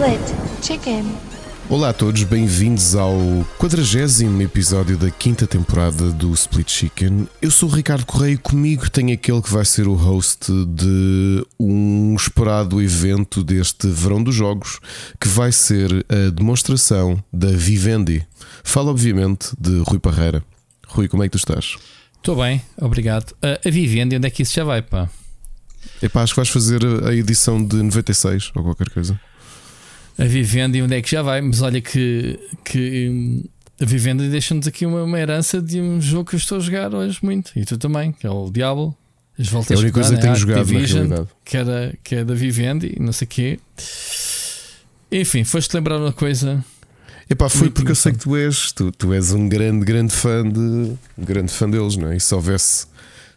Split Chicken. Olá a todos, bem-vindos ao 40 episódio da quinta temporada do Split Chicken. Eu sou o Ricardo Correia e comigo tem aquele que vai ser o host de um esperado evento deste verão dos jogos, que vai ser a demonstração da Vivendi. Fala, obviamente, de Rui Parreira. Rui, como é que tu estás? Estou bem, obrigado. A, a Vivendi, onde é que isso já vai, pá? Epá, acho que vais fazer a edição de 96 ou qualquer coisa. A Vivendi, onde é que já vai? Mas olha que, que hum, a Vivendi deixa-nos aqui uma, uma herança de um jogo que eu estou a jogar hoje muito. E tu também, que é o Diablo. As voltas É a única coisa que tenho jogado, na Activision, realidade. que, era, que é da Vivendi, e não sei o quê. Enfim, foste lembrar uma coisa. Epá, foi Muito porque eu sei que tu és, tu, tu és um grande, grande fã de um grande fã deles, não é? E se houvesse,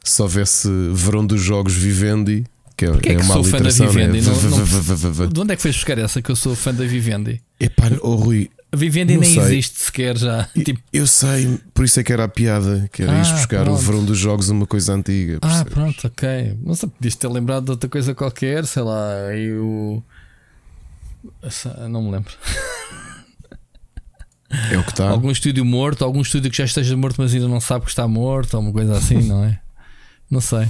se houvesse verão dos jogos Vivendi, que é, Porquê é é que uma sou fã da aliteração, Vivendi? não é? Não- De onde é que foi buscar essa que eu sou fã da Vivendi? Epá, oh Rui, A Vivendi nem sei. existe sequer já. Tipo, eu sei, por isso é que era a piada, que era Ah, ir buscar o pronto. verão dos jogos uma coisa antiga. Ah, pronto, ok. Não sei, podias ter lembrado de outra coisa qualquer, sei lá, o. Essa- Não me lembro. É o que está. Algum estúdio morto, algum estúdio que já esteja morto, mas ainda não sabe que está morto, ou uma coisa assim, não é? Não sei.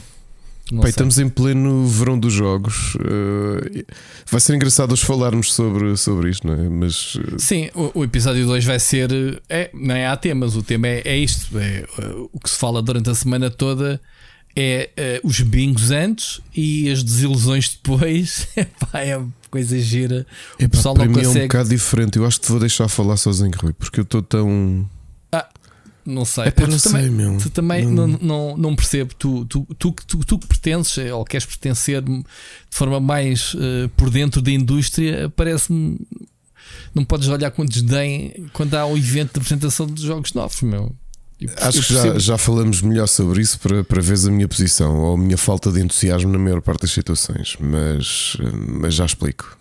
Pai, estamos em pleno verão dos jogos. eh, vai ser engraçado hoje falarmos sobre, sobre isto, não é? Mas eh, Sim, o, o episódio 2 vai ser. É, não é há temas, o tema é, é isto. É, uh, o que se fala durante a semana toda é uh, os bingos antes e as desilusões depois. Epá, é coisa gira. O epá, pessoal para não mim é um consegue. bocado diferente. Eu acho que te vou deixar falar sozinho, Rui, porque eu estou tão. Não sei. Epá, tu não também, sei, meu. tu também Não- não, não, não percebo. Tu, tu, tu, tu, tu que pertences ou queres pertencer de forma mais uh, por dentro da indústria, parece-me. Não podes olhar com desdém quando há um evento de apresentação de jogos novos, meu. Eu Acho que já, já falamos melhor sobre isso para, para veres a minha posição ou a minha falta de entusiasmo na maior parte das situações, mas, eh, mas já explico.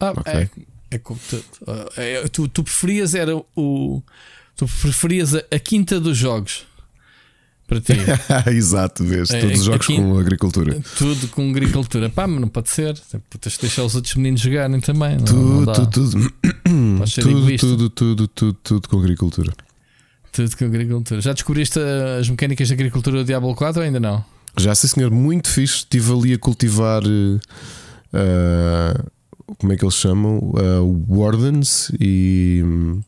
Ah, Ok. é, é como tudo. Ah, é, tu, tu preferias era o. Tu preferias a, a quinta dos jogos para ti. Exato, vês, É, todos os jogos aqui- com agricultura. Tudo com agricultura. Pá, mas não pode ser. Tens de deixar os outros meninos jogarem também. Não, não Tudo, dá. tudo, tudo, tudo, tudo, tudo, tudo, tudo com agricultura. Tudo com agricultura. Já descobriste as mecânicas de agricultura do Diablo 4 ou ainda não? Já sim, senhor, muito fixe. Estive ali a cultivar. ah, como é que eles chamam? Ah, Wardens e. hum,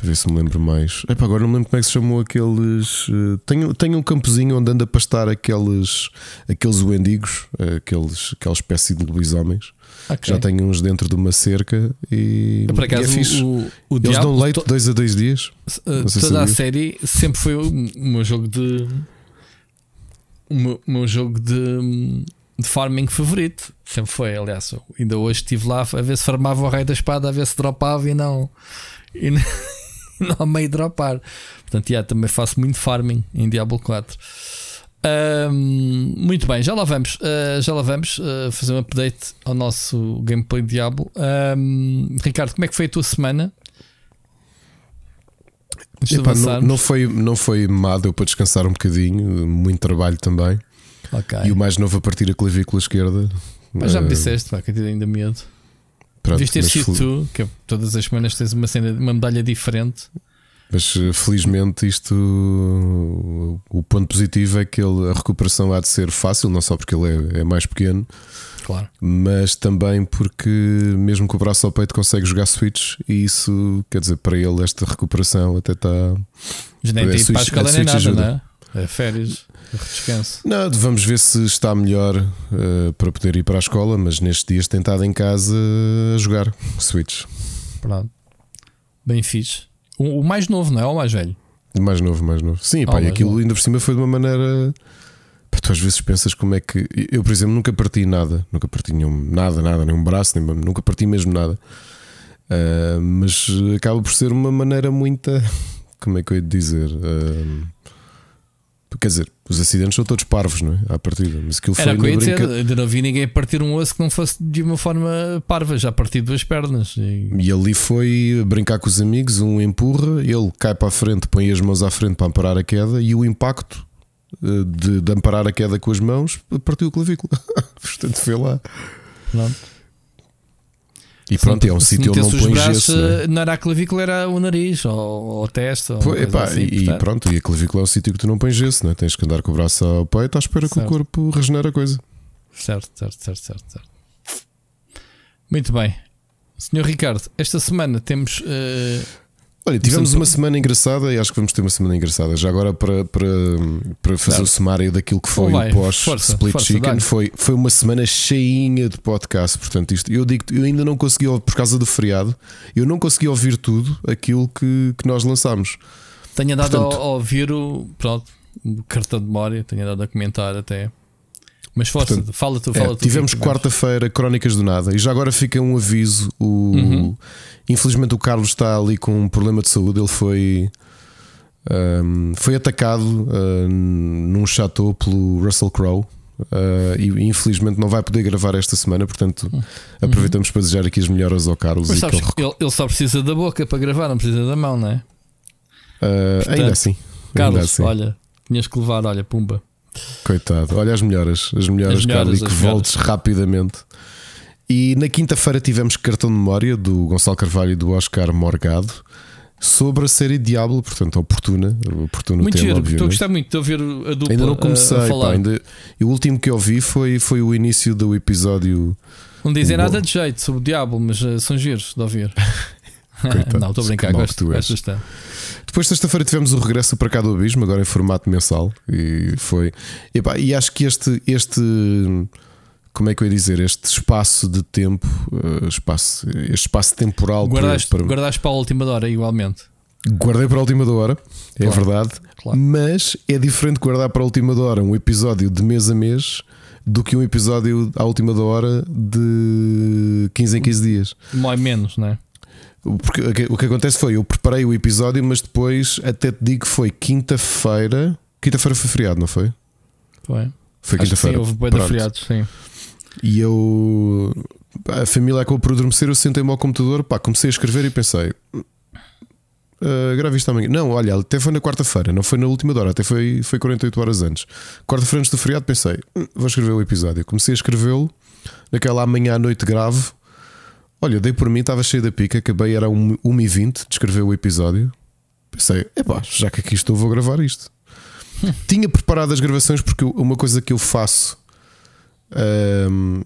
Deixa ver se me lembro mais. Epá, agora não me lembro como é que se chamou aqueles. eh, tenho, tenho um campozinho onde anda a pastar aqueles, aqueles wendigos, eh, aqueles, aquela espécie de lobisomens. Ok. Já tenho uns dentro de uma cerca e. Por e acaso, é fixe. o, o Eles Diablo, dão leite to- dois a dois dias. Uh, se toda a sabias. série sempre foi o, meu jogo de. O meu, o meu jogo de, de farming favorito. Sempre foi, aliás. Ainda hoje estive lá a ver se farmava o rei da espada, a ver se dropava e não. E não, não a meio dropar. Portanto, yeah, também faço muito farming em Diablo 4. Ahm, muito bem, já lá vamos. uh, já lá vamos uh, fazer um update ao nosso gameplay de Diablo. Ahm, Ricardo, como é que foi a tua semana? Epá, não, não foi, não foi má, deu para descansar um bocadinho, muito trabalho também. Ok. E o mais novo a partir a clavícula esquerda. Mas já me Eh, disseste, pá, que eu ainda medo. Pronto, Devias ter sido tu, que todas as semanas tens uma, cena, uma medalha diferente. Mas eh, felizmente isto o- ponto positivo é que ele, a recuperação há de ser fácil, não só porque ele é, é mais pequeno, Claro. mas também porque mesmo com o braço ao peito consegue jogar Switch e isso quer dizer para ele esta recuperação até está. Já nem A tem para a escola nem nada, ajuda. não é? É férias, descanso. Não, vamos ver se está melhor eh, para poder ir para a escola, mas nestes dias tem estado em casa a jogar Switch. Pronto. Bem fixe. O, o mais novo, não é? Ou o mais velho? Mais novo, mais novo. Sim, Ah, pá, e aquilo novo. ainda por cima foi de uma maneira. Pá, tu às vezes pensas como é que. Eu, por exemplo, nunca parti nada. Nunca parti nenhum, nada, nada, nem um braço, nem, nunca parti mesmo nada. Ah, mas acaba por ser uma maneira muito. Como é que eu ia dizer? Ah, quer dizer, os acidentes são todos parvos, não é? À partida. Mas aquilo Era foi dizer. brinca... Ainda não vi ninguém partir um osso que não fosse de uma forma parva. Já parti duas pernas. E... E ali foi brincar com os amigos, um empurra, ele cai para a frente, põe as mãos à frente para amparar a queda e o impacto eh, de, de amparar a queda com as mãos partiu a clavícula. Portanto, foi lá. Pronto. E pronto, é um sítio onde não põe braços, gesso. não é? eh, não era a clavícula, era o nariz ou, ou a testa. Ou Pô, epá, assim, e, e pronto, e a clavícula é o sítio que tu não pões gesso, não é? Tens que andar com o braço ao peito à espera que Certo. o corpo regenere a coisa. Certo, certo, certo, certo, certo. Muito bem. Senhor Ricardo, esta semana temos. eh, Olha, tivemos uma semana engraçada e acho que vamos ter uma semana engraçada. Já agora para, para, para fazer Certo. o sumário daquilo que foi vai, o pós força, Split força, Chicken, foi, foi uma semana cheinha de podcast. Portanto, isto eu digo, eu ainda não consegui, por causa do feriado, eu não consegui ouvir tudo aquilo que, que nós lançámos. tenho andado Portanto- a, a ouvir o. Pronto, o cartão de memória, tenho andado a comentar até. Mas força, Portanto, fala tu, É, fala tu. tivemos Ricardo. quarta-feira Crónicas do Nada e já agora fica um aviso. O, Uhum. Infelizmente o Carlos está ali com um problema de saúde. Ele foi, ahm, foi atacado ahm, num chateau pelo Russell Crowe. ah, e infelizmente não vai poder gravar esta semana, portanto aproveitamos para desejar aqui as melhoras ao Carlos. Uhum. Mas sabes que ele- ele, ele só precisa da boca para gravar, não precisa da mão, não é? ah, portanto, ainda assim, ainda Carlos, assim. olha, tinhas que levar, olha, pumba. Coitado, olha as melhoras, as melhoras, As melhoras, Carlos, e que voltes rapidamente. E na quinta-feira tivemos cartão de memória do Gonçalo Carvalho e do Oscar Morgado sobre a série Diablo, portanto, oportuna, oportuno muito tema, giro, estou a gostar muito de ouvir a dupla Ainda não a- comecei, a, pá, falar. ainda, e o último que eu vi foi, foi o início do episódio. Não dizem nada de jeito sobre o diabo, mas eh, são giros de ouvir. Coitado, não, estou a brincar, gosto, gosto bastante. Depois, sexta-feira, tivemos o regresso para cá do Abismo, agora em formato mensal. E foi. Epá, e acho que este, este. Como é que eu ia dizer? Este espaço de tempo, eh, espaço, este espaço temporal Guardaste, para, guardaste para a última hora, igualmente. Guardei para a última hora, é Claro, verdade. claro. Mas é diferente guardar para a última hora um episódio de mês a mês do que um episódio à última hora de 15 em 15 dias. Mais menos, não é? Porque o que- acontece foi, eu preparei o episódio, mas depois até te digo que foi quinta-feira. Quinta-feira foi feriado, não foi? Foi. Foi quinta-feira. houve bem de Pronto. feriados, sim. E eu. A família acabou por adormecer, eu sentei-me ao computador, pá, comecei a escrever e pensei. Uh, grave isto amanhã. Não, olha, até foi na quarta-feira, não foi na última hora, até foi, foi 48 horas antes. Quarta-feira antes do feriado, pensei, "Hum, vou escrever o episódio. Comecei a escrevê-lo, naquela amanhã à noite grave. Olha, dei por mim, estava cheio da pica, acabei, era 1h20 de escrever o episódio. Pensei, epá, já que aqui estou, vou gravar isto. Tinha preparado as gravações porque uma coisa que eu faço ahm,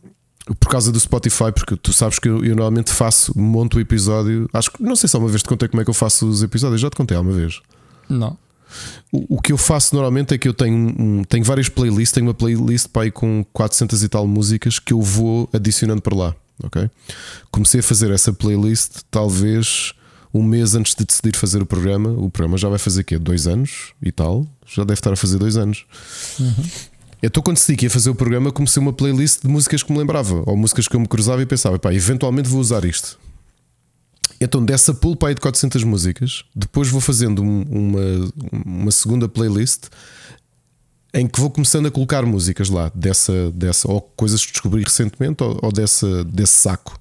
por causa do Spotify, porque tu sabes que eu, eu normalmente faço, monto o episódio. Acho que não sei se há uma vez te contei como é que eu faço os episódios, já te contei há uma vez. Não. O, o que eu faço normalmente é que eu tenho, um- tenho várias playlists, tenho uma playlist aí com 400 e tal músicas que eu vou adicionando para lá. Ok? Comecei a fazer essa playlist talvez um mês antes de decidir fazer o programa. O programa já vai fazer quê? Dois anos e tal? Já deve estar a fazer dois anos. Então, quando decidi que ia fazer o programa, comecei uma playlist de músicas que me lembrava, ou músicas que eu me cruzava e pensava, pá, eventualmente vou usar isto. Então, dessa pool para aí de 400 músicas, depois vou fazendo um- uma, uma segunda playlist em que vou começando a colocar músicas lá, dessa, dessa ou coisas que descobri recentemente, ou, ou dessa, desse saco.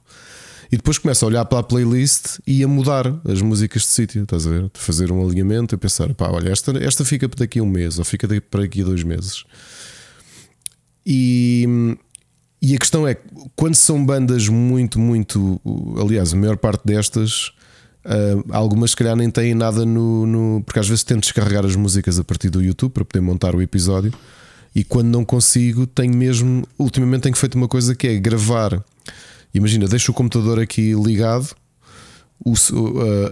E depois começo a olhar para a playlist e a mudar as músicas de sítio, estás a ver? De fazer um alinhamento e pensar, pá, olha, esta, esta fica para daqui a um mês, ou fica para daqui a dois meses. E, e a questão é, quando são bandas muito, muito. Aliás, a maior parte destas, ah, algumas se calhar nem têm nada no, no- Porque às vezes tento descarregar as músicas a partir do YouTube para poder montar o episódio. E quando não consigo, tenho mesmo. Ultimamente tenho feito uma coisa que é gravar. Imagina, deixo o computador aqui ligado, o-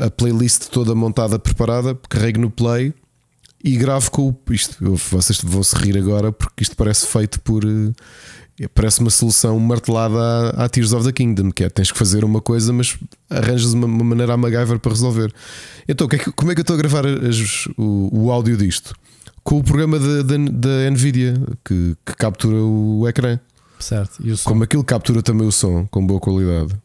a, a playlist toda montada, preparada, carrego no play e gravo com o. Isto, vocês vão se rir agora porque isto parece feito por. Parece uma solução martelada à, Tears of the Kingdom, que é tens que fazer uma coisa, mas arranjas uma, uma maneira a MacGyver para resolver. Então, é como é que eu estou a gravar as- o, o áudio disto? Com o programa da, da, da Nvidia que, que captura o ecrã. Certo. E o som? Como aquilo captura também o som com boa qualidade.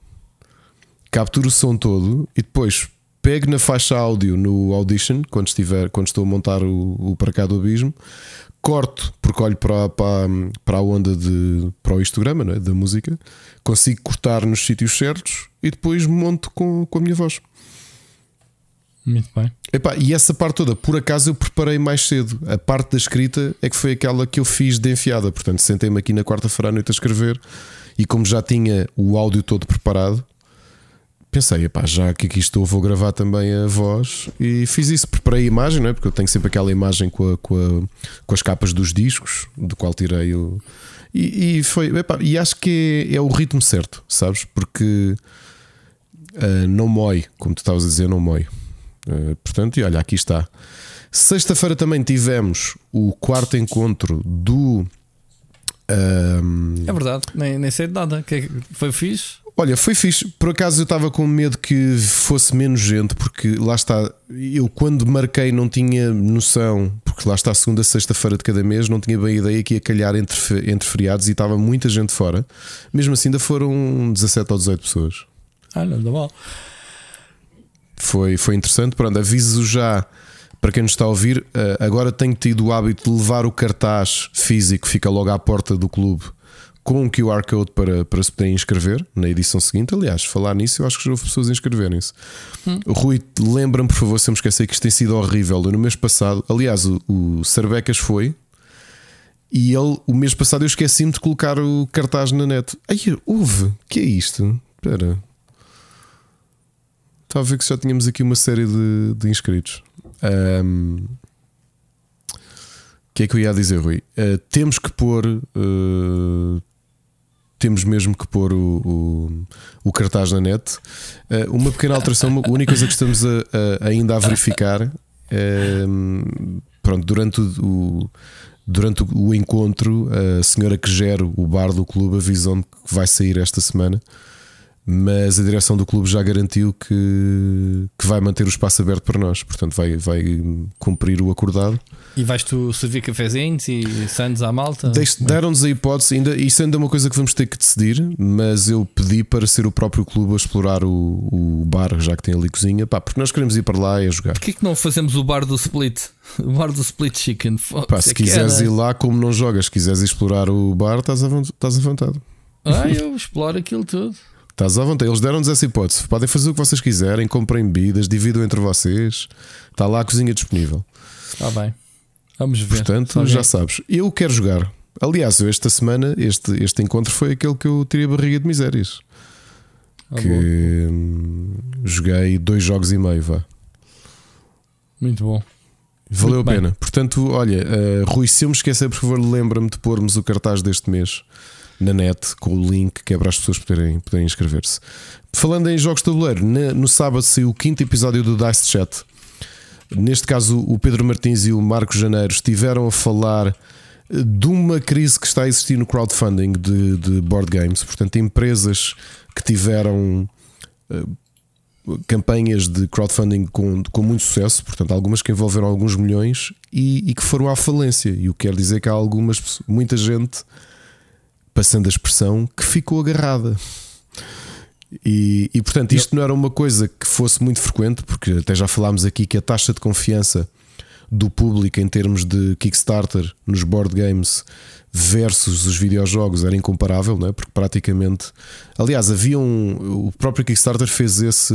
Captura o som todo e depois pego na faixa áudio no Audition, quando, estiver, quando estou a montar o, o para cá do abismo, corto, porque olho para, para, para a onda de para o histograma é? da música, consigo cortar nos sítios certos e depois monto com, com a minha voz. Muito bem. Epá, e essa parte toda, por acaso, eu preparei mais cedo. A parte da escrita é que foi aquela que eu fiz de enfiada. Portanto, sentei-me aqui na quarta-feira à noite a escrever e, como já tinha o áudio todo preparado, pensei, epá, já que aqui estou, vou gravar também a voz e fiz isso, preparei a imagem, não é? Porque eu tenho sempre aquela imagem com, a, com, a, com as capas dos discos, do qual tirei o. E, e foi, epá, e acho que é, é, o ritmo certo, sabes? Porque uh, não mói, como tu estavas a dizer, não mói. Uh, portanto, e olha, aqui está. Sexta-feira também tivemos o quarto encontro do. Um... É verdade, nem, nem sei de nada. Que foi fixe? Olha, foi fixe. Por acaso eu estava com medo que fosse menos gente, porque lá está. Eu, quando marquei, não tinha noção, porque lá está a segunda, sexta-feira de cada mês, não tinha bem ideia que ia calhar entre, entre feriados e estava muita gente fora. Mesmo assim, ainda foram 17 ou 18 pessoas. Ah, não, dá mal. Foi, foi interessante. Pronto, aviso já para quem nos está a ouvir. Eh, agora tenho tido o hábito de levar o cartaz físico, fica logo à porta do clube com um QR Code para, para se poderem inscrever na edição seguinte. Aliás, falar nisso, eu acho que já houve pessoas a inscreverem-se. Hum. Rui, lembra-me, por favor, se eu me esquecer que isto tem sido horrível. Eu, no mês passado, aliás, o, o foi e ele, o mês passado, eu esqueci-me de colocar o cartaz na net. Ai, houve, que é isto? Espera. Estava a ver que já tínhamos aqui uma série de, de inscritos. Um, o que é que eu ia dizer, Rui? Uh, temos que pôr uh, temos mesmo que pôr o, o, o cartaz na net. Uh, uma pequena alteração, a única coisa que estamos a, a, ainda a verificar, é, pronto, durante o, durante o encontro, a senhora que gera o bar do clube avisou-me que vai sair esta semana mas a direção do clube já garantiu que, que vai manter o espaço aberto para nós, portanto, vai, vai cumprir o acordado. E vais tu servir cafezinhos e sandes à malta? Deram-nos a hipótese, ainda, isso ainda é uma coisa que vamos ter que decidir, mas eu pedi para ser o próprio clube a explorar o, o bar, já que tem ali cozinha, pá, porque nós queremos ir para lá e a jogar. Porquê que não fazemos o bar do Split? O bar do Split Chicken? Pá, se quiseres ir lá, como não jogas, se quiseres explorar o bar, estás à, estás à vontade. Ah, eu exploro aquilo tudo. Estás à vontade. Eles deram-nos essa hipótese. Podem fazer o que vocês quiserem, comprem bebidas, dividam entre vocês. Está lá a cozinha disponível. Está bem. Vamos ver. Portanto, já sabes. Eu quero jogar. Aliás, esta semana, este, este encontro foi aquele que eu tirei a barriga de misérias. Ah, que hum, joguei dois jogos e meio, vá. Muito bom. Valeu Muito a pena. Bem. Portanto, olha, uh, Rui, se eu me esquecer, por favor, lembra-me de pormos o cartaz deste mês na net com o link que é para as pessoas poderem, poderem inscrever-se. Falando em jogos de tabuleiro, no sábado saiu o quinto episódio do Dice Chat. Neste caso, o Pedro Martins e o Marcos Janeiro estiveram a falar eh, de uma crise que está a existir no crowdfunding de, de board games. Portanto, empresas que tiveram uh, campanhas de crowdfunding com, com muito sucesso, portanto, algumas que envolveram alguns milhões e, e que foram à falência. E o que quer dizer que há algumas, muita gente passando a expressão, que ficou agarrada. E, e portanto, isto não era uma coisa que fosse muito frequente, porque até já falámos aqui que a taxa de confiança do público em termos de Kickstarter nos board games versus os videojogos era incomparável, não é? porque praticamente. Aliás, havia um. O próprio Kickstarter fez esse.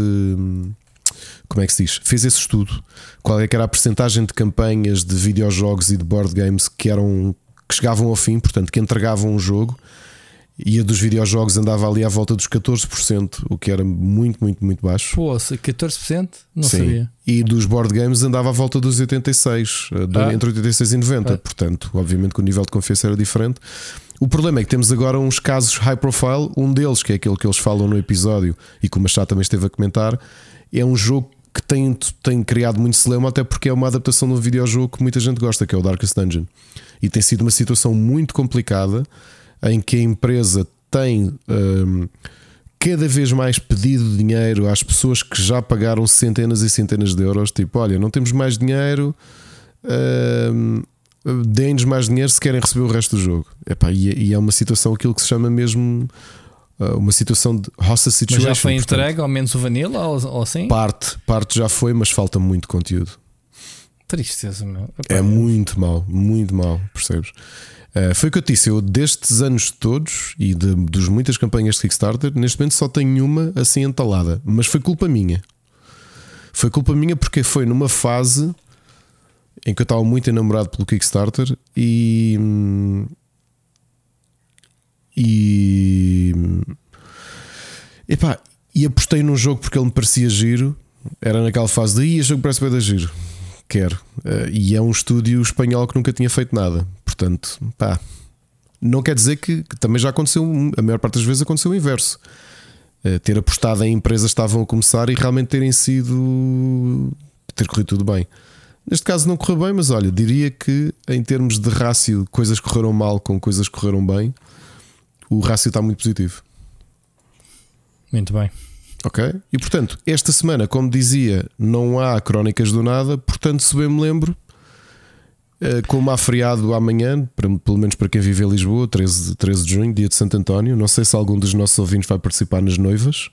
Como é que se diz? Fez esse estudo. Qual é que era a percentagem de campanhas de videojogos e de board games que eram que chegavam ao fim, portanto, que entregavam um jogo. E a dos videojogos andava ali à volta dos 14%, o que era muito, muito, muito baixo. Pô, 14%? Não Sim. sabia. E dos board games andava à volta dos 86%, eh, ah. entre 86% e 90%. Ah. Portanto, obviamente que o nível de confiança era diferente. O problema é que temos agora uns casos high profile. Um deles, que é aquele que eles falam no episódio e que o Machado também esteve a comentar, é um jogo que tem, tem criado muito celema, até porque é uma adaptação de um videojogo que muita gente gosta, que é o Darkest Dungeon. E tem sido uma situação muito complicada em que a empresa tem um, cada vez mais pedido dinheiro às pessoas que já pagaram centenas e centenas de euros. Tipo, olha, não temos mais dinheiro, um, deem-nos mais dinheiro se querem receber o resto do jogo. Epá, e, e é uma situação, aquilo que se chama mesmo uma situação de hostage situation. Mas já foi entregue ao menos o vanilla ou, ou assim? Parte, parte já foi, mas falta muito conteúdo. Tristeza, meu. É muito mal, muito mal, percebes? Uh, foi o que eu disse, eu destes anos todos e de, dos muitas campanhas de Kickstarter, neste momento só tenho uma assim entalada, mas foi culpa minha. Foi culpa minha porque foi numa fase em que eu estava muito enamorado pelo Kickstarter e. E. Epá, e apostei num jogo porque ele me parecia giro. Era naquela fase de este jogo parece bem da giro. Quero. Uh, e é um estúdio espanhol que nunca tinha feito nada. Portanto, pá. Não quer dizer que, que também já aconteceu, a maior parte das vezes aconteceu o inverso. Uh, ter apostado em empresas que estavam a começar e realmente terem sido. ter corrido tudo bem. Neste caso não correu bem, mas olha, diria que em termos de rácio, coisas correram mal com coisas correram bem, o rácio está muito positivo. Muito bem. Ok? E portanto, esta semana, como dizia, não há crónicas do nada, portanto, se bem me lembro, eh, como há feriado amanhã, pelo menos para quem vive em Lisboa, 13, 13 de junho, dia de Santo António, não sei se algum dos nossos ouvintes vai participar nas noivas,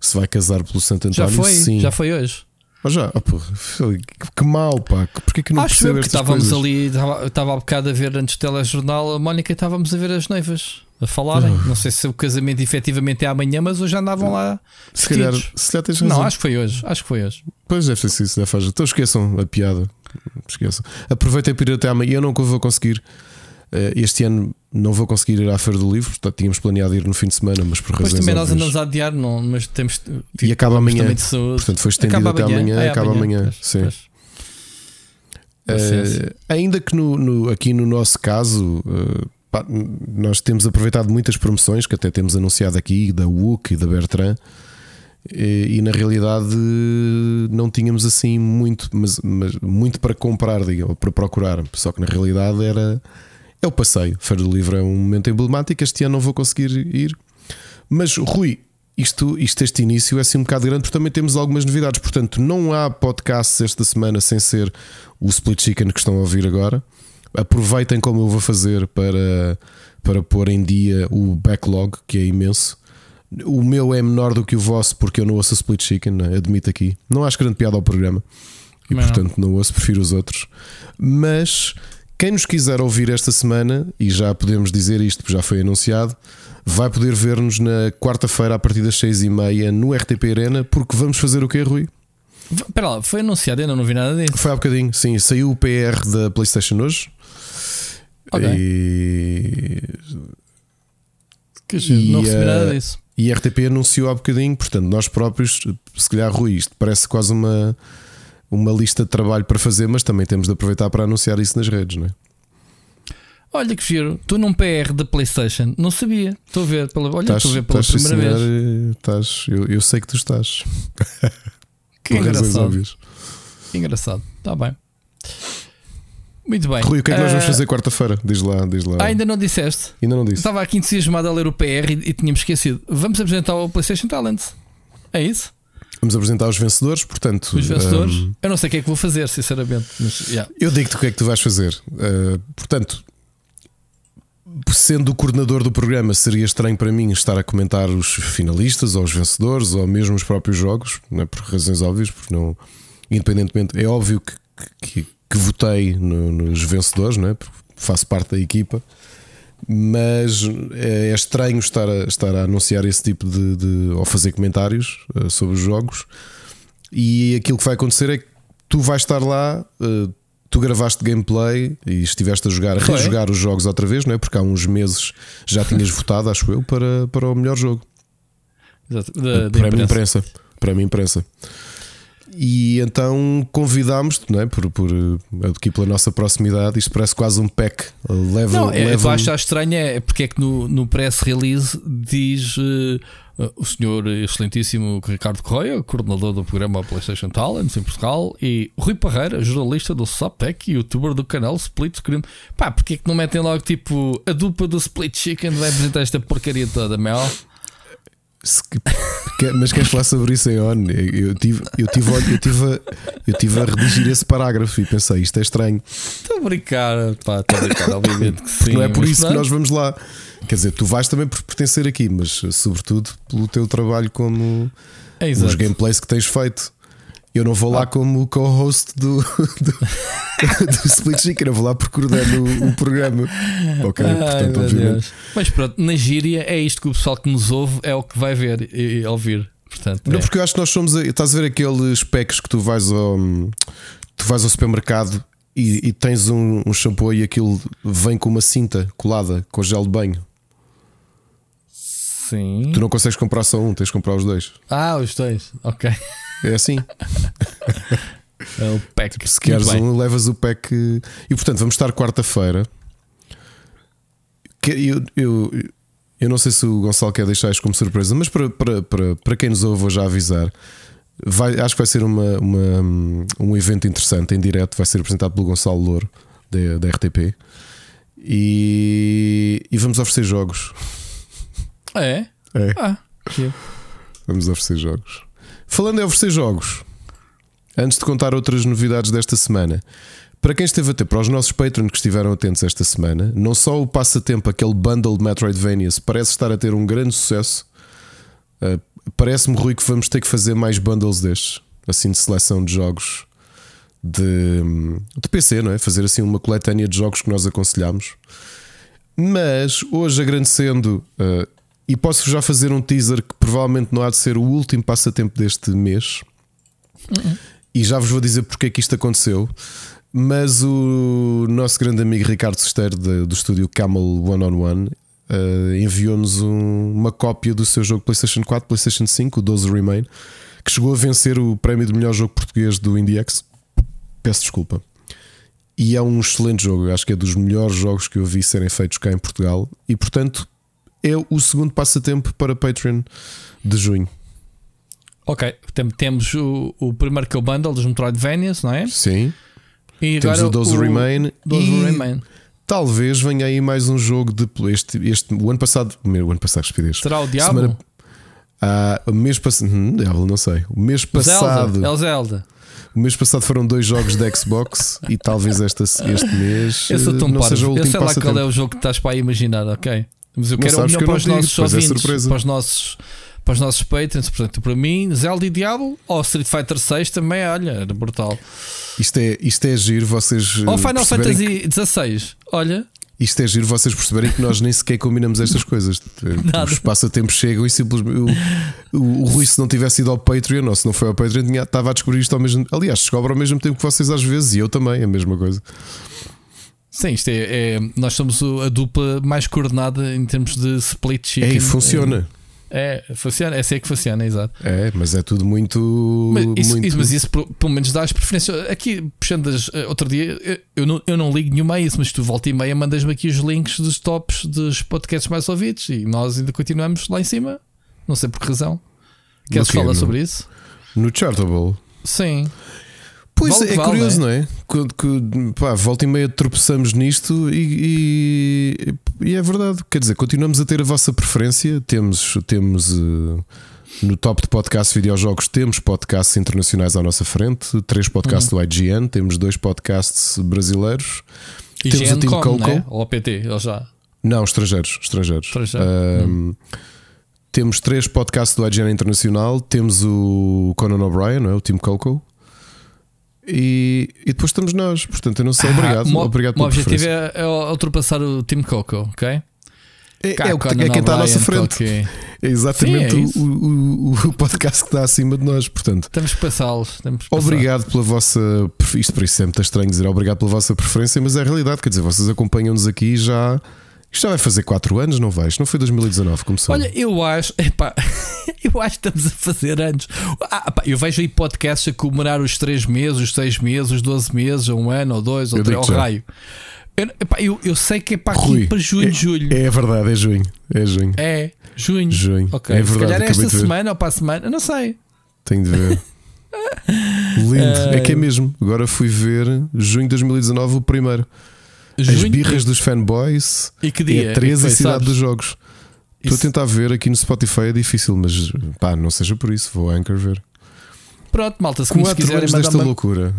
se vai casar pelo Santo António. Já foi, Sim. já foi hoje. Oh, já, oh, que mal, pá. Porquê que não Acho percebo que estávamos coisas? ali, estava há bocado a ver antes do telejornal, a Mónica estávamos a ver as noivas a falarem. Não sei se o casamento efetivamente é amanhã, mas hoje andavam lá. Se calhar, se calhar tens razão. Não, acho que foi hoje. Acho que foi hoje. Pois deve ser isso, deve fazer. Então esqueçam a piada. Esqueçam. Aproveitem para ir até amanhã. Eu não vou conseguir. Eh, este ano não vou conseguir ir à Feira do Livro, portanto, tínhamos planeado ir no fim de semana, mas por razões. Pois também nós andamos a adiar, não, mas temos. E acaba amanhã. Portanto, foi estendido acaba até amanhã, é, acaba amanhã. amanhã. Sim. Uh, ainda que no, no, aqui no nosso caso, uh, pá, nós temos aproveitado muitas promoções que até temos anunciado aqui, da WUC e da Bertrand, e, e na realidade não tínhamos assim muito, mas, mas muito para comprar, diga, para procurar. Só que na realidade era é o passeio. Feira do Livro é um momento emblemático. Este ano não vou conseguir ir. Mas, Rui, isto, isto este início é assim um bocado grande, porque também temos algumas novidades. Portanto, não há podcasts esta semana sem ser o Split Chicken que estão a ouvir agora. Aproveitem como eu vou fazer para, para pôr em dia o backlog, que é imenso. O meu é menor do que o vosso, porque eu não ouço Split Chicken, né? admito aqui. Não acho grande piada ao programa. E portanto não. não ouço, prefiro os outros. Mas quem nos quiser ouvir esta semana, e já podemos dizer isto, porque já foi anunciado, vai poder ver-nos na quarta-feira a partir das seis e meia no RTP Arena, porque vamos fazer o quê, Rui? Espera lá, foi anunciado, eu não vi nada disso. Foi há bocadinho, sim. Saiu o PR da PlayStation hoje. Ok. E... Que e, não recebi nada disso. E a RTP anunciou há bocadinho, portanto, nós próprios, se calhar, Rui, isto parece quase uma uma lista de trabalho para fazer, mas também temos de aproveitar para anunciar isso nas redes, não é? Olha que giro, estou num PR da PlayStation, não sabia. Estou a ver pela, olha, estou a ver pela primeira senhor, vez. Estás, eu, eu, sei que tu estás. Que engraçado. Que engraçado, está bem. Muito bem. Rui, o que é que nós vamos eh, fazer quarta-feira? Diz lá, diz lá. Ah, ainda não disseste? Ainda não disse. Estava aqui entusiasmado a ler o PR e, e tínhamos esquecido. Vamos apresentar o PlayStation Talent. É isso? Vamos apresentar os vencedores, portanto. Os vencedores? Um, eu não sei o que é que vou fazer, sinceramente. Mas, yeah. Eu digo-te o que é que tu vais fazer. Uh, portanto, sendo o coordenador do programa, seria estranho para mim estar a comentar os finalistas ou os vencedores ou mesmo os próprios jogos, não é? por razões óbvias, porque não. Independentemente, é óbvio que, que, que votei no, nos vencedores, não é? Porque faço parte da equipa mas é, é estranho estar a, estar a anunciar esse tipo de, de ou fazer comentários uh, sobre os jogos. E aquilo que vai acontecer é que tu vais estar lá, uh, tu gravaste gameplay e estiveste a jogar, a rejogar os jogos outra vez, não é? Porque há uns meses já tinhas votado, acho eu, para, para o melhor jogo. Exato. Da, para a imprensa. Para a minha imprensa. E então convidámos-te, não é? Por, por, aqui pela nossa proximidade, isto parece quase um pack level. Não, é, level... eu acho estranho é porque é que no, no press release diz uh, o senhor excelentíssimo Ricardo Correia, coordenador do programa PlayStation Talents em Portugal, e Rui Parreira, jornalista do Subtech e youtuber do canal Split Screen. Pá, porque é que não metem logo tipo a dupla do Split Chicken vai apresentar esta porcaria toda, Mel? Mas queres falar sobre isso em on? Eu tive, eu, tive, eu, tive a, eu tive a redigir esse parágrafo e pensei, isto é estranho. Estou a brincar, pá, estou a brincar, obviamente que sim. Não é por isso não. que nós vamos lá. Quer dizer, tu vais também por pertencer aqui, mas sobretudo pelo teu trabalho como é os gameplays que tens feito. Eu não vou lá ah. como co-host do, do, do Split Chicken, eu vou lá coordenar o, o programa. Ok, Ai, portanto, obviamente. Mas pronto, na gíria é isto que o pessoal que nos ouve é o que vai ver e, e ouvir. Portanto, não, é. porque eu acho que nós somos. Estás a ver aqueles packs que tu vais ao, tu vais ao supermercado e, e tens um, um shampoo e aquilo vem com uma cinta colada com gel de banho. Sim. Tu não consegues comprar só um, tens de comprar os dois. Ah, os dois. Ok. É assim. É o pack. Se queres um, levas o pack. E portanto, vamos estar quarta-feira. Eu, eu, eu não sei se o Gonçalo quer deixar isto como surpresa, mas para, para, para, para quem nos ouve, vou já avisar. Vai, acho que vai ser uma, uma- um evento interessante em direto. Vai ser apresentado pelo Gonçalo Louro, da, da RTP. E, e vamos oferecer jogos. É? É, Ah, vamos oferecer jogos. Falando em oferecer jogos, antes de contar outras novidades desta semana, para quem esteve atento, para os nossos patrons que estiveram atentos esta semana, não só o passatempo, aquele bundle de Metroidvanias, parece estar a ter um grande sucesso. Uh, Parece-me, Rui, que vamos ter que fazer mais bundles destes, assim de seleção de jogos de, de PC, não é? Fazer assim uma coletânea de jogos que nós aconselhamos. Mas hoje, agradecendo, uh, e posso já fazer um teaser que provavelmente não há de ser o último passatempo deste mês, e já vos vou dizer porque é que isto aconteceu. Mas o nosso grande amigo Ricardo Sesteiro, do estúdio Camel One on One, uh, enviou-nos um- uma cópia do seu jogo PlayStation 4, PlayStation 5, o 12 Remain, que chegou a vencer o prémio de melhor jogo português do IndieX. Peço desculpa. E é um excelente jogo, acho que é dos melhores jogos que eu vi serem feitos cá em Portugal. E portanto, é o segundo passatempo para Patreon de junho. Ok. Tem- Temos o, o primeiro que é o bundle dos Metroidvanias, não é? Sim. E Temos o 12 Remain 12 e Remain. talvez venha aí mais um jogo de este, este o ano passado, o ano passado, estupidez. Será o Diablo? Semana- Ah, o mês passado, hum, Diablo, não sei. O mês passado, Zelda. É o Zelda. o mês passado foram dois jogos de Xbox e talvez esta, este mês Eu sou tão não seja o parvo. Eu último sei lá qual é o jogo que estás para aí imaginar, ok? Mas eu Não quero o melhor para os digo, nossos é ouvintes, surpresa. para os nossos, para os nossos patrons. Portanto, para mim, Zelda e Diablo ou Street Fighter 6 também, olha, era brutal. Isto é, isto é giro, vocês eh, Ou Final perceberem Fantasy 16, olha, Isto é giro vocês perceberem que nós nem sequer combinamos estas coisas. Nada. Os passatempos chegam e simplesmente. O, o, o Rui, se não tivesse ido ao Patreon ou se não foi ao Patreon, tinha- estava a descobrir isto ao mesmo Aliás, descobre ao mesmo tempo que vocês às vezes e eu também, a mesma coisa. Sim, isto é, é- nós somos a dupla mais coordenada em termos de split É, chicken. e funciona. É, é, funciona, é assim que funciona, exato. É, mas é tudo muito. Mas isso, muito... isso- mas isso pelo menos dá as preferências. Aqui, puxando as, eh, outro dia, eu, não, eu não ligo nenhuma a isso, mas tu volta e meia mandas-me aqui os links dos tops dos podcasts mais ouvidos e nós ainda continuamos lá em cima. Não sei por que razão. Queres falar sobre isso? No Chartable. Sim. Pois Vale é, vale, curioso, não é? Que, que, pá, volta e meia tropeçamos nisto e, e, e é verdade. Quer dizer, continuamos a ter a vossa preferência. Temos, temos eh, no top de podcast videojogos, temos podcasts internacionais à nossa frente, três podcasts Uhum. do IGN, temos dois podcasts brasileiros. E Temos o Team GenCom, Coco. né? Ou PT, ele já. Não, estrangeiros. estrangeiros. Estrangeiro. Ahm, Temos três podcasts do IGN Internacional. Temos o Conan O'Brien, não é? o Team Coco. E, e depois estamos nós. Portanto, eu não sei. Obrigado. Ah, obrigado O objetivo é, é ultrapassar o Team Coco, ok? É, é, o que- é quem está à nossa frente. Coque. É exatamente Sim, é o- o, o- podcast que está acima de nós. Portanto, Temos que passá-los. obrigado pela vossa. Isto para isso é muito estranho dizer obrigado pela vossa preferência, mas é a realidade. Quer dizer, vocês acompanham-nos aqui já. Isto já vai fazer 4 anos, não vai? Isto não foi 2019, começou. Olha, eu acho, epá, eu acho que estamos a fazer anos. Ah, pá, eu vejo aí podcasts a comemorar os 3 meses, os 6 meses, os 12 meses, ou um ano, ou dois, ou Eu três, já. raio. Eu, epá, eu, eu sei que é para aqui Rui, para junho, é, julho. É verdade, é junho. É junho. É, junho. Junho. Ok, É se verdade, calhar é esta semana ou para a semana, eu não sei. Tenho de ver. Lindo. É que é mesmo. Agora fui ver junho de 2019 o primeiro. As Junho, birras dos fanboys. e que dia? É 13 Foi, a cidade sabes? dos jogos. Estou a Isso- tentar ver aqui no Spotify, é difícil, mas pá, não seja por isso, vou a Anchor ver. Pronto, malta, se 4 quiserem anos desta uma. loucura.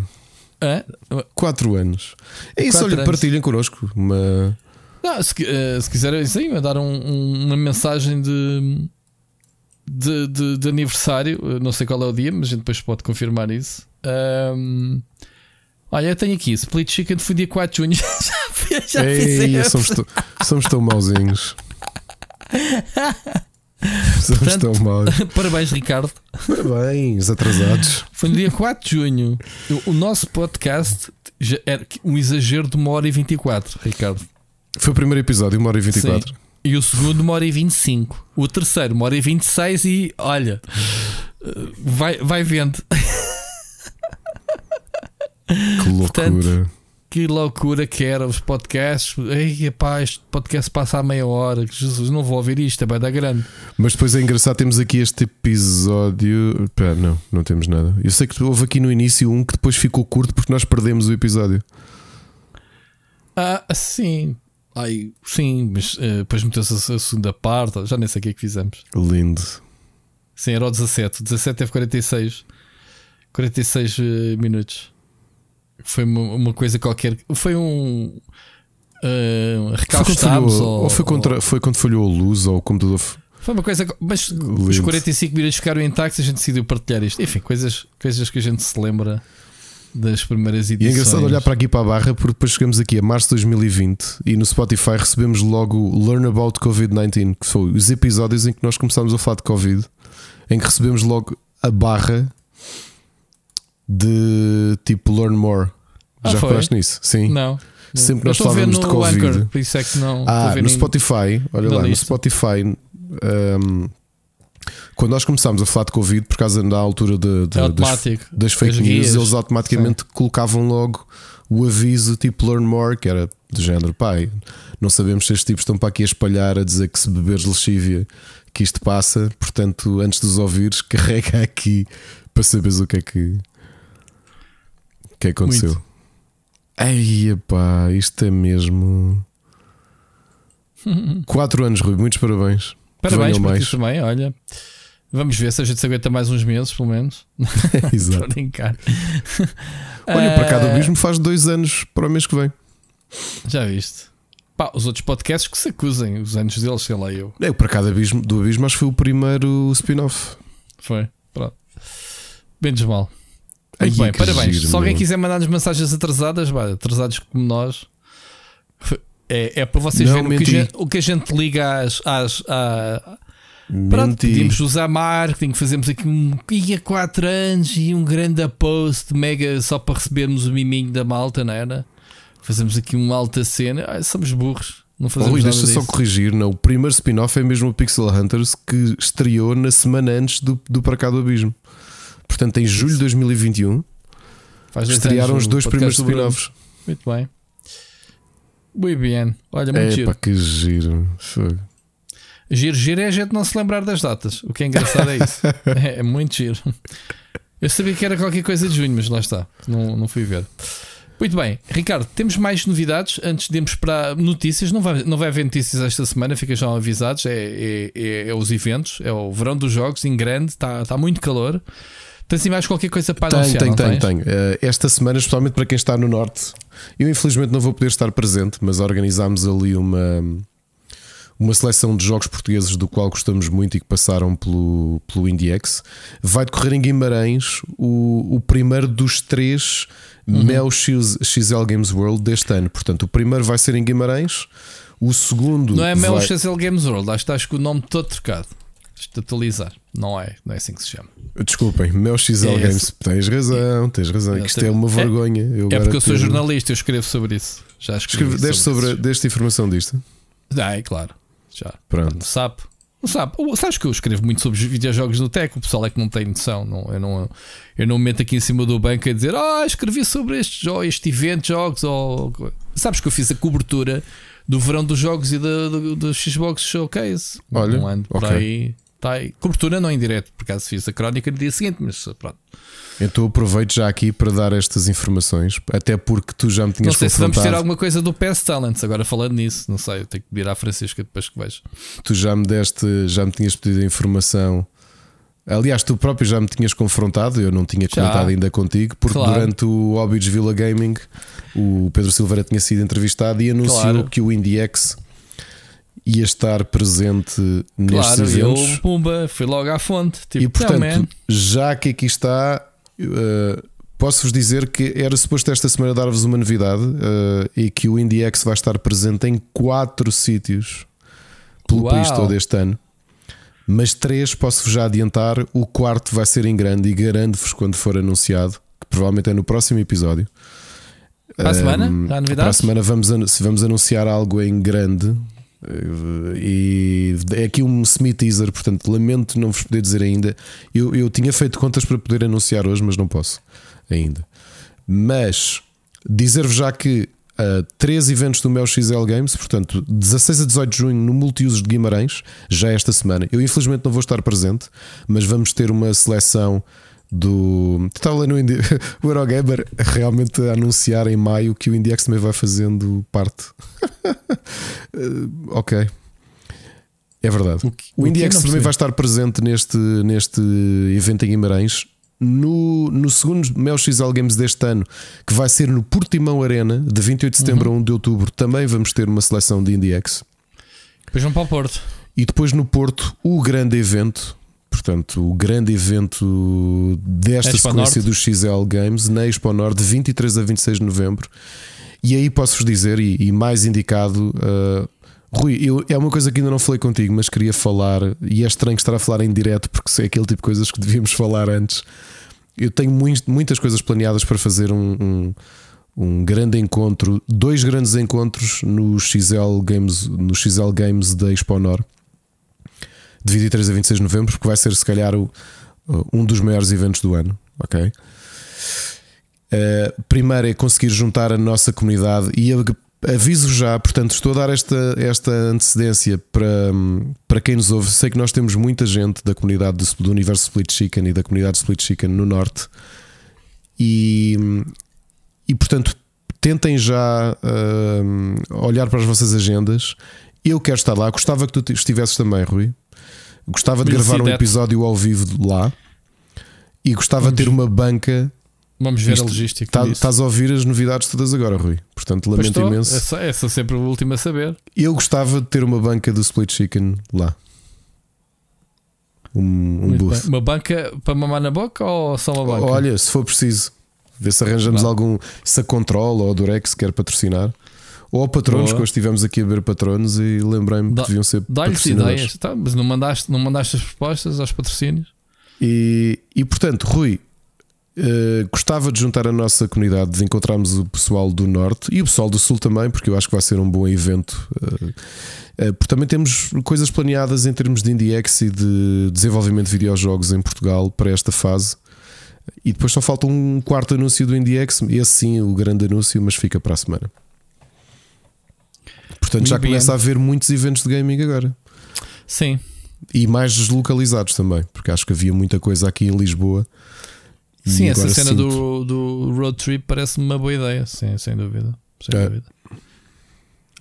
Hã? 4 anos. É isso, Quatro olha, anos. partilhem connosco. Uma... Não, se, eh, se quiserem sim, mandar um- um- uma mensagem de, de, de- de aniversário, eu não sei qual é o dia, mas a gente depois pode confirmar isso. Ahm, olha, eu tenho aqui Split Chicken, foi dia 4 de junho. já fiz, já fiz Ei, essa. somos, somos tão mauzinhos. somos Portanto- tão maus. Parabéns, Ricardo. Parabéns, atrasados. Foi no dia 4 de junho. O, nosso podcast já era um exagero de 1 hora e 24, Ricardo. Foi o primeiro episódio, 1 hora e 24. Sim. E o segundo, uma hora e 25. O terceiro, uma hora e 26. E olha, vai, vai vendo. Que loucura. Portanto, que loucura que era os podcasts. Ei, pá, este podcast passa a meia hora. Jesus, não vou ouvir isto, é bem da grande. Mas depois é engraçado, temos aqui este episódio. Pera, não, não temos nada. Eu sei que houve aqui no início um que depois ficou curto porque nós perdemos o episódio. Ah, sim. Ai, sim, mas uh, depois meteu-se a segunda parte. Já nem sei o que é que fizemos. Lindo. Sim, era o 17. O 17 teve 46. 46 uh, minutos. Foi uma, uma, coisa qualquer. Foi um. Uh, recalcámos ou, ou, foi, contra, ou... foi quando falhou a luz ou o computador. Foi uma coisa. Mas Lindo. os 45 minutos ficaram intactos e a gente decidiu partilhar isto. Enfim, coisas, coisas que a gente se lembra das primeiras edições. E é engraçado olhar para aqui para a barra porque depois chegamos aqui a março de 2020 e no Spotify recebemos logo Learn About COVID-19, que foi os episódios em que nós começámos a falar de Covid, em que recebemos logo a barra de tipo Learn More. Ah, Já reparaste nisso? Sim. Não. Sempre que nós falávamos de Covid. Anchor, por isso é que não. Ah, no Spotify, olha lá, lista. no Spotify. Um, quando nós começámos a falar de Covid, por causa da altura de, de, é das, das, fake news, eles automaticamente Sim. colocavam logo o aviso tipo Learn More, que era do género, pai, não sabemos se estes tipos estão para aqui a espalhar a dizer que se beberes lexívia que isto passa, portanto, antes de os ouvires, carrega aqui para saberes o que é que, o que aconteceu. Muito. Ei, pá, isto é mesmo. Quatro anos, Rui, muitos parabéns. Parabéns para ti também, olha. Vamos ver se a gente se aguenta mais uns meses, pelo menos. Exato. brincar. Olha, para cada abismo faz dois anos para o mês que vem. Já viste? Pá, os outros podcasts que se acusem, os anos deles, sei lá eu. É, para cada abismo do abismo, acho que foi o primeiro spin-off. Foi, pronto. Menos mal. Muito Ai, bem, parabéns. Giro, Se alguém meu. quiser mandar-nos mensagens atrasadas, atrasados como nós, é, é para vocês não, verem o que, gente, o que, a gente liga às. às à, Pronto, pedimos usar marketing, fazemos aqui um há 4 anos e um grande post mega só para recebermos o miminho da malta, não era? Fazemos aqui uma alta cena, ah, somos burros. Não fazemos oh, deixa só corrigir, não. O primeiro spin-off é mesmo o Pixel Hunters que estreou na semana antes do, do Para Cá do Abismo. Portanto, em julho de 2021 Faz estrearam os dois primeiros spin-offs. Muito bem. Muito bem. Olha, muito é, giro. Que giro. Foi. Giro, giro é a gente não se lembrar das datas. O que é engraçado é isso. é, é, muito giro. Eu sabia que era qualquer coisa de junho, mas lá está. Não, não fui ver. Muito bem, Ricardo, temos mais novidades antes de irmos para notícias. Não vai, não vai haver notícias esta semana, fica já avisados. É, é, é, é os eventos, é o verão dos jogos em grande, está, está muito calor. Tens assim mais qualquer coisa para tenho, anunciar? Tenho, tenho, tenho. Uh, esta semana, especialmente para quem está no Norte, eu infelizmente não vou poder estar presente, mas organizámos ali uma, uma seleção de jogos portugueses do qual gostamos muito e que passaram pelo, pelo IndieX. Vai decorrer em Guimarães o, o primeiro dos três uhum. Mel XL Games World deste ano. Portanto, o primeiro vai ser em Guimarães. O segundo. Não é Mel vai... XL Games World, acho que o nome todo trocado. Deixa-te atualizar. Não é, não é assim que se chama. Desculpem, meu XL é Games. Tens razão, tens razão. É, isto é uma vergonha. Eu é porque eu sou jornalista, eu escrevo sobre isso. Já escrevi. Escreve, sobre, sobre desta informação disto? Ah, é claro. Já. Pronto. Sabe? Sabe, sabes que eu escrevo muito sobre videojogos no Tech, o pessoal é que não tem noção. Não, eu, não, eu não me meto aqui em cima do banco a dizer Ah, escrevi sobre este, este evento de jogos. Ou... Sabes que eu fiz a cobertura do verão dos jogos e do, do, do Xbox Showcase. Olha, um ano por okay. aí Tá aí. Cobertura não em direto, por acaso fiz a crónica no dia seguinte, mas pronto. Então aproveito já aqui para dar estas informações, até porque tu já me tinhas Não sei confrontado. se vamos ter alguma coisa do PS Talents, agora falando nisso, não sei, eu tenho que virar a Francisca depois que vejo. Tu já me deste, já me tinhas pedido a informação. Aliás, tu próprio já me tinhas confrontado, eu não tinha comentado já. ainda contigo, porque claro. durante o Hobbies Villa Gaming o Pedro Silveira tinha sido entrevistado e anunciou claro. que o IndieX ia estar presente nestes claro, eventos. Eu, pumba, fui logo à fonte. Tipo, e portanto, já que aqui está, uh, posso-vos dizer que era suposto esta semana dar-vos uma novidade uh, e que o IndieX vai estar presente em quatro sítios pelo Uau. país todo este ano. Mas três posso-vos já adiantar. O quarto vai ser em grande e garanto-vos quando for anunciado, que provavelmente é no próximo episódio. Para a semana? Um, para a semana vamos, vamos anunciar algo em grande E é aqui um semi-teaser, portanto, lamento não vos poder dizer ainda. Eu, eu tinha feito contas para poder anunciar hoje, mas não posso ainda. Mas dizer-vos já que uh, três eventos do meu XL Games, portanto, 16 a 18 de junho no Multiusos de Guimarães, já esta semana. Eu infelizmente não vou estar presente, mas vamos ter uma seleção do. Estava lá no Indi... o Eurogamer realmente a anunciar em maio que o Indiex também vai fazendo parte. ok. É verdade. O, que, o, o Indiex também vai estar presente neste, neste evento em Guimarães. No, no segundo Mel XL Games deste ano, que vai ser no Portimão Arena, de 28 de setembro uhum. a 1 de outubro, também vamos ter uma seleção de IndieX. Depois vão para o Porto. E depois no Porto, o grande evento, Portanto, o grande evento desta Expo sequência Norte. do XL Games na Expo Norte, de 23 a 26 de novembro. E aí posso-vos dizer, e, e, mais indicado, uh, Rui, eu, é uma coisa que ainda não falei contigo, mas queria falar, e é estranho estar a falar em direto, porque sei aquele tipo de coisas que devíamos falar antes. Eu tenho muitas coisas planeadas para fazer um, um, um, grande encontro, dois grandes encontros no XL Games, no XL Games da Expo Norte de 23 a 26 de novembro, porque vai ser se calhar o, um dos maiores eventos do ano. Ok. Uh, primeiro é conseguir juntar a nossa comunidade e aviso já, portanto, estou a dar esta, esta antecedência para, para quem nos ouve. Sei que nós temos muita gente da comunidade do, do universo Split Chicken e da comunidade Split Chicken no Norte, e, e portanto, tentem já uh, olhar para as vossas agendas. Eu quero estar lá, gostava que tu estivesses também, Rui. Gostava de gravar um episódio ao vivo lá e gostava de ter uma banca. Vamos ver Isto, a logística. Tá, estás a ouvir as novidades todas agora, Rui. Portanto, lamento imenso. Essa, essa é sempre a última a saber. Eu gostava de ter uma banca do Split Chicken lá. Um, um booth. Uma banca para mamar na boca ou só uma banca? Olha, se for preciso, ver se arranjamos Não. algum. Se a Control ou a Durex quer patrocinar. Ou patronos, que hoje estivemos aqui a ver patronos e lembrei-me que deviam ser Dá-lhes ideias, tá, mas não mandaste, não mandaste as propostas aos patrocínios? E, e portanto, Rui, uh, gostava de juntar a nossa comunidade, de encontrarmos o pessoal do Norte e o pessoal do Sul também, porque eu acho que vai ser um bom evento. Uh, uh, porque também temos coisas planeadas em termos de IndieX e de desenvolvimento de videojogos em Portugal para esta fase. E depois só falta um quarto anúncio do IndieX, esse sim, o grande anúncio, mas fica para a semana. Portanto, já começa a haver muitos eventos de gaming agora. Sim. E mais deslocalizados também, porque acho que havia muita coisa aqui em Lisboa. Sim, essa cena sinto... do, do road trip parece-me uma boa ideia, sim, sem dúvida. Sem é. dúvida.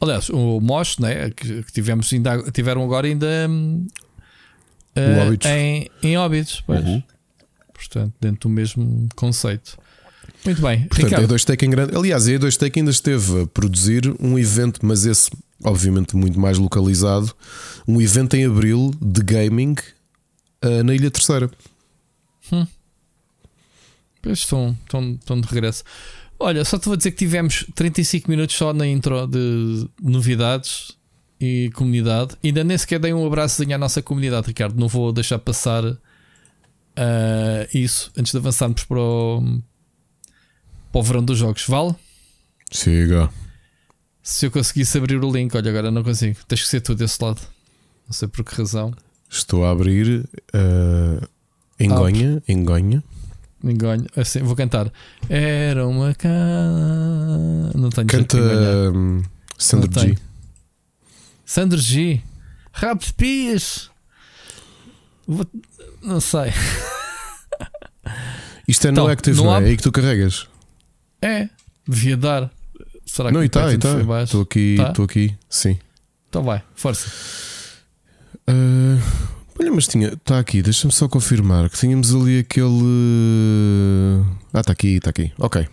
Aliás, o Mosh, né, que, tivemos ainda, tiveram agora ainda uh, em, em Óbidos, uhum. portanto, dentro do mesmo conceito. Muito bem. Portanto, Ricardo. a 2Tech em grande. Aliás, a E2Tech ainda esteve a produzir um evento, mas esse, obviamente, muito mais localizado. Um evento em abril de gaming uh, na Ilha Terceira. Hum. Estão, estão, estão de regresso. Olha, só te vou dizer que tivemos 35 minutos só na intro de novidades e comunidade. Ainda nem sequer dei um abraço à nossa comunidade, Ricardo. Não vou deixar passar uh, isso antes de avançarmos para o, para o verão dos jogos, vale? Siga. Se eu conseguisse abrir o link, olha, agora não consigo. Tens que ser tu desse lado. Não sei por que razão. Estou a abrir uh, engonha, ah, engonha. Engonha, assim, vou cantar. Era uma casa. Não tenho Canta um, Sandro G. Sandro G. Rapos Pias. Vou... Não sei. Isto é então, no Active, não, não é? é aí que tu carregas. É, devia dar. Será não, que está, está. Estou aqui, estou tá? aqui, sim. Então vai, força. Uh, olha, mas tinha, está aqui, deixa-me só confirmar que tínhamos ali aquele. Ah, está aqui, está aqui, ok.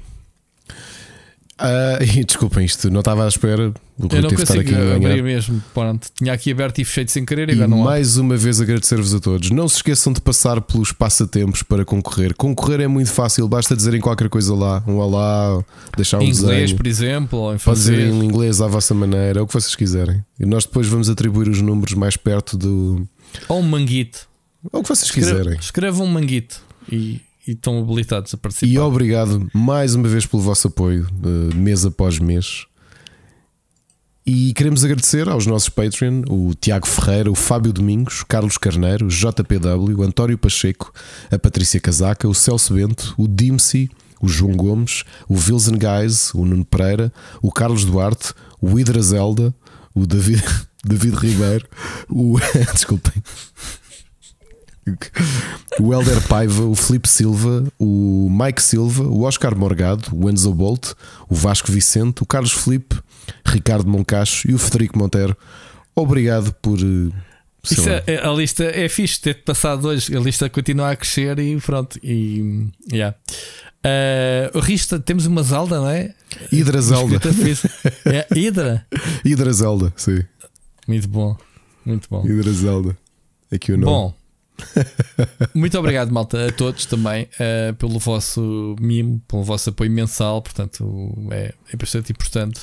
Uh, desculpem isto, não estava à espera. O eu não consigo aqui abrir mesmo. Pronto, tinha aqui aberto e fechei sem querer e, e não mais uma vez agradecer-vos a todos. Não se esqueçam de passar pelos passatempos para concorrer. Concorrer é muito fácil, basta dizerem qualquer coisa lá, um olá, deixar um em inglês, desenho. por exemplo, ou em dizer em inglês à vossa maneira, o que vocês quiserem. E nós depois vamos atribuir os números mais perto do. Ou um manguito. Ou o que vocês quiserem. Escrevam um manguito e e estão habilitados a participar. E obrigado mais uma vez pelo vosso apoio, uh, mês após mês. E queremos agradecer aos nossos Patreon, o Tiago Ferreira, o Fábio Domingos, Carlos Carneiro, JPW, o António Pacheco, a Patrícia Casaca, o Celso Bento, o Dimsy, o João Gomes, o Wilson Guys, o Nuno Pereira, o Carlos Duarte, o Hidra Zelda, o David, David Ribeiro, o. Desculpem. O Helder Paiva, o Felipe Silva, o Mike Silva, o Oscar Morgado, o Enzo Bolt, o Vasco Vicente, o Carlos Felipe, Ricardo Moncacho e o Federico Monteiro. Obrigado por. Eh, é, a lista é fixe ter passado hoje. A lista continua a crescer e pronto. E, yeah. Uh, o Rista, temos uma Zelda, não é? Hidra Zelda. é, Hidra? Hidra Zelda, sim. Muito bom. Muito bom. Hidra Zelda. Aqui o nome. Bom. Muito obrigado, malta, a todos também uh, pelo vosso mimo, pelo vosso apoio mensal. Portanto, é, é bastante importante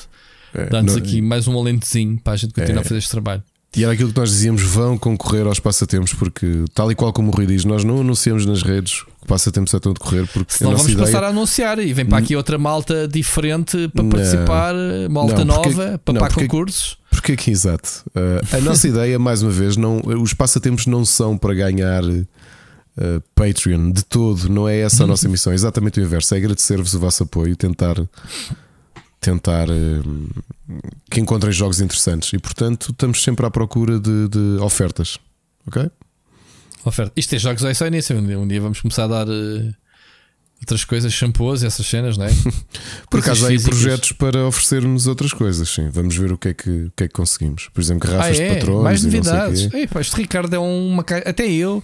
é, dar-nos aqui mais um alentezinho para a gente continuar é, a fazer este trabalho. E era aquilo que nós dizíamos: vão concorrer aos passatempos, porque, tal e qual como o Rui diz, nós não anunciamos nas redes que passatempos é tão decorrer. Porque Senão vamos ideia... passar a anunciar e vem para aqui outra malta diferente para não, participar, malta não, porque, nova para, não, para porque, concursos. Porque aqui, exato. Uh, a nossa ideia, mais uma vez, não, os passatempos não são para ganhar. Uh, Patreon de todo, não é essa a nossa missão, é exatamente o inverso, é agradecer-vos o vosso apoio, tentar tentar uh, que encontrem jogos interessantes e, portanto, estamos sempre à procura de, de ofertas. Ok? Oferta. Isto é jogos é só início. Um dia, um dia vamos começar a dar uh, outras coisas, shampoos e essas cenas, não é? Por acaso há aí projetos para oferecer-nos outras coisas, sim. Vamos ver o que é que, o que, é que conseguimos. Por exemplo, garrafas ah, é? de patrões. Mais novidades. Ei, pá, este Ricardo é uma. Até eu.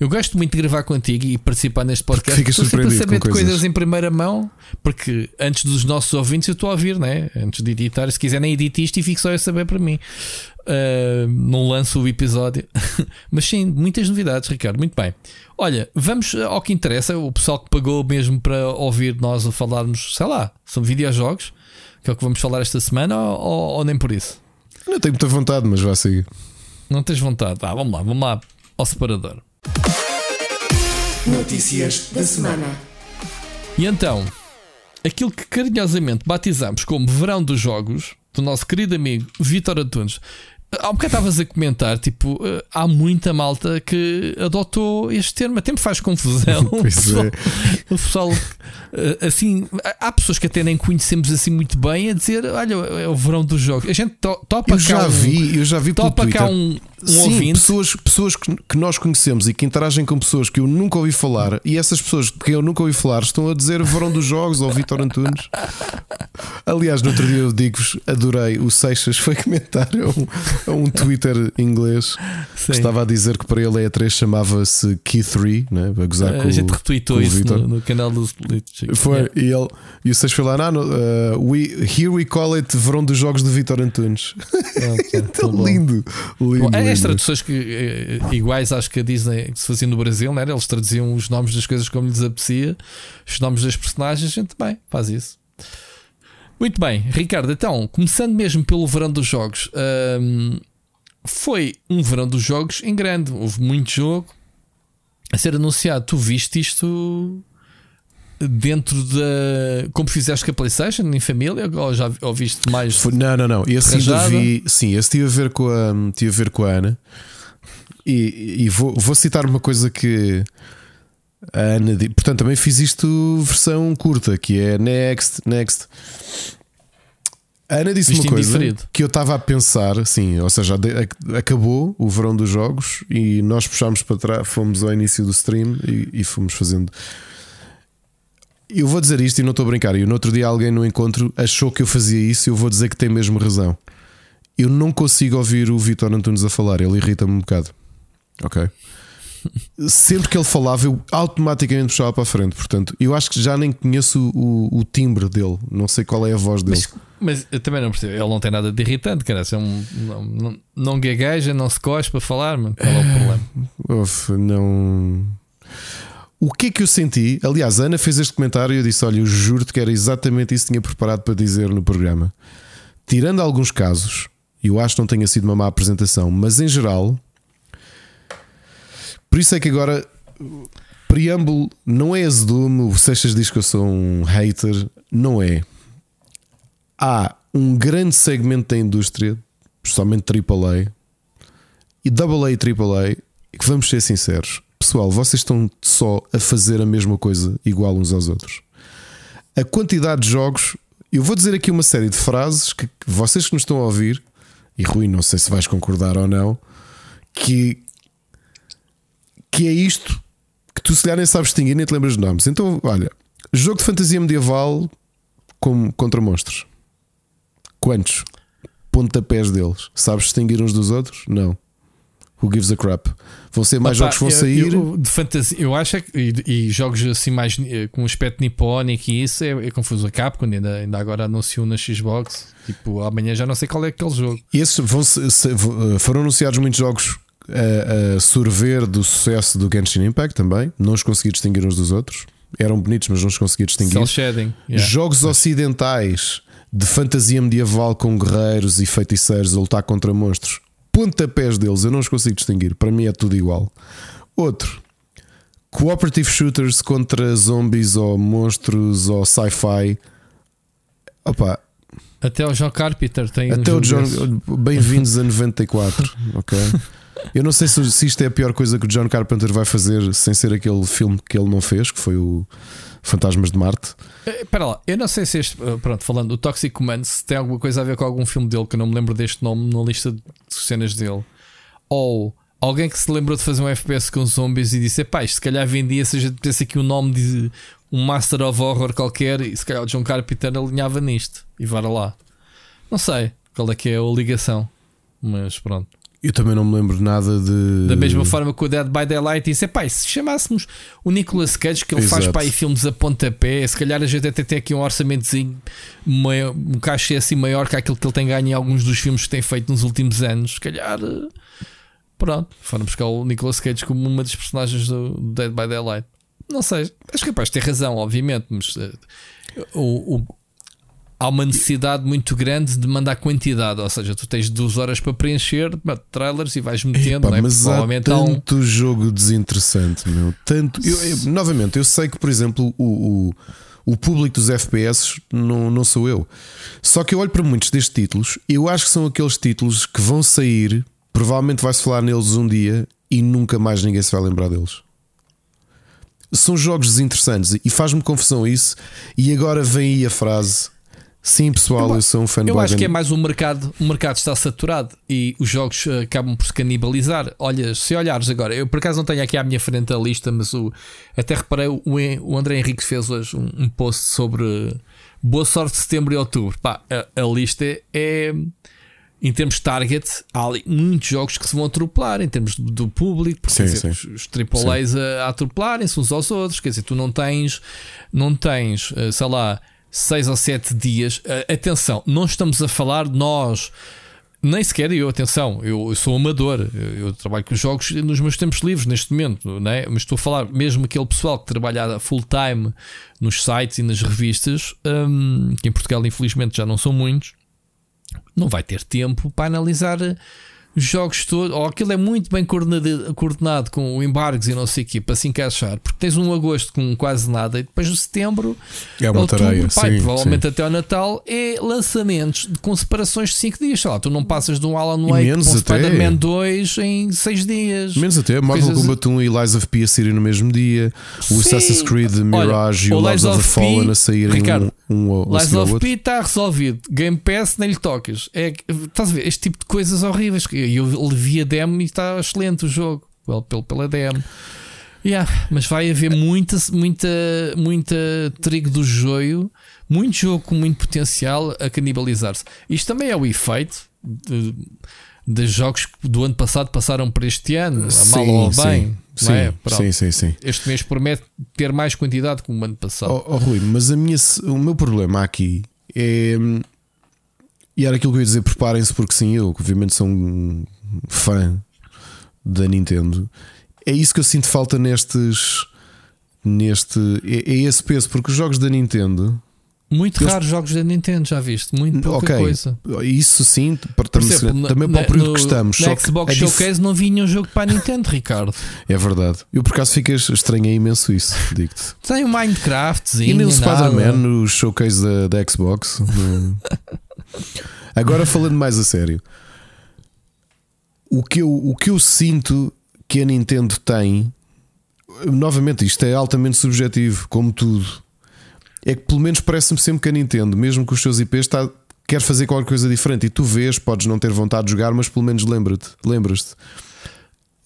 Eu gosto muito de gravar contigo e participar neste podcast. Ficas surpreendido a saber de coisas. coisas. em primeira mão, porque antes dos nossos ouvintes eu estou a ouvir, né? Antes de editar, se quiser nem edite isto e fico só a saber para mim. Uh, não lanço o episódio. Mas sim, muitas novidades, Ricardo. Muito bem. Olha, vamos ao que interessa. O pessoal que pagou mesmo para ouvir nós a falarmos, sei lá, são videojogos, que é o que vamos falar esta semana, ou, ou nem por isso? Não tenho muita vontade, mas vá seguir. Não tens vontade? Ah, vamos lá, vamos lá ao separador. Notícias da semana. E então, aquilo que carinhosamente batizamos como Verão dos Jogos, do nosso querido amigo Vitor Antunes. Há um bocado estavas a comentar, tipo, eh, há muita malta que adotou este termo, até me faz confusão. Pois é. O pessoal, eh, assim, há pessoas que até nem conhecemos assim muito bem a dizer: olha, é o verão dos jogos. A gente to, topa eu já vi, eu já vi topa cá um, um Sim, ouvinte. pessoas, pessoas que, que, nós conhecemos e que interagem com pessoas que eu nunca ouvi falar, e essas pessoas que eu nunca ouvi falar estão a dizer verão dos jogos ou Vitor Antunes. Aliás, no outro dia eu digo-vos, adorei. O Seixas foi comentar a um, a um Twitter inglês Sim. que estava a dizer que para ele a E3 chamava-se Key3, né? a gozar a com A gente retweetou isso no, no, canal do Split. Foi, yeah. e, ele, e o Seixas foi lá, não, uh, we, here we call it verão dos jogos de Vitor Antunes. É, lindo, lindo. Bom, é as traduções que, eh, iguais às que a Disney se fazia no Brasil, né? eles traduziam os nomes das coisas como lhes apetecia, os nomes das personagens, a gente bem faz isso. Muito bem, Ricardo, então, começando mesmo pelo verão dos jogos, foi um verão dos jogos em grande, houve muito jogo a ser anunciado. Tu viste isto dentro da. Como fizeste com a PlayStation, em família? Ou já ouviste mais? Não, não, não. Esse ainda vi. Sim, esse tive a ver com a, tive a, ver com a Ana. E, e vou, vou citar uma coisa que a Ana. Portanto, também fiz isto versão curta, que é Next, Next. A Ana disse Visto uma coisa indiferido. que eu estava a pensar, sim, ou seja, acabou o verão dos jogos e nós puxámos para trás, fomos ao início do stream e, e fomos fazendo. Eu vou dizer isto e não estou a brincar. E no outro dia alguém no encontro achou que eu fazia isso e eu vou dizer que tem mesmo razão. Eu não consigo ouvir o Vitor Antunes a falar, ele irrita-me um bocado. Ok? sempre que ele falava, eu automaticamente puxava para a frente. Portanto, eu acho que já nem conheço o, o timbre dele, não sei qual é a voz dele. Mas, mas, eu também não percebo, ele não tem nada de irritante, cara. É um, não, não, não gagueja, não se cospe para falar, mano. qual é o problema? Uf, não. O que é que eu senti? Aliás, a Ana fez este comentário e eu disse: Olha, eu juro-te que era exatamente isso que tinha preparado para dizer no programa. Tirando alguns casos, eu acho que não tenha sido uma má apresentação, mas em geral, por isso é que agora, preâmbulo, não é azedume. O Seixas diz que eu sou um hater, não é. Há um grande segmento da indústria, especialmente AAA e AA e AAA, que vamos ser sinceros, pessoal, vocês estão só a fazer a mesma coisa igual uns aos outros. A quantidade de jogos, eu vou dizer aqui uma série de frases que vocês que nos estão a ouvir, e Rui, não sei se vais concordar ou não, que, que é isto que tu se calhar nem sabes distinguir nem te lembras de nomes. Então, olha, jogo de fantasia medieval com, contra monstros. Quantos pontapés deles? Sabes distinguir uns dos outros? Não. Who gives a crap? Vão ser mais Opa, jogos que vão sair. Eu, de fantasia, eu acho que. E, e, jogos assim mais eh, com um aspecto nipónico e isso é, é confuso. A Capcom ainda, ainda agora anunciou na Xbox. Tipo, amanhã já não sei qual é aquele jogo. E esses vão se, se, eh, foram anunciados muitos jogos a, a sorver do sucesso do Genshin Impact também. Não os consegui distinguir uns dos outros. Eram bonitos, mas não os consegui distinguir. Yeah. Jogos ocidentais de fantasia medieval com guerreiros e feiticeiros a lutar contra monstros pontapés deles eu não os consigo distinguir. Para mim é tudo igual. Outro. Cooperative shooters contra zombies ou monstros ou sci-fi. Opa. Até o John Carpenter tem. Até um o John. Bem-vindos a 94. ok. Eu não sei se, se isto é a pior coisa que o John Carpenter vai fazer sem ser aquele filme que ele não fez, que foi o Fantasmas de Marte. Eh, espera lá, eu não sei se este, eh, pronto, falando do Toxic Command, se tem alguma coisa a ver com algum filme dele que eu não me lembro deste nome na lista de cenas dele, ou alguém que se lembrou de fazer um FPS com zombies e disse: pá, se calhar vendia, se a gente pensa aqui o nome de um Master of Horror qualquer, e se calhar o John Carpenter alinhava nisto e vá lá. Não sei qual é que é a ligação, mas pronto. Eu também não me lembro nada de. Da mesma forma que o Dead by Daylight disse: pá, se chamássemos o Nicolas Cage, que ele Exato. faz pá, e filmes a pontapé, se calhar a gente até tem aqui um orçamentozinho, maior, um cachê assim maior que aquilo que ele tem ganho em alguns dos filmes que tem feito nos últimos anos. Se calhar, eh, pronto, foram buscar o Nicolas Cage como uma das personagens do Dead by Daylight. Não sei, acho que capaz de ter razão, obviamente, mas uh, o, o, há uma necessidade muito grande de mandar quantidade, ou seja, tu tens duas horas para preencher trailers e vais metendo, Epa, é? Mas há tanto um... jogo desinteressante, meu. Tanto. Eu, eu, novamente, eu sei que, por exemplo, o, o, o, público dos FPS não, não sou eu. Só que eu olho para muitos destes títulos, eu acho que são aqueles títulos que vão sair, provavelmente vai-se falar neles um dia e nunca mais ninguém se vai lembrar deles são jogos desinteressantes e faz-me confusão isso. E agora vem aí a frase Sim, pessoal, eu, eu sou um fanboy. Eu acho que é mais o mercado, o mercado está saturado e os jogos eh, acabam por se canibalizar. Olha, se olhares agora, eu por acaso não tenho aqui à minha frente a lista, mas o, até reparei, o, o André Henrique fez hoje um, um post sobre boa sorte de setembro e outubro. Pá, a, a lista é, em termos de target, há ali muitos jogos que se vão atropelar em termos do, público, porque sim, dizer, sim. os, AAAs a, a atropelarem-se uns aos outros. Quer dizer, tu não tens, não tens, eh, sei lá 6 ou 7 dias. Uh, atenção, não estamos a falar de nós. Nem sequer eu, atenção, eu, eu sou amador, eu, eu, trabalho com jogos nos meus tempos livres neste momento, né? mas estou a falar mesmo aquele pessoal que trabalha full time nos sites e nas revistas, um, que em Portugal infelizmente já não são muitos, não vai ter tempo para analisar jogos todos, ou aquilo é muito bem coordenado, coordenado com o embargos e não sei o que para se encaixar, porque tens um agosto com quase nada e depois o setembro é uma outubro, tareia, pai, sim, provavelmente sim. até ao Natal é lançamentos com separações de 5 dias. Sei lá, tu não passas de um Alan Wake para um Spider-Man 2 em 6 dias. Menos até, Mortal Kombat 1 e Lies of P a saírem no mesmo dia, sim. o Assassin's Creed Mirage Olha, e o Lies of the Fallen a saírem Ricardo, um, um Lies of P está resolvido, Game Pass nem lhe tocas. É, estás a ver? Este tipo de coisas horríveis eu vi a demo e está excelente o jogo pela, pela demo. Yeah, mas vai haver muita, muita, muita trigo do joio, muito jogo com muito potencial a canibalizar-se. Isto também é o efeito de, de, jogos que do ano passado passaram para este ano, a mal ou bem. Sim, é? sim, sim, sim, Este mês promete ter mais quantidade que o ano passado. Oh, oh, Rui, mas a minha, o meu problema aqui é. E era aquilo que eu ia dizer: preparem-se, porque sim, eu, obviamente, sou um fã da Nintendo, é isso que eu sinto falta nestes. Neste. É, é esse peso, porque os jogos da Nintendo. Muito eles... raros jogos da Nintendo, já viste? Muito pouca okay. coisa. Isso sim, para, exemplo, também para o período no, que estamos. No Xbox é Showcase dif... não vinha um jogo para a Nintendo, Ricardo. É verdade. Eu por acaso ficas estranhei imenso isso, digo-te. Tem o Minecraft e nem o Spider-Man no showcase da, da Xbox. Agora falando mais a sério, o que eu, o que eu sinto que a Nintendo tem, novamente, isto é altamente subjetivo, como tudo, é que pelo menos parece-me sempre que a Nintendo, mesmo com os seus IPs, está, quer fazer qualquer coisa diferente. E tu vês, podes não ter vontade de jogar, mas pelo menos lembra-te. Lembras-te.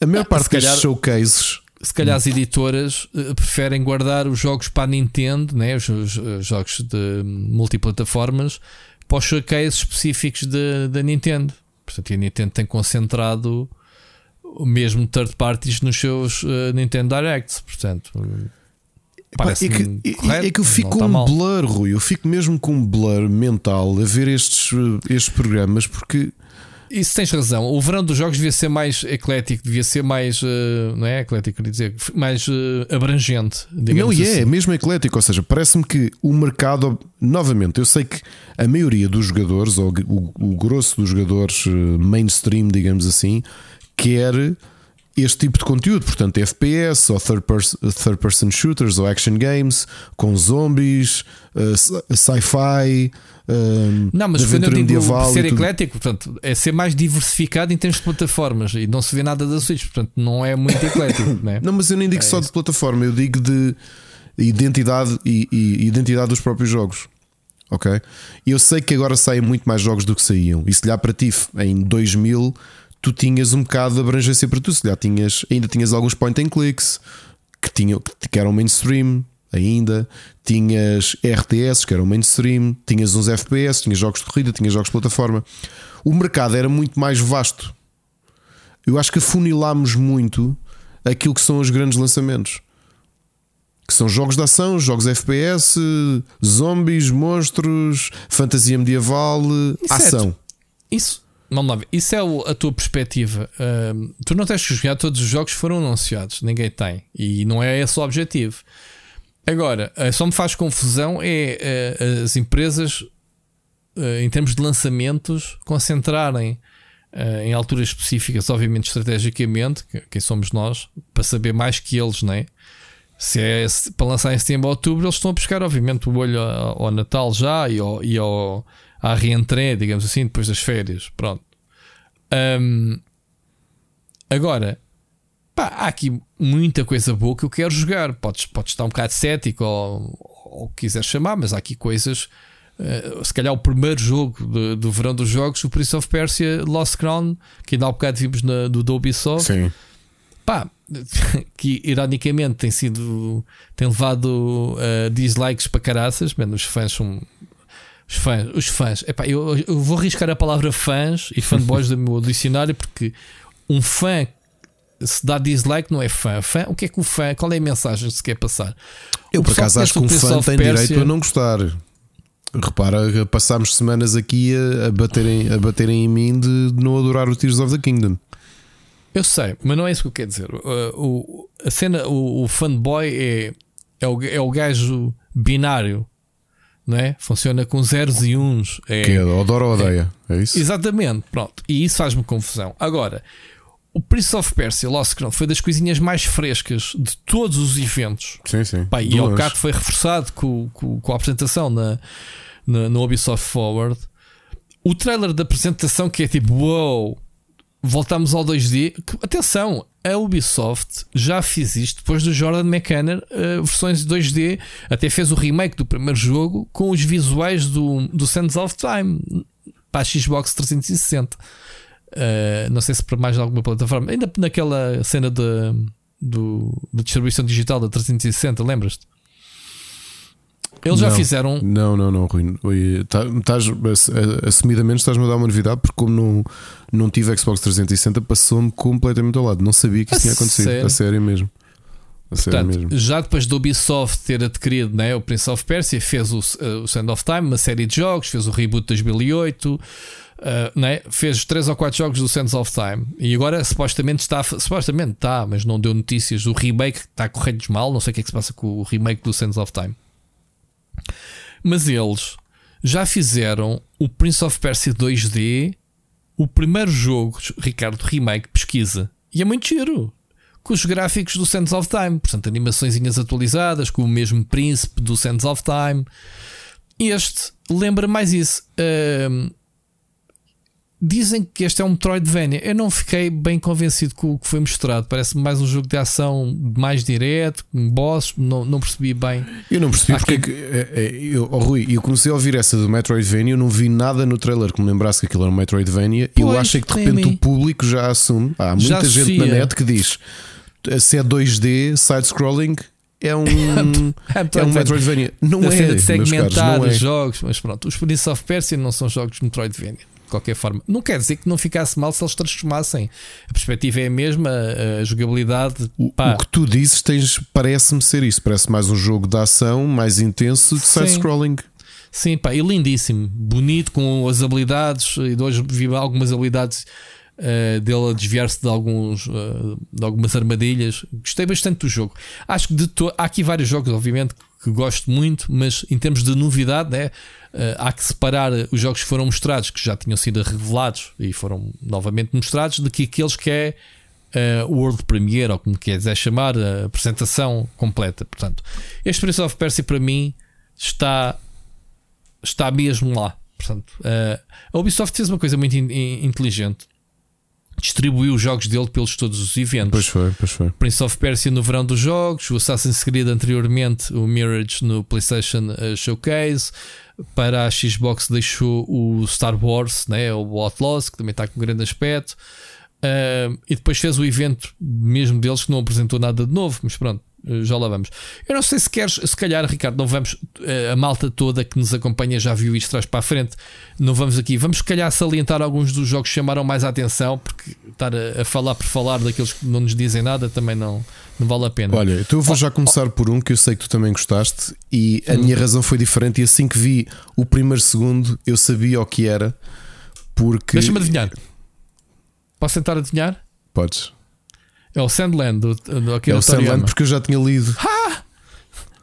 A maior ah, parte calhar... showcases se calhar as editoras uh, preferem guardar os jogos para a Nintendo, né? os, os, os jogos de multiplataformas, para os showcases específicos da Nintendo. Portanto, a Nintendo tem concentrado o mesmo third parties nos seus uh, Nintendo Directs. Portanto, parece é que, correto, é que eu fico com um blur, Rui. Eu fico mesmo com um blur mental a ver estes, eh, estes programas porque isso tens razão. O verão dos jogos devia ser mais eclético, devia ser mais. Uh, não é eclético, queria dizer, mais uh, abrangente. Não, e é, assim. é mesmo eclético. Ou seja, parece-me que o mercado. Novamente, eu sei que a maioria dos jogadores, ou o, o grosso dos jogadores uh, mainstream, digamos assim, quer este tipo de conteúdo, portanto, FPS ou third person, third person shooters ou action games com zombies, uh, sci-fi. Uh, não, mas quando eu digo ser eclético, portanto, é ser mais diversificado em termos de plataformas e não se vê nada da Switch, portanto, não é muito eclético. não, é? não, mas eu nem digo é só isso. de plataforma, eu digo de identidade e, e identidade dos próprios jogos. Ok? Eu sei que agora saem muito mais jogos do que saíam. E se lhe para ti em 2000 tu tinhas um bocado de abrangência para tu. Se já tinhas, ainda tinhas alguns point and clicks que, tinham, que eram mainstream ainda, tinhas RTS que eram mainstream, tinhas uns FPS, tinhas jogos de corrida, tinhas jogos de plataforma. O mercado era muito mais vasto. Eu acho que afunilámos muito aquilo que são os grandes lançamentos. Que são jogos de ação, jogos FPS, zombies, monstros, fantasia medieval, Isso ação. É, isso, Ver. Isso é a tua perspectiva. Uh, tu não tens que jogar, todos os jogos foram anunciados, ninguém tem. E não é esse o objetivo. Agora, uh, só me faz confusão é uh, as empresas, em termos de lançamentos, concentrarem em alturas específicas, obviamente estrategicamente, quem somos nós, para saber mais que eles, não é? Se é para lançar em setembro ou outubro, eles estão a buscar, obviamente, o olho ao, ao Natal já e ao, e ao à reentrée, digamos assim, depois das férias. Pronto. Um, agora, pá, há aqui muita coisa boa que eu quero jogar. Podes, podes estar um bocado cético ou, ou quiser chamar, mas há aqui coisas. Uh, se calhar o primeiro jogo de, do verão dos jogos, o Prince of Persia Lost Crown, que ainda há um bocado vimos na, do, do Ubisoft. Sim. Pá, que ironicamente tem sido tem levado uh, dislikes para caraças, mas os fãs são os fãs, os fãs. Epá, eu, eu vou arriscar a palavra fãs e fanboys do meu dicionário porque um fã se dá dislike não é fã. fã. O que é que o fã, qual é a mensagem que se quer passar? Eu por acaso acho que um fã tem Pérsia... direito a não gostar. Repara, passámos semanas aqui a, baterem, a baterem em mim de, de não adorar o Tears of the Kingdom. Eu sei, mas não é isso que eu quero dizer. Uh, o, a cena, o, o fanboy é, é, o, é o gajo binário não é? Funciona com zeros e uns. É, que odor ou odeia, é, é isso? Exatamente, pronto. E isso faz-me confusão. Agora, o Prince of Persia Lost Crown foi das coisinhas mais frescas de todos os eventos. Sim, sim. E ao caso foi reforçado com, com, com a apresentação na, na, no Ubisoft Forward. O trailer da apresentação que é tipo, wow, voltamos ao 2D. Atenção, a Ubisoft já fez isto depois do Jordan McCanner, uh, versões 2D, até fez o remake do primeiro jogo com os visuais do, do Sands of Time para a Xbox 360. Uh, eh, não sei se para mais alguma plataforma, ainda naquela cena de, do, de distribuição digital da 360, lembras-te? Eles não, já fizeram. Não, não, não, Rui. Tá, estás, assumidamente estás-me a dar uma novidade porque, como não, não tive Xbox 360, passou-me completamente ao lado. Não sabia que isso a tinha acontecido. Sério? A sério mesmo. A Portanto, mesmo. já depois do Ubisoft ter adquirido né, o Prince of Persia, fez o, uh, o Sand of Time, uma série de jogos, fez o reboot de 2008. Uh, né? fez 3 ou 4 jogos do Sands of Time e agora supostamente está, supostamente está, mas não deu notícias do remake que está a correr mal. Não sei o que é que se passa com o remake do Sands of Time. Mas eles já fizeram o Prince of Persia 2D, o primeiro jogo, Ricardo, remake, pesquisa. E é muito giro. Com os gráficos do Sands of Time, portanto, animações atualizadas, com o mesmo príncipe do Sands of Time. este lembra mais isso. Uh, dizem que este é um Metroidvania. Eu não fiquei bem convencido com o que foi mostrado. Parece-me mais um jogo de ação mais direto, com boss. Não, não percebi bem. Eu não percebi porque. Quem... É, é, eu, oh, Rui, eu comecei a ouvir essa do Metroidvania. Eu não vi nada no trailer que me lembrasse que aquilo era um Metroidvania. Pois, eu achei que de repente o público já assume. Há muita gente na net que diz se é 2D, side-scrolling. É um, é, é um Metroidvania. Não é. segmentar caros, os é. jogos, mas pronto, os Prince of Persia não são jogos Metroidvania qualquer forma. Não quer dizer que não ficasse mal se eles transformassem. A perspectiva é a mesma, a jogabilidade. O, o que tu dizes tens, parece-me ser isso. Parece mais um jogo de ação mais intenso de side-scrolling. Sim, pá, e lindíssimo, bonito, com as habilidades, e hoje vi algumas habilidades uh, dele a desviar-se de, alguns, uh, de algumas armadilhas. Gostei bastante do jogo. Acho que há aqui vários jogos, obviamente, que gosto muito, mas em termos de novidade, né, uh, há que separar os jogos que foram mostrados, que já tinham sido revelados e foram novamente mostrados, de que aqueles que é uh, World Premiere, ou como quiser chamar, a apresentação completa. Portanto, este Prince of Persia para mim está, está mesmo lá. Portanto, uh, a Ubisoft fez uma coisa muito in inteligente distribuiu os jogos dele pelos todos os eventos. Pois foi, pois foi. Prince of Persia no verão dos jogos, o Assassin's Creed anteriormente, o Mirage no PlayStation uh, Showcase. Para a Xbox deixou o Star Wars, né, o Outlaws, que também está com um grande aspecto. Uh, e depois fez o evento mesmo deles que não apresentou nada de novo, mas pronto, eh, já lá vamos. Eu não sei se queres, se calhar, Ricardo, não vamos. Eh, a malta toda que nos acompanha já viu isto trás para a frente. Não vamos aqui. Vamos, se calhar, salientar alguns dos jogos que chamaram mais a atenção, porque estar a, a falar por falar daqueles que não nos dizem nada também não, não vale a pena. Olha, então eu vou já começar por um que eu sei que tu também gostaste e a minha razão foi diferente. E assim que vi o primeiro segundo, eu sabia o que era. Porque. Deixa-me adivinhar. Posso tentar adivinhar? Podes. É o Sandland do, do É o Sandland porque eu já tinha lido. Ah!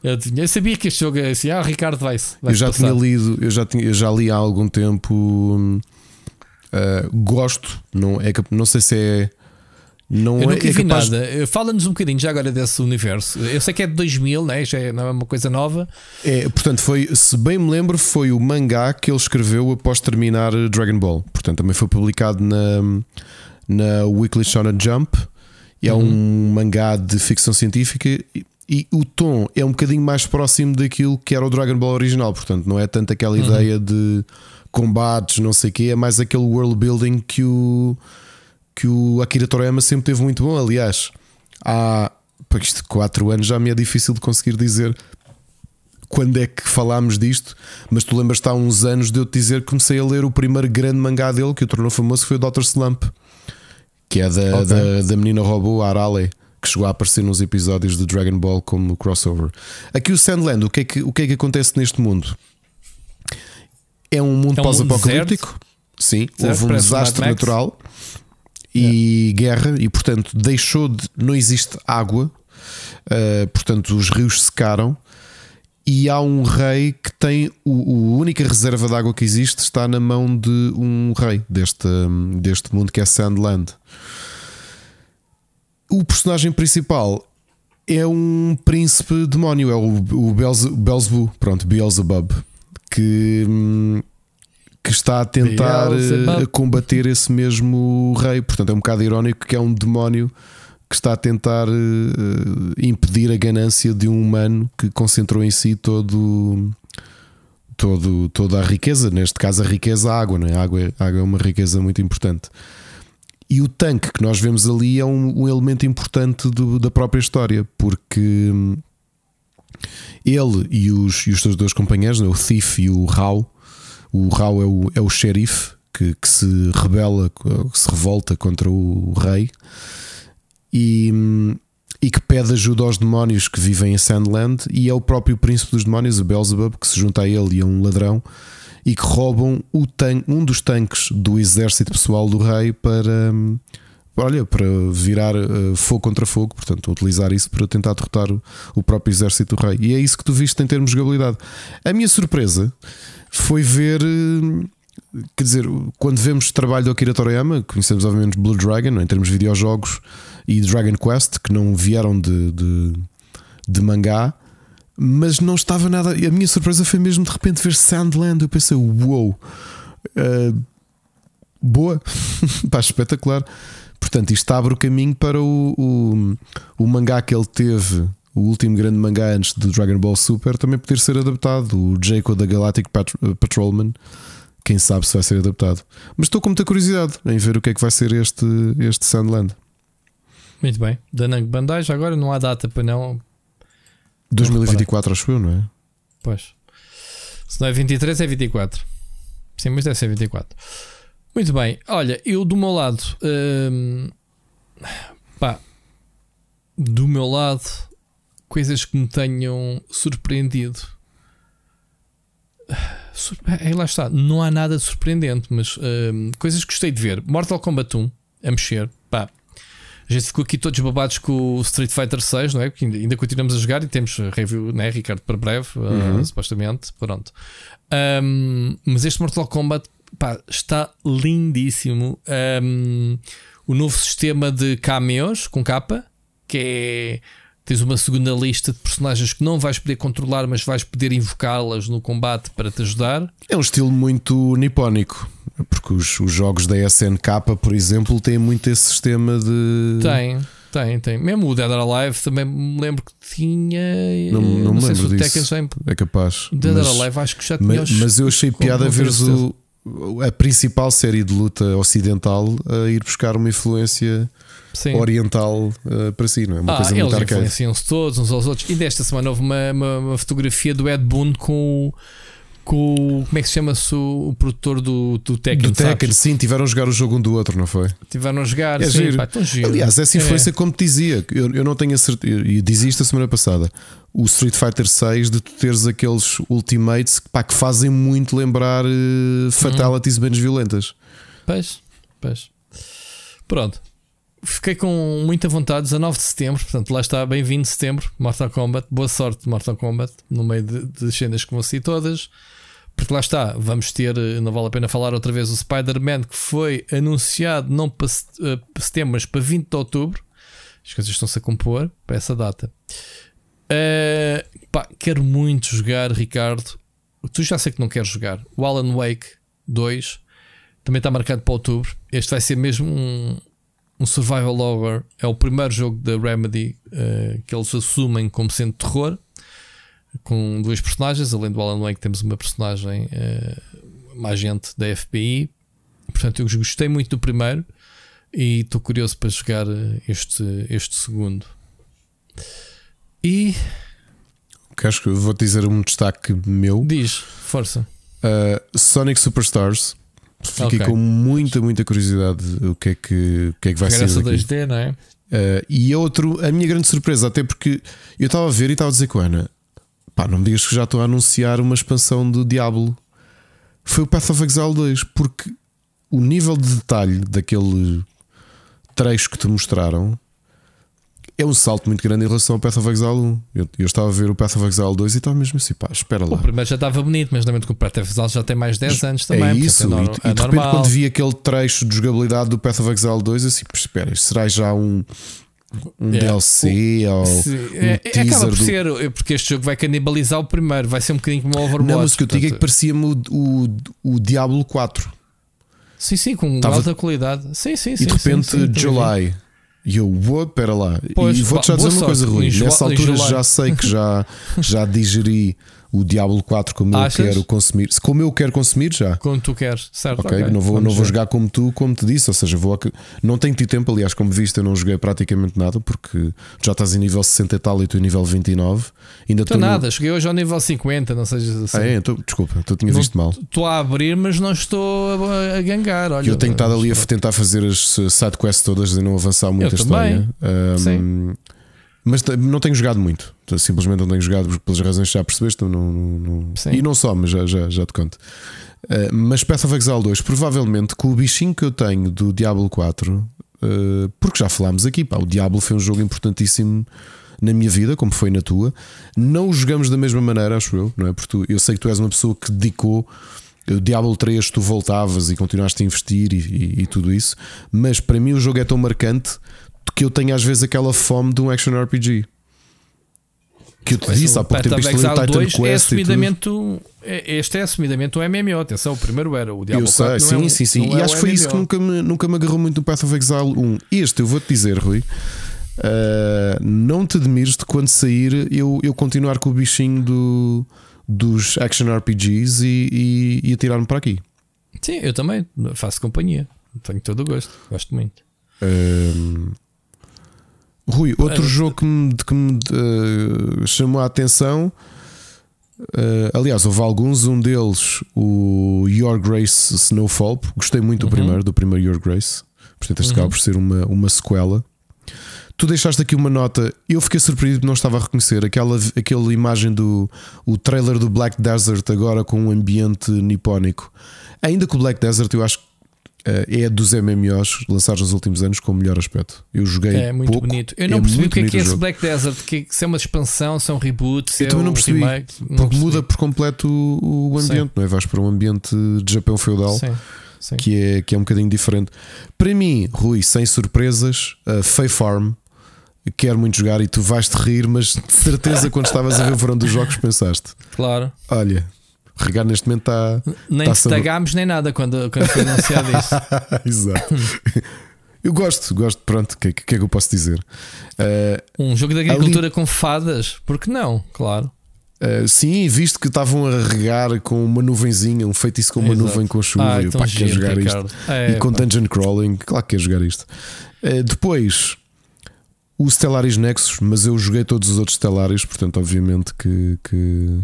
Eu, tinha, eu, sabia que este jogo é assim. Ah, Ricardo vai Eu já passar. tinha lido, eu já, tinha, eu já li há algum tempo. Uh, gosto, não, é, não sei se é. Não eu é, nunca é vi capaz... nada. Fala-nos um bocadinho já agora desse universo. Eu sei que é de 2000, né? já é, não é uma coisa nova. É, portanto, foi, se bem me lembro, foi o mangá que ele escreveu após terminar Dragon Ball. Portanto, também foi publicado na, na Weekly Shonen Jump e é uhum. um mangá de ficção científica e, e, o tom é um bocadinho mais próximo daquilo que era o Dragon Ball original, portanto, não é tanto aquela uhum. ideia de combates, não sei o quê, é mais aquele world building que o, que o Akira Toriyama sempre teve muito bom. Aliás, há para isto 4 anos já me é difícil de conseguir dizer quando é que falámos disto, mas tu lembras-te há uns anos de eu te dizer que comecei a ler o primeiro grande mangá dele que o tornou famoso, que foi o Dr. Slump que é da, okay. da, da, menina robô Arale, que chegou a aparecer nos episódios de Dragon Ball como crossover. Aqui o Sandland, o que é que, o que, é que acontece neste mundo? É um mundo é um pós-apocalíptico. Sim, certo, houve um desastre natural e é. guerra, e portanto deixou de. Não existe água, uh, portanto os rios secaram e há um rei que tem o, a única reserva de água que existe está na mão de um rei deste, deste mundo que é Sandland. O personagem principal é um príncipe demónio, é o, o pronto, Beelzebub, que, que está a tentar Beelzebub. Eh, combater esse mesmo rei. Portanto, é um bocado irónico que é um demónio que está a tentar uh, impedir a ganância de um humano que concentrou em si todo, todo, toda a riqueza, neste caso a riqueza a água, não é? a água, a água é uma riqueza muito importante. E o tanque que nós vemos ali é um, um elemento importante do, da própria história, porque hum, ele e os, e os seus dois companheiros, é? o Thief e o Rao, o Rao é o, é o xerife que, que se rebela, que se revolta contra o rei e, e que pede ajuda aos demónios que vivem em Sandland. E é o próprio príncipe dos demónios, o Beelzebub, que se junta a ele e a um ladrão e que roubam um dos tanques do exército pessoal do rei para. Olha, para virar uh, fogo contra fogo, portanto, utilizar isso para tentar derrotar o, próprio exército do rei. E é isso que tu viste em termos de jogabilidade. A minha surpresa foi ver uh, quer dizer, quando vemos o trabalho do Akira Toriyama, conhecemos obviamente Blue Dragon, em termos de videojogos, e Dragon Quest, que não vieram de, de, de mangá, mas não estava nada. A minha surpresa foi mesmo de repente ver Sandland. Eu pensei, uou, wow, uh, boa, pá, espetacular. Portanto, isto abre o caminho para o, o, o mangá que ele teve o último grande mangá antes do Dragon Ball Super também poder ser adaptado. O Jacob da Galactic Patrolman, quem sabe se vai ser adaptado. Mas estou com muita curiosidade em ver o que é que vai ser este, este Sandland. Muito bem. Da Nang Bandai, já agora não há data para não. 2024, acho eu, não é? Pois. Se não é 23, é 24. Sim, mas deve ser 24. Muito bem. Olha, eu do meu lado. Hum, pá. Do meu lado coisas que me tenham surpreendido. Aí lá está, não há nada surpreendente, mas uh, coisas que gostei de ver. Mortal Kombat 1 a mexer, pá. A gente ficou aqui todos babados com o Street Fighter 6, não é? Porque ainda, continuamos a jogar e temos review, né, Ricardo, para breve, ah, uhum. uh, supostamente. Pronto. Um, mas este Mortal Kombat pá, está lindíssimo. Um, o novo sistema de cameos com capa, que é Tens uma segunda lista de personagens que não vais poder controlar, mas vais poder invocá-las no combate para te ajudar. É um estilo muito nipónico, porque os, os jogos da SNK, por exemplo, têm muito esse sistema de. Tem. Tem, tem. Mesmo o Dead or Alive também me lembro que tinha. Não, não, não me lembro disso. Já... É capaz. Dead or Alive acho que já tinha. Mas, mas eu achei piada ver o, a principal série de luta ocidental a ir buscar uma influência Sim. oriental uh, para si, não é? Uma ah, coisa muito eles influenciam-se todos uns aos outros. E desta semana houve uma, uma, uma fotografia do Ed Boon com com como é que se chama-se o, o, produtor do, do Tekken? Do Tekken, sim, tiveram a jogar o jogo um do outro, não foi? Tiveram a jogar, é sim, giro. Pá, giro. Aliás, essa influência, é. como te dizia, eu, eu não tenho a certeza, e dizia isto a semana passada, o Street Fighter 6 de tu teres aqueles ultimates pá, que fazem muito lembrar uh, fatalities uhum. menos violentas. Pois, pois. Pronto, fiquei com muita vontade. 19 de setembro, portanto, lá está, bem-vindo setembro, Mortal Kombat. Boa sorte, Mortal Kombat, no meio de, de cenas que vão ser todas. Porque lá está, vamos ter, eh, não vale a pena falar outra vez, o Spider-Man que foi anunciado não para uh, setembro, mas para 20 de outubro. As coisas estão-se a compor para essa data. Uh, pá, quero muito jogar, Ricardo. Tu já sei que não queres jogar. O Alan Wake 2 também está marcado para outubro. Este vai ser mesmo um, um survival horror. É o primeiro jogo da Remedy uh, que eles assumem como sendo terror, com dois personagens. Além do Alan Wake, temos uma personagem, uh, uma agente da FBI. Portanto, eu gostei muito do primeiro e estou curioso para jogar eh, este, este segundo. E. Queres que vou dizer um destaque meu? Diz, força. Uh, Sonic Superstars Fiquei okay. com muita, muita curiosidade o que é que, o que, é que vai ser. Essa 2D, não é? Uh, e outro, a minha grande surpresa, até porque eu estava a ver e estava a dizer com a Ana: pá, não me digas que já estou a anunciar uma expansão do Diablo. Foi o Path of Exile 2, porque o nível de detalhe daquele trecho que te mostraram é um salto muito grande em relação ao Path of Exile 1. Eu, eu estava a ver o Path of Exile 2 e estava mesmo assim, pá, espera lá. O primeiro já estava bonito, mas também que o Path of Exile já tem mais de 10 anos também. É isso, é, e, é e de repente quando vi aquele trecho de jogabilidade do Path of Exile 2, eu assim, espera, será já um, um yeah. DLC o, ou se, é, teaser acaba por do... ser, porque este jogo vai canibalizar o primeiro, vai ser um bocadinho como o Overwatch. Não, mas o que eu digo é que parecia-me o, o, o Diablo 4. Sim, sim, com Tava... alta qualidade. Sim, sim, sim. E de repente, sim, sim, July. E eu vou, pera lá. Pois, e vou-te já dizer uma coisa, Rui. Nessa altura já sei que já, já digeri o Diablo 4 como Achas? eu quero consumir. Como eu quero consumir já. Como tu queres, certo? Ok, okay. não, vou, não vou jogar como tu, como te disse. Ou seja, vou não tenho tido tempo. Aliás, como viste, eu não joguei praticamente nada porque já estás em nível 60 e tal e tu em nível 29. Ainda estou nada, no... cheguei hoje ao nível 50. Não sejas assim. Ah, é, então, desculpa, tu tinha visto mal. Estou a abrir, mas não estou a, a gangar. Olha, eu tenho estado ali a tentar fazer as sidequests todas e não avançar muito eu a também. história. Um, Sim. Mas não tenho jogado muito. Simplesmente não tenho jogado pelas razões que já percebeste. Não, não, não... E não só, mas já, já, já te conto. Uh, mas Path of Exile 2, provavelmente com o bichinho que eu tenho do Diablo 4, uh, eh, porque já falámos aqui, pá, o Diablo foi um jogo importantíssimo na minha vida, como foi na tua. Não o jogamos da mesma maneira, acho eu, não é? Porque tu, eu sei que tu és uma pessoa que dedicou o Diablo 3, tu voltavas e continuaste a investir e, e, e tudo isso, mas para mim o jogo é tão marcante que eu tenho às vezes aquela fome de um action RPG. Que eu te disse há pouco tempo Path of instalei o Exile Titan 2 Quest é e tudo. assumidamente um- é- este é assumidamente um MMO. Atenção, o primeiro era o Diablo Eu sei, 4 não sim, é sim, sim. E é acho que foi isso que MMO. nunca me, nunca me agarrou muito no Path of Exile 1. Este, eu vou-te dizer, Rui. uh, não te admires de quando sair eu, eu continuar com o bichinho do, dos action RPGs e, e, e atirar-me para aqui. Sim, eu também faço companhia. Tenho todo o gosto. Gosto muito. Um, Rui, outro Eh, jogo que me, que me uh, chamou a atenção. uh, aliás, houve alguns, um deles, o Your Grace Snowfall. Gostei muito do Uhum. primeiro, do primeiro Your Grace. Portanto, este acaba por ser uma, uma sequela. Tu deixaste aqui uma nota. Eu fiquei surpreendido porque não estava a reconhecer aquela, aquela imagem do o trailer do Black Desert agora com um ambiente nipónico. Ainda que o Black Desert eu acho que eh, é dos MMOs lançados nos últimos anos com o melhor aspecto. Eu joguei É muito pouco, bonito. Eu não é percebi o que é que é esse jogo. Black Desert. Que, se é uma expansão, se é um reboot, se Eu é também um não percebi, remake. Não Porque percebi. muda por completo o, ambiente, não é? Vais para um ambiente de Japão feudal Sim, sim. que é, que é um bocadinho diferente. Para mim, Rui, sem surpresas, a Fay Farm quero muito jogar e tu vais-te rir, mas de certeza quando estavas a ver o verão dos jogos pensaste: Claro. olha, regar neste momento está. Nem Tá te sobre- tagámos nem nada quando, quando foi anunciado isso. Exato. Eu gosto, gosto, pronto, o que, que é que eu posso dizer? Uh, Um jogo de agricultura com fadas, porque não? Claro. uh, sim, visto que estavam a regar com uma nuvenzinha, um feitiço com uma Exato. nuvem com chuva, Ah, eu pá, giro, jogar isto. Ricardo. É, e com pá. dungeon crawling, claro que quero jogar isto. Uh, depois, o Stellaris Nexus, mas eu joguei todos os outros Stellaris, portanto, obviamente que. que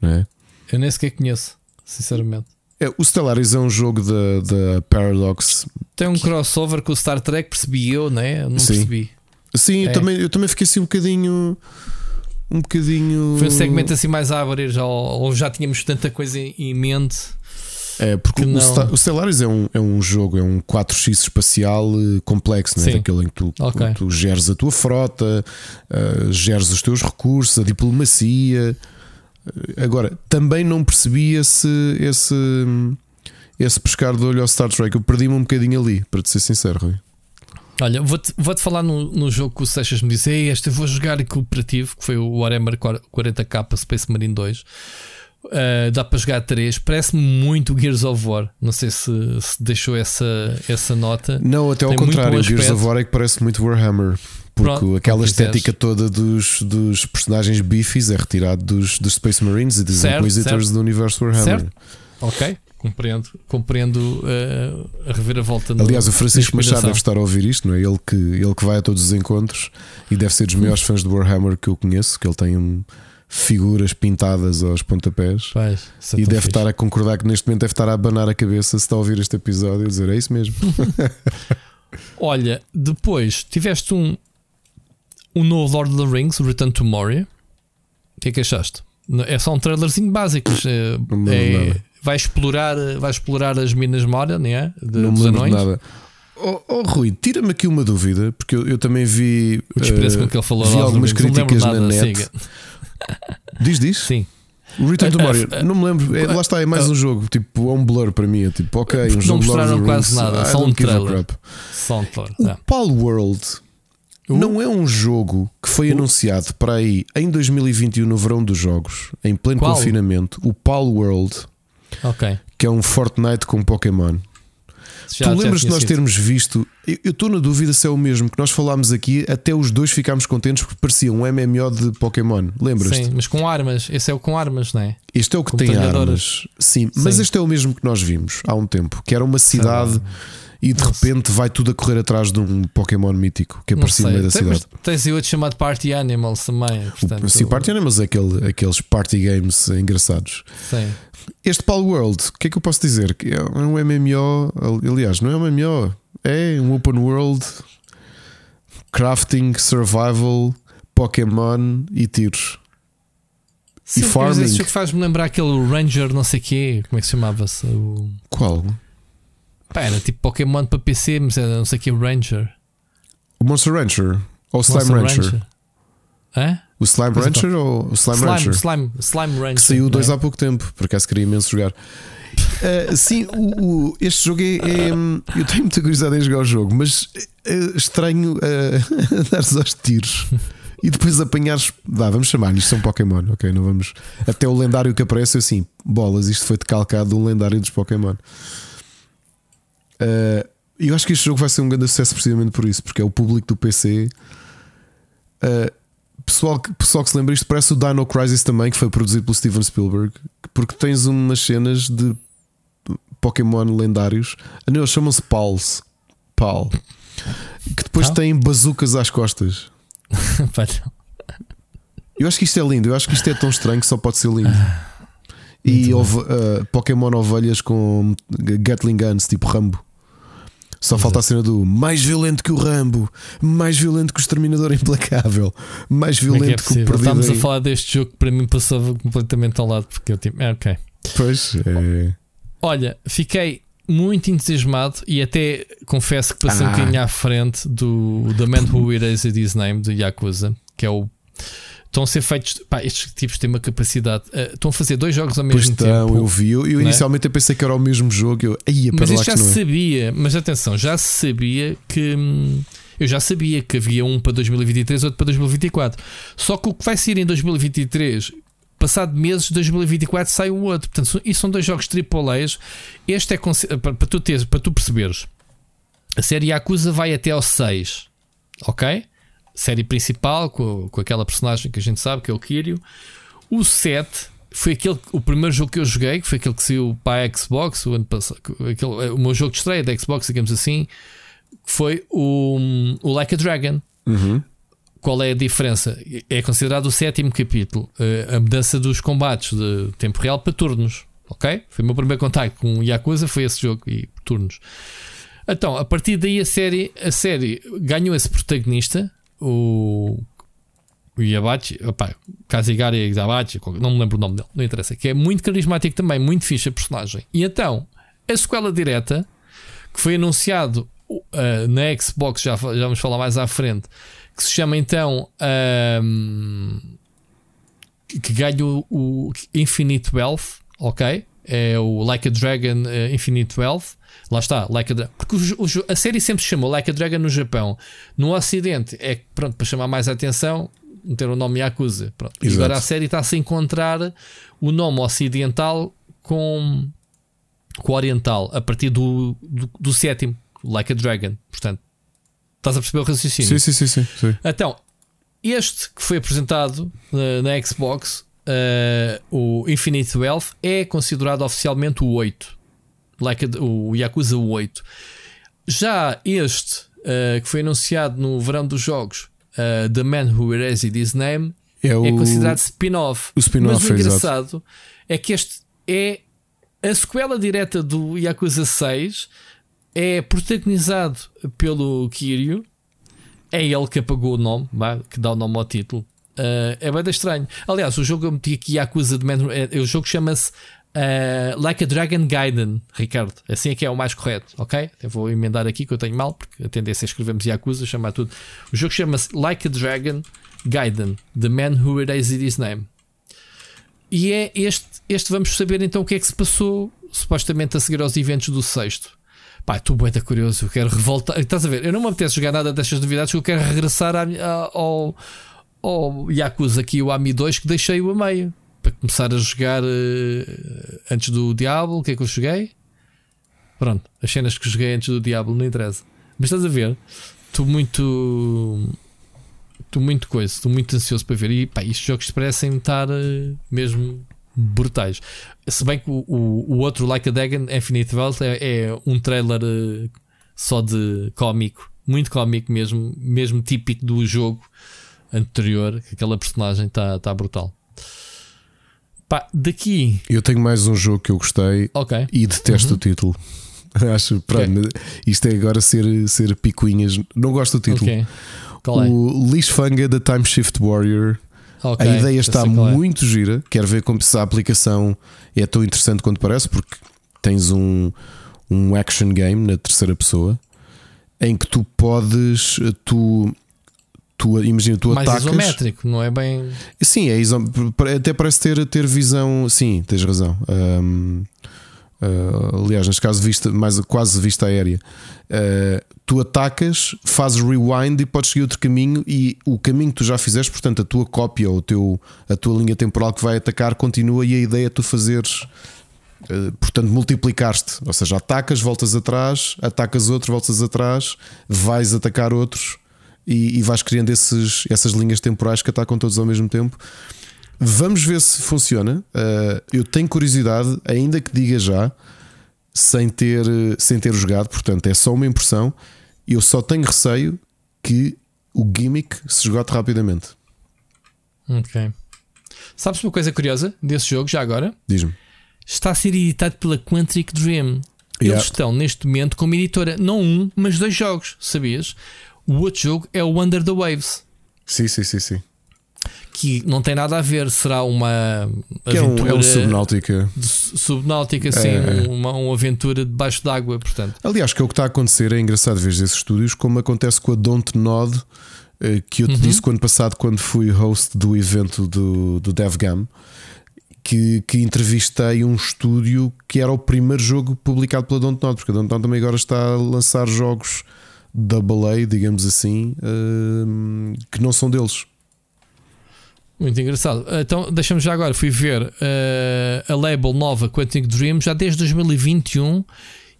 não é? Eu nem sequer conheço, sinceramente. É, o Stellaris é um jogo da, Paradox. Tem um crossover com o Star Trek, percebi eu, né? Eu Não Sim. percebi. Sim, eu, É. também, eu também fiquei assim um bocadinho. Um bocadinho. Foi um segmento assim mais a abrir, já, ou já tínhamos tanta coisa em- mente. É, porque que o, o Stellaris é um, é um jogo, é um 4x espacial eh, complexo, não é? Daquele em que tu, Ok. tu geres a tua frota, eh, geres os teus recursos, a diplomacia. Eh, Agora, também não percebi esse, esse, esse pescar de olho ao Star Trek. Eu perdi-me um bocadinho ali, para te ser sincero, Rui. Olha, vou-te vou-te falar no, no jogo que o Seixas me disse: Ei, este eu vou jogar em cooperativo, que foi o Warhammer 40k Space Marine 2. Uh, dá para jogar a 3, parece-me muito Gears of War. Não sei se, se deixou essa, essa nota. Não, até ao Tem contrário, Gears of War é que parece muito Warhammer. Porque Pronto, aquela estética toda dos, dos personagens beefies é retirado dos, dos Space Marines e dos Certo, Inquisitors certo. do universo Warhammer. Certo. Ok, compreendo, compreendo uh, a reviravolta no, Aliás, o Francisco Machado deve estar a ouvir isto, não é? Ele que, ele que vai a todos os encontros e deve ser dos maiores fãs do Warhammer que eu conheço, que ele tem um, figuras pintadas aos pontapés. É E deve fixe. estar a concordar que neste momento deve estar a abanar a cabeça se está a ouvir este episódio e dizer é isso mesmo. Olha, depois tiveste um, um novo Lord of the Rings, o Return to Moria. O que é que achaste? É só um trailerzinho básico. é- Não é- vai, explorar, vai explorar as minas Moria, não é? De, não me anões. nada. Oh, oh, Rui, tira-me aqui uma dúvida, porque eu, eu também vi. O desprezo eh, com que ele falou vi algumas Rings, não críticas na net. siga. Diz, diz. Sim. O Return to Ah, Moria, ah, não me lembro. É, lá está, é mais um jogo. Tipo, é um blur para mim. É tipo, ok, um Não jogo of mostraram quase nada, só um trailer. Só um trailer. O Não. Pal World O- não é um jogo que foi anunciado para aí em 2021 no verão dos jogos, em pleno Qual? confinamento. O Pal World, Ok. que é um Fortnite com Pokémon. Já- tu lembras de nós sido. termos visto? Eu estou na dúvida se é o mesmo que nós falámos aqui, até os dois ficámos contentes porque parecia um MMO de Pokémon. Lembras-te? Sim, mas com armas. Esse é o com armas, não é? Este é o que Com tem armas. Sim, mas Sim. este é o mesmo que nós vimos há um tempo, que era uma cidade e de Não sei. repente vai tudo a correr atrás de um Pokémon mítico que aparecia no sei. meio da Tem- cidade. Tens aí outro chamado Party Animals também. Portanto, O, sim, Party Animals é aquele, aqueles party games engraçados. Sim. Este Pal World, o que é que eu posso dizer? Que é um MMO, aliás, não é um MMO, é um open world, crafting, survival, Pokémon e tiros. Sim, mas farming. Esse jogo faz-me lembrar aquele Ranger, não sei o quê. Como é que se chamava-se? O... Qual? Pá, era tipo Pokémon para PC, mas era não sei o que Ranger. O Monster Rancher? Ou o Slime Monster Rancher? Hã? O Slime Rancher ou o Slime, Slime, Rancher? Slime, Slime Rancher. Que saiu dois é? há pouco tempo, por acaso queria imenso jogar. Uh, sim, o, o- este jogo é, é, Eu tenho muita curiosidade em jogar o jogo, mas é estranho uh, dar-se aos tiros. e depois apanhares. Vá, vamos chamar-lhe, isto são Pokémon, ok? Não vamos. Até o lendário que aparece assim, bolas, isto foi decalcado de um lendário dos Pokémon. Uh, eu acho que este jogo vai ser um grande sucesso precisamente por isso, porque é o público do PC. Uh, pessoal, pessoal que se lembra, isto parece o Dino Crisis também, que foi produzido pelo Steven Spielberg, porque tens umas cenas de Pokémon lendários. Ah, não, chamam-se Pals. Pal. Que depois Pal? têm bazucas às costas. eu acho que isto é lindo. Eu acho que isto é tão estranho que só pode ser lindo. e uh, Pokémon ovelhas com Gatling Guns, tipo Rambo. Só Exato. falta a cena do mais violento que o Rambo, mais violento que o Exterminador Implacável, mais é é violento é é que, o Perdido. Estamos a falar deste jogo que para mim passava completamente ao lado, porque eu tipo, é ok. Pois é. Olha, fiquei muito entusiasmado e até confesso que passei ah. um bocadinho à frente do The Man Who Erased His Name de Yakuza, que é o. Estão a ser feitos. Pá, estes tipos têm uma capacidade. Uh, estão a fazer dois jogos ao mesmo pois tempo. eu vi. Eu, eu inicialmente eu pensei que era o mesmo jogo. Eu, mas isto já se sabia. Mas atenção, já se sabia que. Hum, eu já sabia que havia um para 2023 outro para 2024. Só que o que vai sair em 2023 passado meses de 2024 sai o outro. Portanto, isso são dois jogos AAAs. Este é para, para, tu teres, para tu perceberes. A série Yakuza vai até ao 6. Ok? Série principal, com, com aquela personagem que a gente sabe, que é o Kiryu. O 7 foi aquele, o primeiro jogo que eu joguei, que foi aquele que saiu para a Xbox, o, ano passado, aquele, o meu jogo de estreia da Xbox, digamos assim, foi o, o Like a Dragon. Uhum. Qual é a diferença? É considerado o sétimo capítulo, eh, a mudança dos combates de tempo real para turnos. Ok? Foi o meu primeiro contacto com Yakuza, foi esse jogo e turnos. Então, a partir daí a série, a série ganhou esse protagonista, o, o Yabachi, opa, Kazigari Yabachi, não me lembro o nome dele, não interessa, que é muito carismático também, muito fixe a personagem. E então, a sequela direta, que foi anunciado uh, na Xbox, já, já vamos falar mais à frente, que se chama então um, que ganha o, o, Infinite Wealth, ok? É o Like a Dragon uh, Infinite Wealth. Lá está, like a Porque o, o, a série sempre se chamou Like a Dragon no Japão. No Ocidente é pronto, para chamar mais a atenção, meter o nome Yakuza. Pronto. E agora a série está-se a encontrar o nome ocidental com, com o oriental a partir do, do, do sétimo, Like a Dragon. Portanto, Estás a perceber o raciocínio? Sim, sim, sim. sim, sim. Então, este que foi apresentado uh, na Xbox, uh, o Infinite Wealth, é considerado oficialmente o 8. Like a, o Yakuza 8. Já este, uh, que foi anunciado no verão dos jogos, The Man Who Erased His Name, é, é considerado spin-off. O spin-off, Mas o engraçado exato. é que este é a sequela direta do Yakuza 6 é protagonizado pelo Kiryu. É ele que apagou o nome, que dá o nome ao título. Uh, é bem estranho. Aliás, o jogo eu meti aqui a acusa de Man. É, o jogo chama-se uh, Like a Dragon Gaiden, Ricardo. Assim é que é o mais correto, ok? Eu vou emendar aqui que eu tenho mal, porque a tendência é escrevermos Yakuza, chamar tudo. O jogo chama-se Like a Dragon Gaiden, The Man Who Erased His Name. E é este, este vamos saber então o que é que se passou, supostamente a seguir aos eventos do sexto. Pá, estou bem curioso, eu quero revoltar. Estás a ver? Eu não me apetece jogar nada destas novidades, eu quero regressar a, a, ao, ao Yakuza aqui, o AMI 2, que deixei-o a meio. Para começar a jogar uh, antes do Diablo, o que é que eu joguei? Pronto, as cenas que joguei antes do Diablo não interessa. Mas estás a ver? Estou muito. Estou muito coisa, estou muito ansioso para ver. E pá, estes jogos parecem estar uh, mesmo brutais. Se bem que o, o, o outro, Like a Dragon Infinite Wealth, é, é um trailer uh, só de cómico, muito cómico mesmo, mesmo típico do jogo anterior, que aquela personagem está tá brutal. Pá, daqui. Eu tenho mais um jogo que eu gostei okay. e detesto uhum. o título. Acho, pronto, okay. isto é agora ser, ser picuinhas. Não gosto do título. Okay. É? O Lishfanga da Time Shift Warrior Okay, a ideia está é. muito é. gira. Quero ver como se a aplicação é tão interessante quanto parece, porque tens um, um action game na terceira pessoa em que tu podes. Tu, tu imagina, tu Mais atacas. isométrico, não é bem. Sim, é iso... até parece ter, ter visão. Sim, tens razão. Um, uh, aliás, neste caso, vista, mais, quase vista aérea. Uh, tu atacas, fazes rewind e podes seguir outro caminho. E o caminho que tu já fizeste, portanto, a tua cópia ou o teu, a tua linha temporal que vai atacar continua. E a ideia é tu fazeres, eh, portanto, multiplicaste. Ou seja, atacas, voltas atrás, atacas outros, voltas atrás, vais atacar outros e, e vais criando esses, essas linhas temporais que atacam todos ao mesmo tempo. Vamos ver se funciona. Uh, eu tenho curiosidade, ainda que diga já, sem ter, sem ter jogado, portanto, é só uma impressão. Eu só tenho receio que o gimmick se esgote rapidamente. Ok. Sabes uma coisa curiosa desse jogo, já agora? Diz-me. Está a ser editado pela Quantic Dream. Eles Yeah. estão neste momento como editora, não um, mas dois jogos, sabias? O outro jogo é o Under the Waves, Sim, sim, sim, sim. que não tem nada a ver, será uma Que é um, é um subnáutica. de subnáutica, assim, É. uma, uma aventura debaixo d'água, portanto. Aliás, que é o que está a acontecer, é engraçado ver esses estúdios, como acontece com a Don't Nod, eh, que eu te disse o ano passado quando fui host do evento do, do DevGam, que, que entrevistei um estúdio que era o primeiro jogo publicado pela Don't Nod, porque a Don't Nod também agora está a lançar jogos double A, digamos assim, eh, que não são deles. Muito engraçado. Então, deixa-me já agora, fui ver eh, a label nova Quantic Dream, já desde 2021.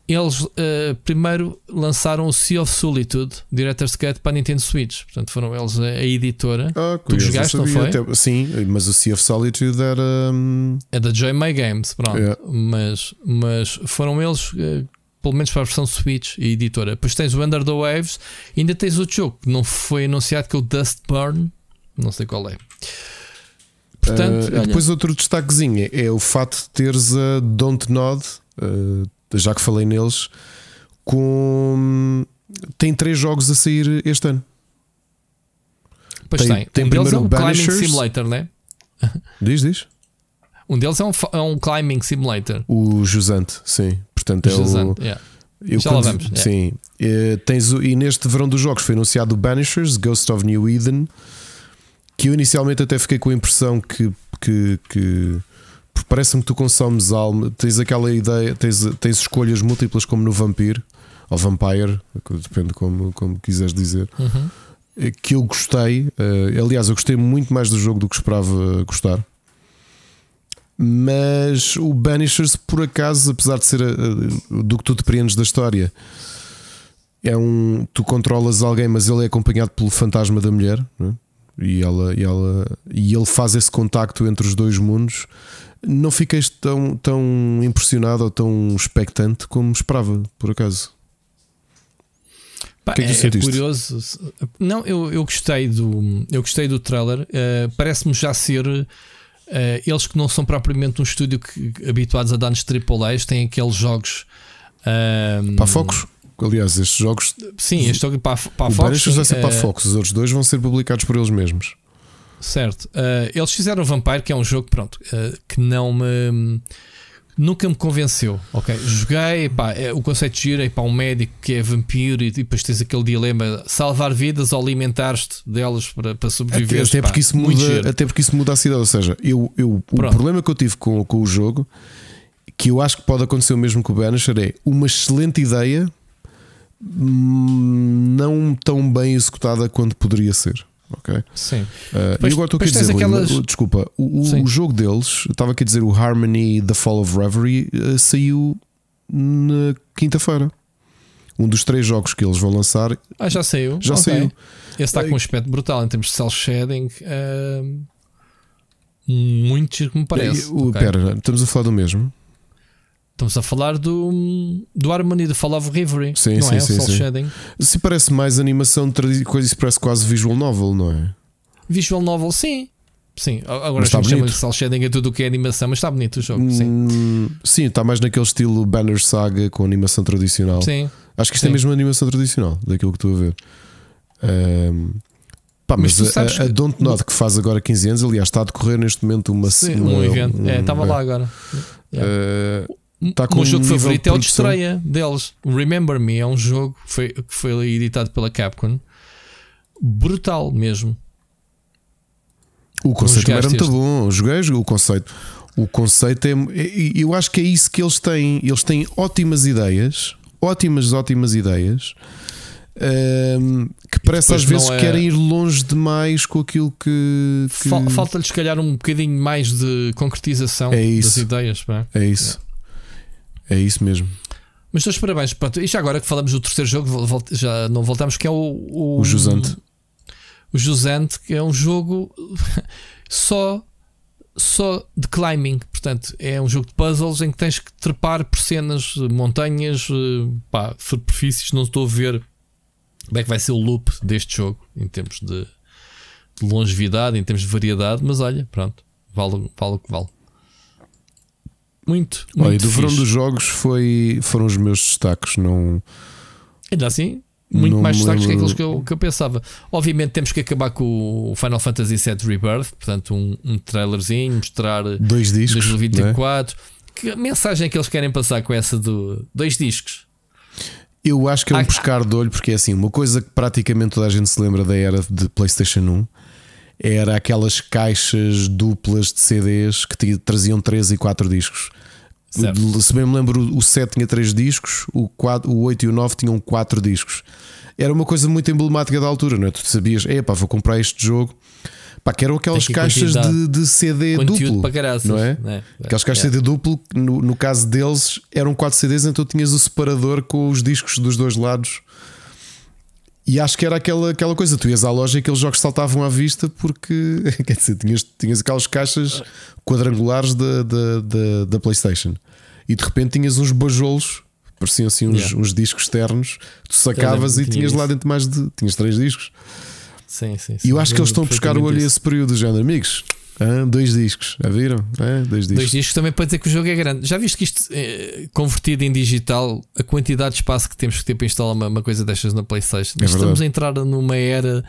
Eles eh, primeiro lançaram o Sea of Solitude, Director's Cut para a Nintendo Switch. Portanto, foram eles a, a editora. Ah, Tu curioso, jogaste, eu não foi? até- sim, mas o Sea of Solitude era. hum, É da Joy May Games, pronto. Yeah. Mas, mas foram eles, eh, pelo menos para a versão Switch e editora. Depois tens o Under the Waves, e ainda tens outro jogo que não foi anunciado, que é o Dustburn. Não sei qual é. Portanto, Uh, depois outro destaquezinho é, é o fato de teres a Don't Nod, uh, já que falei neles, com tem três jogos a sair este ano. Pois tem- tem. tem um deles é primeiro um o climbing Banishers. simulator, né? Diz, diz? Um deles é um, é um climbing simulator. O Jusante, sim. Portanto, é o. yeah. eu Já lá quando- vamos. Sim. Eh, tens o- e neste verão dos jogos foi anunciado o Banishers, Ghost of New Eden, que eu inicialmente até fiquei com a impressão que. que, que Parece-me que tu consomes alma, tens aquela ideia, tens, tens escolhas múltiplas como no Vampire ou Vampire, depende como, como quiseres dizer. Uhum. eh, Que eu gostei, eh, aliás, eu gostei muito mais do jogo do que esperava gostar. Mas o Banishers, por acaso, apesar de ser eh, do que tu depreendes da história, é um. Tu controlas alguém, mas ele é acompanhado pelo fantasma da mulher, não é? e, ela, e, ela, e ele faz esse contacto entre os dois mundos. Não fiquei tão, tão impressionado ou tão expectante como esperava, por acaso. Pá, que é que é, sentiste? curioso. Não, eu, eu gostei do eu gostei do trailer. Eh, Parece-me já ser eh, eles que não são propriamente um estúdio que, habituados a dar-nos AAAs, têm aqueles jogos ahm, Para a Focus, aliás, estes jogos. Sim, este jogo para, para o Fox. Vai ser para a eh, Focus, os outros dois vão ser publicados por eles mesmos. Certo. Uh, eles fizeram Vampire, que é um jogo pronto, uh, que não me. Nunca me convenceu, ok? Joguei, pá, é, o conceito de giro é para um médico que é vampiro e depois tens aquele dilema: salvar vidas ou alimentares-te delas para, para sobreviver. Até, até pá, porque isso muda, até porque isso muda a cidade. Ou seja, eu, eu, o Pronto. problema que eu tive com, com o jogo, que eu acho que pode acontecer o mesmo com o Banisher, é uma excelente ideia, hum, não tão bem executada quanto poderia ser. Ok? Sim. Uh, Depois- e agora estou aqui a dizer, aquelas- mas, desculpa, o, o jogo deles, estava aqui a dizer o Harmony The Fall of Reverie, uh, saiu na quinta-feira. Um dos três jogos que eles vão lançar Ah, já saiu. já Ok. saiu. Esse está com um aspecto brutal em termos de cel shading. uh, muito giro que me parece. O- ok? Pera, estamos a falar do mesmo? Estamos a falar do, do Harmony de Fall of Reverie. Sim, não sim, é? sim, sim. shading. Se parece mais animação coisa, isso parece quase visual novel, não é? Visual novel, sim. Sim, agora está bonito. de cel shading a tudo o que é animação, mas está bonito o jogo. Sim, Hum, sim, está mais naquele estilo Banner Saga com animação tradicional. sim. Acho que isto é Sim. mesmo animação tradicional, daquilo que estou a ver. Ahm, pá, mas Mas a, a, a que- Don't Nod, que faz agora 15 anos, aliás, está a decorrer neste momento uma Sim, uma- um evento. É, um- estava lá agora. eh, O Tá com meu um jogo nível favorito é o de estreia deles. O Remember Me é um jogo que foi, que foi editado pela Capcom. Brutal mesmo. o conceito era muito bom. Joguei, joguei o conceito. O conceito é. e Eu acho que é isso que eles têm. Eles têm ótimas ideias, ótimas, ótimas ideias. Um, que parece às vezes é... que querem ir longe demais com aquilo que. que... Falta-lhes, se calhar, um bocadinho mais de concretização é das ideias. É isso. É. é isso mesmo. Mas todos parabéns. Pronto, e já agora que falamos do terceiro jogo, já não voltamos, que é o. O, o Jusante. O Jusante, que é um jogo só só de climbing. Portanto, é um jogo de puzzles em que tens que trepar por cenas, montanhas, eh, pá, superfícies. Não estou a ver como é que vai ser o loop deste jogo em termos de, de longevidade, em termos de variedade. Mas olha, pronto, vale, vale o que vale. Muito, muito olha, do verão dos jogos foi, foram os meus destaques. Não... Ainda assim, muito não mais destaques que aqueles que eu, que eu pensava. Obviamente temos que acabar com o Final Fantasy VII Rebirth, portanto, um, um trailerzinho, mostrar dois discos, 2024. É? Que mensagem é que eles querem passar com essa do dois discos? Eu acho que é um ah, pescar de olho, porque é assim, uma coisa que praticamente toda a gente se lembra da era de PlayStation 1 era aquelas caixas duplas de CDs que traziam 3 e 4 discos. Certo. Se bem me lembro, o 7 tinha 3 discos, o, 4, o 8 e o 9 tinham 4 discos. Era uma coisa muito emblemática da altura, não é? Tu sabias, epá, vou comprar este jogo. Pá, que eram aquelas caixas de, de, CD duplo. não é? é? Aquelas caixas é. de CD duplo, no, no caso deles, eram 4 CDs, então tinhas o separador com os discos dos dois lados. E acho que era aquela, aquela coisa, tu ias à loja e aqueles jogos saltavam à vista porque quer dizer, tinhas, tinhas aquelas caixas quadrangulares da, da, da, da PlayStation e de repente tinhas uns bajolos, pareciam assim uns, yeah. uns discos externos, tu sacavas e tinhas isso. lá dentro mais de. tinhas três discos. Sim, sim, sim. E eu acho que eles estão a buscar o olho a esse período, género, amigos. Ah, dois discos, já viram? Ah, dois discos. Dois discos também para dizer que o jogo é grande. Já viste que isto é convertido em digital, a quantidade de espaço que temos que ter para instalar uma, uma coisa destas na PlayStation? É Estamos a entrar numa era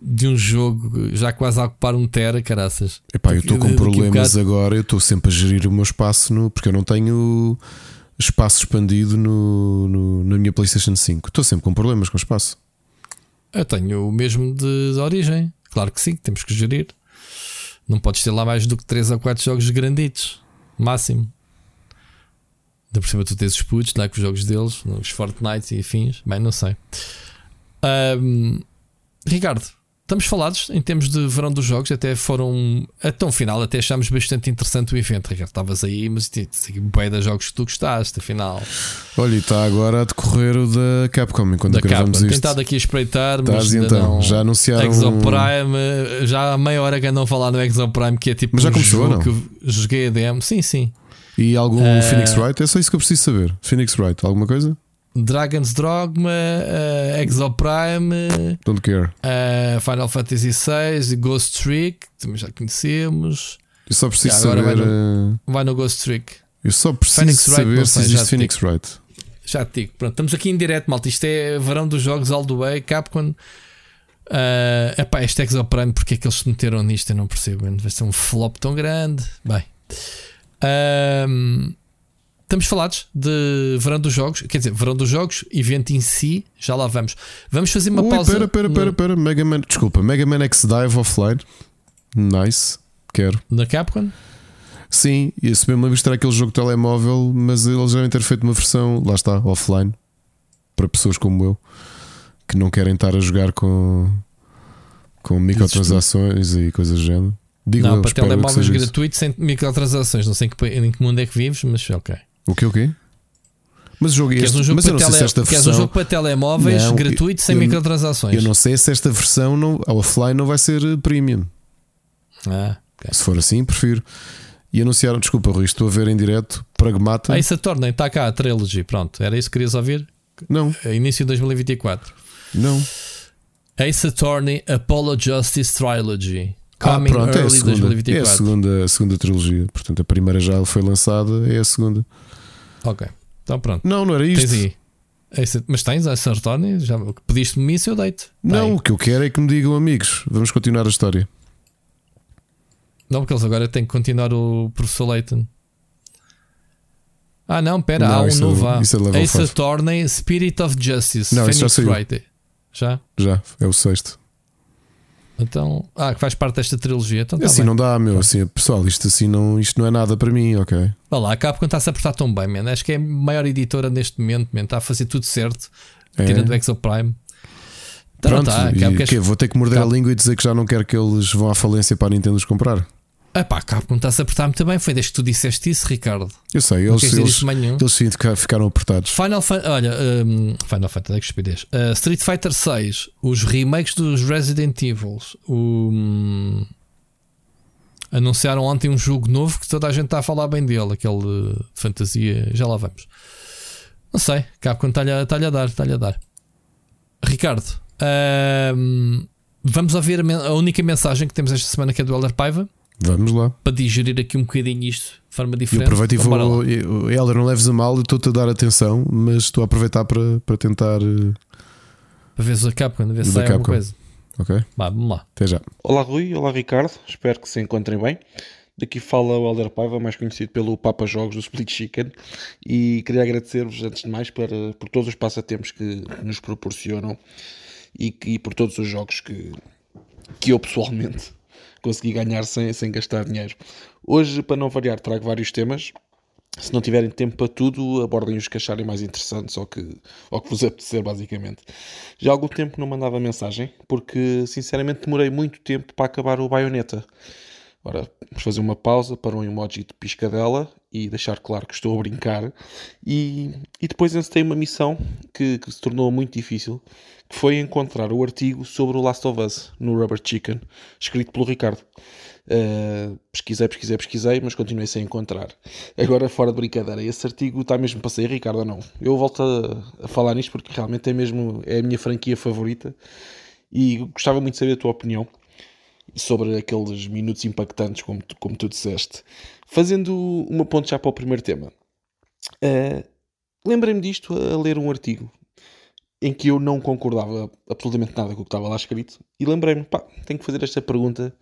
de um jogo já quase a ocupar um tera, caraças. Epá, eu estou com problemas agora, eu estou sempre a gerir o meu espaço no, porque eu não tenho espaço expandido no, no na minha PlayStation 5. Estou sempre com problemas com espaço. Eu tenho o mesmo de, de origem. Claro que sim, temos que gerir. Não podes ter lá mais do que 3 ou 4 jogos granditos, máximo. Da por cima tu tens os putos, não é? Com os jogos deles, os Fortnite e afins. Bem, não sei. Um, Ricardo, estamos falados em termos de verão dos jogos, até foram até um final, até achámos bastante interessante o evento. Ricardo, estavas aí, mas bem da jogos que tu gostaste, afinal. Olha, e está agora a decorrer o da Capcom enquanto da gravamos Capcom. isto. Tentado aqui a espreitar, mas então, não... já anunciaram Exoprime, já há meia hora que andam a falar no Exoprime, que é tipo mas já um começou, não? que joguei a DM. Sim, sim. E algum uh... Phoenix Wright? É só isso que eu preciso saber. Phoenix Wright, alguma coisa? Dragon's Dogma, uh, Exoprime, Don't care. Uh, Final Fantasy VI, Ghost Trick, também já conhecemos. Eu só preciso saber. Vai no, eh, vai no, Ghost Trick. Eu só preciso Phoenix saber Wright, se existe Phoenix digo. Wright. Já te digo. Pronto, estamos aqui em direto, malta. Isto é verão dos jogos all the way. Capcom. Uh, epá, este Exoprime, porque é que eles se meteram nisto? Eu não percebo. Vai ser um flop tão grande. Bem. Uh, estamos falados de verão dos jogos, quer dizer, verão dos jogos, evento em si, já lá vamos. Vamos fazer uma Ui, pausa. Pera, pera, pera, pera, Mega Man, desculpa, Mega Man X Dive offline. Nice, quero. Na Capcom? Sim, e esse mesmo lembro aquele jogo de telemóvel, mas eles devem ter feito uma versão, lá está, offline, para pessoas como eu, que não querem estar a jogar com, com microtransações e coisas do género. Digo não, eu, para telemóveis gratuitos sem microtransações, não sei em que, em que mundo é que vives, mas ok. O que o quê? Mas o jogo é este, um jogo mas eu não sei se esta versão. um jogo para telemóveis não, gratuito eu, sem eu, microtransações. Eu não sei se esta versão não, offline não vai ser eh, premium. Ah, okay. Se for assim, prefiro. E anunciaram, desculpa, Rui, estou a ver em direto Pragmata. Ah, isso a torna, está cá a Trilogy. Pronto, era isso que querias ouvir? Não. Início de 2024. Não. Ace Attorney Apollo Justice Trilogy. Ah, pronto, é a, segunda, é a segunda, a segunda trilogia. Portanto, a primeira já foi lançada, é a segunda. Ok, então pronto. Não, não era isto. Esse, mas tens a Sartoni? Já pediste-me isso, eu deito. Não, Bem. o que eu quero é que me digam amigos. Vamos continuar a história. Não, porque eles agora têm que continuar o professor Layton. Ah, não, pera, não, há um novo. É, isso é Ace Attorney Spirit of Justice. Não, Phoenix já saiu. Wright. Já? Já, é o sexto. Então, ah, que faz parte desta trilogia. Então, tá assim bem. não dá, meu. Assim, pessoal, isto assim não, isto não é nada para mim, ok. Olha lá, a Capcom está-se a portar tão bem, man. Acho que é a maior editora neste momento, man. Está a fazer tudo certo. É. Tirando o Exo Prime. Pronto, tá, e, que, vou ter que morder Cap... a língua e dizer que já não quero que eles vão à falência para a Nintendo os comprar. Ah pá, Capcom está-se a apertar muito bem. Foi desde que tu disseste isso, Ricardo. Eu sei, eles, eles, eles sim ficaram apertados. Final Fantasy, olha, um, Final Fantasy, que estupidez. Uh, Street Fighter 6, os remakes dos Resident Evil. Um, anunciaram ontem um jogo novo que toda a gente está a falar bem dele, aquele de fantasia. Já lá vamos. Não sei, Capcom está-lhe a, tá a dar, está-lhe a dar. Ricardo, um, vamos ouvir a, a única mensagem que temos esta semana que é do Elder Paiva. Vamos lá. Para digerir aqui um bocadinho isto de forma diferente. Eu aproveito e vou. Helder, não leves a mal, estou-te a dar atenção, mas estou a aproveitar para, para tentar. Eh, para ver se acaba, quando ver se sai alguma coisa. Ok. Bah, vamos lá. Até já. Olá, Rui. Olá, Ricardo. Espero que se encontrem bem. Daqui fala o Helder Paiva, mais conhecido pelo Papa Jogos do Split Chicken, e queria agradecer-vos antes de mais para, por todos os passatempos que nos proporcionam e, e por todos os jogos que, que eu pessoalmente consegui ganhar sem, sem gastar dinheiro. Hoje, para não variar, trago vários temas. Se não tiverem tempo para tudo, abordem os que acharem mais interessantes ou que, ou que vos apetecer, basicamente. Já há algum tempo não mandava mensagem, porque sinceramente demorei muito tempo para acabar o baioneta. Ora, vamos fazer uma pausa para um emoji de piscadela e deixar claro que estou a brincar. E, e depois encetei uma missão que, que, se tornou muito difícil, foi encontrar o artigo sobre o Last of Us no Rubber Chicken, escrito pelo Ricardo. Uh, pesquisei, pesquisei, pesquisei, mas continuei sem encontrar. Agora, fora de brincadeira, esse artigo está mesmo para sair, Ricardo, ou não? Eu volto a, a falar nisto porque realmente é mesmo é a minha franquia favorita e gostava muito de saber a tua opinião sobre aqueles minutos impactantes, como tu, como tu disseste. Fazendo uma ponte já para o primeiro tema, uh, lembrei-me disto a ler um artigo em que eu não concordava absolutamente nada com o que estava lá escrito e lembrei-me, pá, tenho que fazer esta pergunta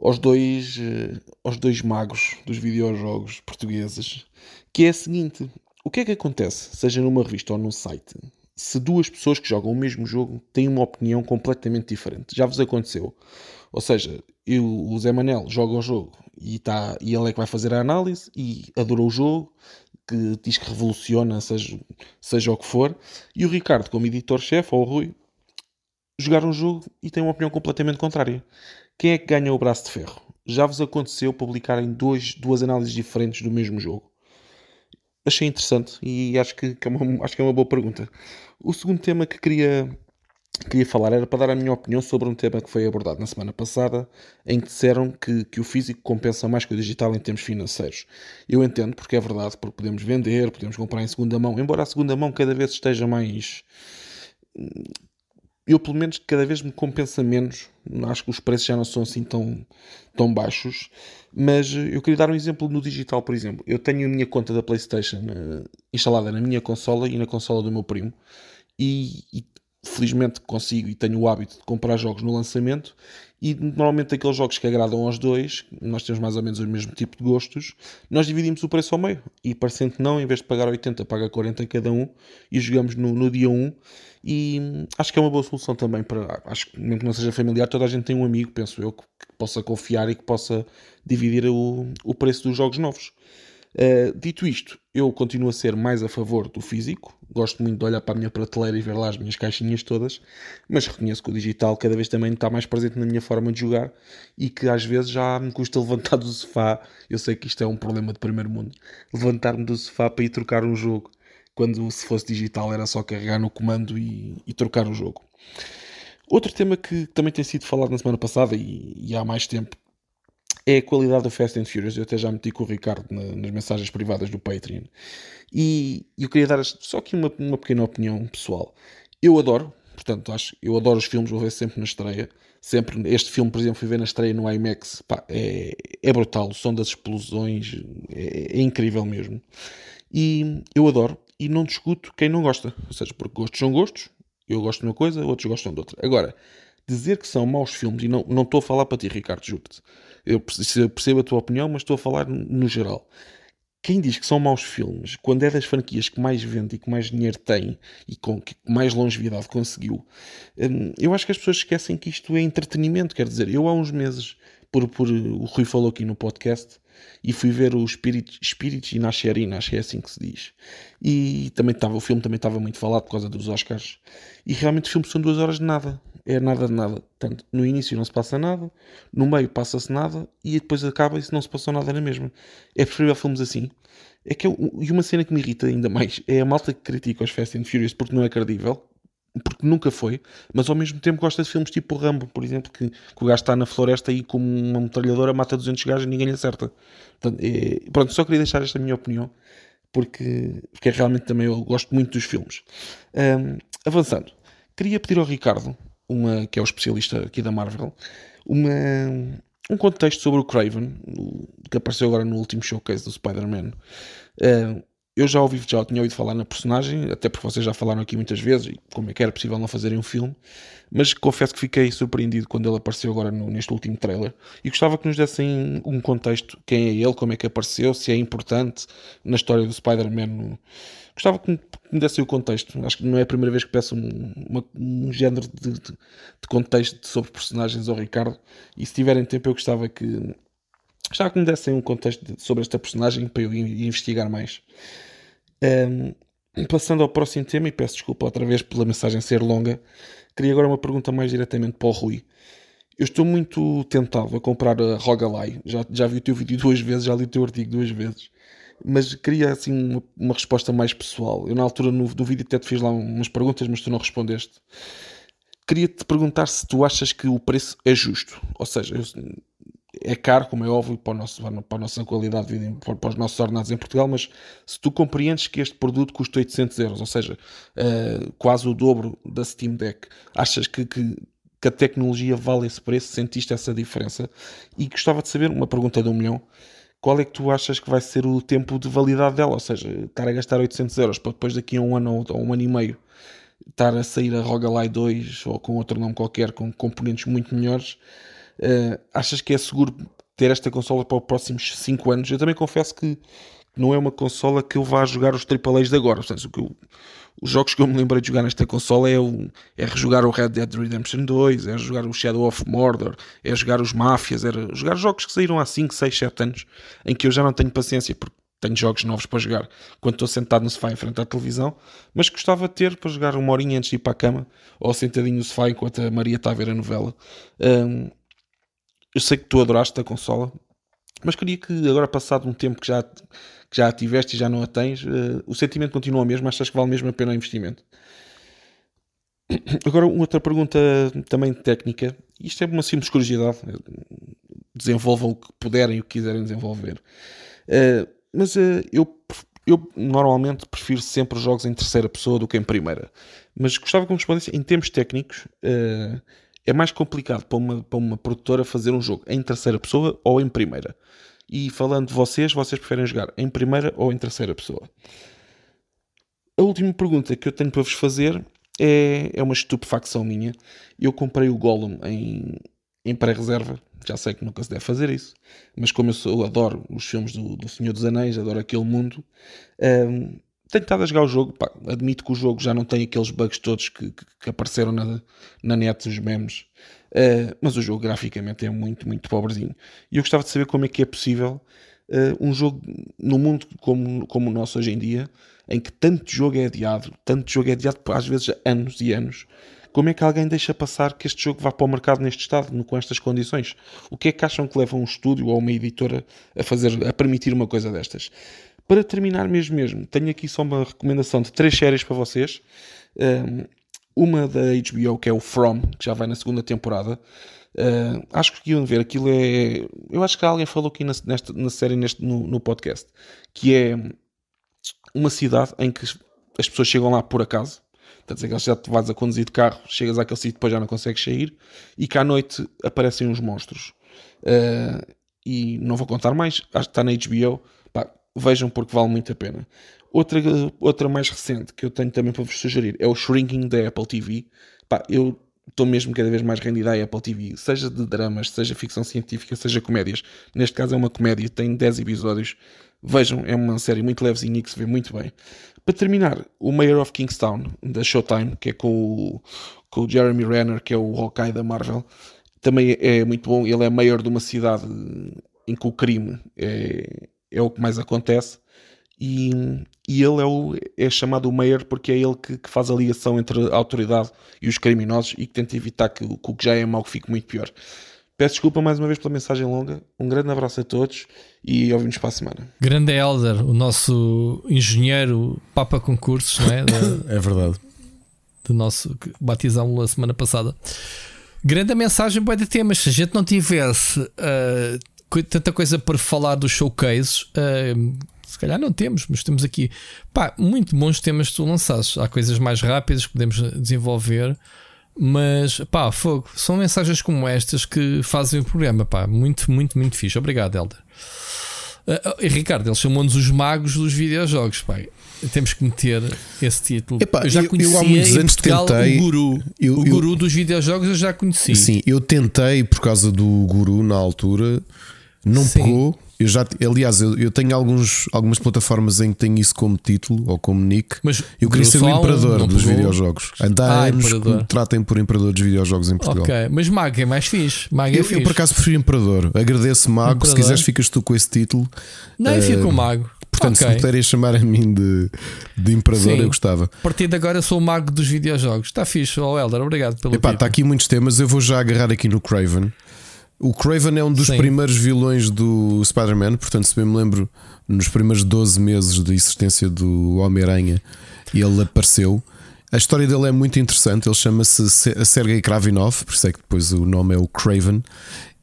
aos dois, uh, aos dois magos dos videojogos portugueses, que é a seguinte: o que é que acontece, seja numa revista ou num site, se duas pessoas que jogam o mesmo jogo têm uma opinião completamente diferente. Já vos aconteceu. Ou seja, eu, o Zé Manel joga o jogo e, tá, e ele é que vai fazer a análise e adorou o jogo, que diz que revoluciona, seja, seja o que for. E o Ricardo, como editor-chefe, ou o Rui, jogaram o jogo e têm uma opinião completamente contrária. Quem é que ganha o braço de ferro? Já vos aconteceu publicarem dois, duas análises diferentes do mesmo jogo? achei interessante e acho que, que é uma, acho que é uma boa pergunta. O segundo tema que queria, queria falar era para dar a minha opinião sobre um tema que foi abordado na semana passada, em que disseram que, que o físico compensa mais que o digital em termos financeiros. Eu entendo, porque é verdade, porque podemos vender, podemos comprar em segunda mão, embora a segunda mão cada vez esteja mais eu pelo menos cada vez me compensa menos. Acho que os preços já não são assim tão, tão baixos. Mas eu queria dar um exemplo no digital, por exemplo. Eu tenho a minha conta da PlayStation uh, instalada na minha consola e na consola do meu primo. E, e, felizmente consigo e tenho o hábito de comprar jogos no lançamento. E normalmente aqueles jogos que agradam aos dois, nós temos mais ou menos o mesmo tipo de gostos, nós dividimos o preço ao meio. E parecendo que não, em vez de pagar 80, paga 40 cada um e jogamos no, no dia 1 e acho que é uma boa solução também para. Acho que, mesmo que não seja familiar, toda a gente tem um amigo, penso eu, que, que possa confiar e que possa dividir o, o preço dos jogos novos. Uh, dito isto, eu continuo a ser mais a favor do físico. Gosto muito de olhar para a minha prateleira e ver lá as minhas caixinhas todas, mas reconheço que o digital cada vez também está mais presente na minha forma de jogar e que às vezes já me custa levantar do sofá. Eu sei que isto é um problema de primeiro mundo. Levantar-me do sofá para ir trocar um jogo quando se fosse digital era só carregar no comando e, e trocar o jogo. Outro tema que também tem sido falado na semana passada e, e, há mais tempo é a qualidade do Fast and Furious. Eu até já meti com o Ricardo na, nas mensagens privadas do Patreon. E eu queria dar só aqui uma, uma pequena opinião pessoal. Eu adoro, portanto, acho, eu adoro os filmes, vou ver sempre na estreia. Sempre, este filme, por exemplo, fui ver na estreia no IMAX. Pá, é, é brutal, o som das explosões é, é incrível mesmo. E eu adoro e não discuto quem não gosta. Ou seja, porque gostos são gostos, eu gosto de uma coisa, outros gostam de outra. Agora, dizer que são maus filmes, e não, não estou a falar para ti, Ricardo, juro-te. Eu percebo a tua opinião, mas estou a falar no geral. Quem diz que são maus filmes, quando é das franquias que mais vende e que mais dinheiro tem e com que mais longevidade conseguiu, hum, eu acho que as pessoas esquecem que isto é entretenimento. Quer dizer, eu há uns meses, por, por o Rui falou aqui no podcast, e fui ver o Spirit, Spirit Nascerina, acho que é assim que se diz. E também estava, o filme também estava muito falado por causa dos Oscars. E realmente o filme são duas horas de nada. É nada de nada. Portanto, no início não se passa nada, no meio passa-se nada e depois acaba e não se passou nada na mesma. É preferível filmes assim. É que eu, e uma cena que me irrita ainda mais é a malta que critica os Fast and Furious porque não é credível porque nunca foi, mas ao mesmo tempo gosta de filmes tipo Rambo, por exemplo, que, que o gajo está na floresta e com uma metralhadora mata 200 gajos e ninguém lhe acerta. Portanto, é, pronto, só queria deixar esta minha opinião, porque, porque é realmente também eu gosto muito dos filmes. Um, avançando, queria pedir ao Ricardo, uma, que é o especialista aqui da Marvel, uma, um contexto sobre o Craven, que apareceu agora no último showcase do Spider-Man. Uh, eu já ouvi, já tinha ouvido falar na personagem, até porque vocês já falaram aqui muitas vezes, como é que era possível não fazerem um filme, mas confesso que fiquei surpreendido quando ele apareceu agora no, neste último trailer e gostava que nos dessem um contexto, quem é ele, como é que apareceu, se é importante na história do Spider-Man. Gostava que me dessem o contexto, acho que não é a primeira vez que peço um, uma, um género de, de, de contexto sobre personagens ao Ricardo e se tiverem tempo eu gostava que Gostava que me dessem um contexto sobre esta personagem para eu investigar mais. Um, passando ao próximo tema, e peço desculpa outra vez pela mensagem ser longa, queria agora uma pergunta mais diretamente para o Rui. Eu estou muito tentado a comprar a Rogalai. Já, já vi o teu vídeo duas vezes, já li o teu artigo duas vezes. Mas queria assim uma, uma resposta mais pessoal. Eu na altura no, no vídeo até te fiz lá umas perguntas, mas tu não respondeste. Queria te perguntar se tu achas que o preço é justo. Ou seja, eu, é caro, como é óbvio, para, nosso, para a nossa qualidade de vida, para, os nossos ordenados em Portugal, mas se tu compreendes que este produto custa 800 euros, ou seja, uh, quase o dobro da Steam Deck, achas que, que, que, a tecnologia vale esse preço? Sentiste essa diferença? E gostava de saber, uma pergunta de um milhão, qual é que tu achas que vai ser o tempo de validade dela? Ou seja, estar a gastar 800 euros para depois daqui a um ano ou um ano e meio estar a sair a Rogalai 2 ou com outro nome qualquer, com componentes muito melhores Uh, achas que é seguro ter esta consola para os próximos 5 anos? Eu também confesso que não é uma consola que eu vá jogar os AAAs de agora. Portanto, eu, os jogos que eu me lembrei de jogar nesta consola é, o, é rejogar o Red Dead Redemption 2, é jogar o Shadow of Mordor, é jogar os Máfias, é jogar jogos que saíram há 5, 6, 7 anos, em que eu já não tenho paciência porque tenho jogos novos para jogar quando estou sentado no sofá em frente à televisão, mas gostava de ter para jogar uma horinha antes de ir para a cama ou sentadinho no sofá enquanto a Maria está a ver a novela. Um, eu sei que tu adoraste a consola, mas queria que agora, passado um tempo que já, que já a tiveste e já não a tens, uh, o sentimento continua o mesmo? Achas que vale mesmo a pena o investimento? Agora, outra pergunta também técnica. Isto é uma simples curiosidade. Desenvolvam o que puderem o que quiserem desenvolver. Uh, mas uh, eu, eu normalmente prefiro sempre os jogos em terceira pessoa do que em primeira. Mas gostava que me respondesse em termos técnicos. Uh, é mais complicado para uma, para uma produtora fazer um jogo em terceira pessoa ou em primeira. E falando de vocês, vocês preferem jogar em primeira ou em terceira pessoa? A última pergunta que eu tenho para vos fazer é, é uma estupefacção minha. Eu comprei o Gollum em, em pré-reserva. Já sei que nunca se deve fazer isso, mas como eu, sou, eu adoro os filmes do, do Senhor dos Anéis, adoro aquele mundo, um, tenho estado a jogar o jogo. Pá, admito que o jogo já não tem aqueles bugs todos que, que, que apareceram na, na net, os memes. Uh, mas o jogo graficamente é muito, muito pobrezinho. E eu gostava de saber como é que é possível uh, um jogo no mundo como, como o nosso hoje em dia, em que tanto jogo é adiado, tanto jogo é adiado às vezes anos e anos. Como é que alguém deixa passar que este jogo vá para o mercado neste estado, com estas condições? O que é que acham que leva um estúdio ou uma editora a fazer, a permitir uma coisa destas? Para terminar mesmo mesmo, tenho aqui só uma recomendação de três séries para vocês. Um, uma da HBO que é o From, que já vai na segunda temporada. Uh, acho que iam ver, aquilo é. Eu acho que alguém falou aqui na, nesta, na série neste, no, no podcast que é uma cidade em que as pessoas chegam lá por acaso. Quer dizer, que já te vais a conduzir de carro, chegas àquele sítio depois já não consegues sair, e que à noite aparecem uns monstros. Uh, e não vou contar mais, acho que está na HBO vejam porque vale muito a pena. Outra, outra mais recente que eu tenho também para vos sugerir é o Shrinking da Apple TV. Pá, eu estou mesmo cada vez mais rendido à Apple TV, seja de dramas, seja ficção científica, seja comédias. Neste caso é uma comédia, tem 10 episódios. Vejam, é uma série muito levezinha que se vê muito bem. Para terminar, o Mayor of Kingstown, da Showtime, que é com o, com o Jeremy Renner, que é o Hawkeye da Marvel, também é muito bom. Ele é mayor de uma cidade em que o crime é, é o que mais acontece e, e ele é, o, é chamado o Mayor porque é ele que, que, faz a ligação entre a autoridade e os criminosos e que tenta evitar que, que o que já é mau fique muito pior. Peço desculpa mais uma vez pela mensagem longa. Um grande abraço a todos e ouvimos para a semana. Grande Elder, o nosso engenheiro Papa Concursos, não é? Da, é verdade. Do nosso que batizámos a semana passada. Grande mensagem, boa de temas. Se a gente não tivesse uh, tanta coisa para falar dos showcases, uh, se calhar não temos, mas temos aqui pá, muito bons temas que tu lançaste. Há coisas mais rápidas que podemos desenvolver. Mas pá, fogo, são mensagens como estas que fazem o programa, pá, muito, muito, muito fixe. Obrigado, Helder. Uh, Ricardo, ele chamou-nos os magos dos videojogos, pá. Temos que meter esse título. Epá, eu já conhecia eu, há muitos anos Portugal, tentei, o guru. Eu, o guru dos videojogos eu já conheci. Sim, eu tentei por causa do guru na altura, não Sim. pegou. Eu já, aliás, eu, eu, tenho alguns, algumas plataformas em que tenho isso como título ou como nick. Mas eu queria ser o imperador dos pegou? videojogos. Andar ah, anos que me tratem por imperador dos videojogos em Portugal. Ok, mas Mago é mais fixe. Mago é eu, fixe. eu por acaso prefiro imperador. Agradeço Mago. Imperador. Se quiseres, ficas tu com esse título. Não, eu fico com Mago. Portanto, okay. se me puderem chamar a mim de, de imperador, Sim. eu gostava. A partir de agora sou o mago dos videojogos. Está fixe, oh Helder, obrigado pelo Epá, Está aqui muitos temas. Eu vou já agarrar aqui no Craven. O Craven é um dos Sim. primeiros vilões do Spider-Man, portanto, se bem me lembro, nos primeiros 12 meses de existência do Homem-Aranha, ele apareceu. A história dele é muito interessante. Ele chama-se Sergei Kravinov, por isso é que depois o nome é o Craven.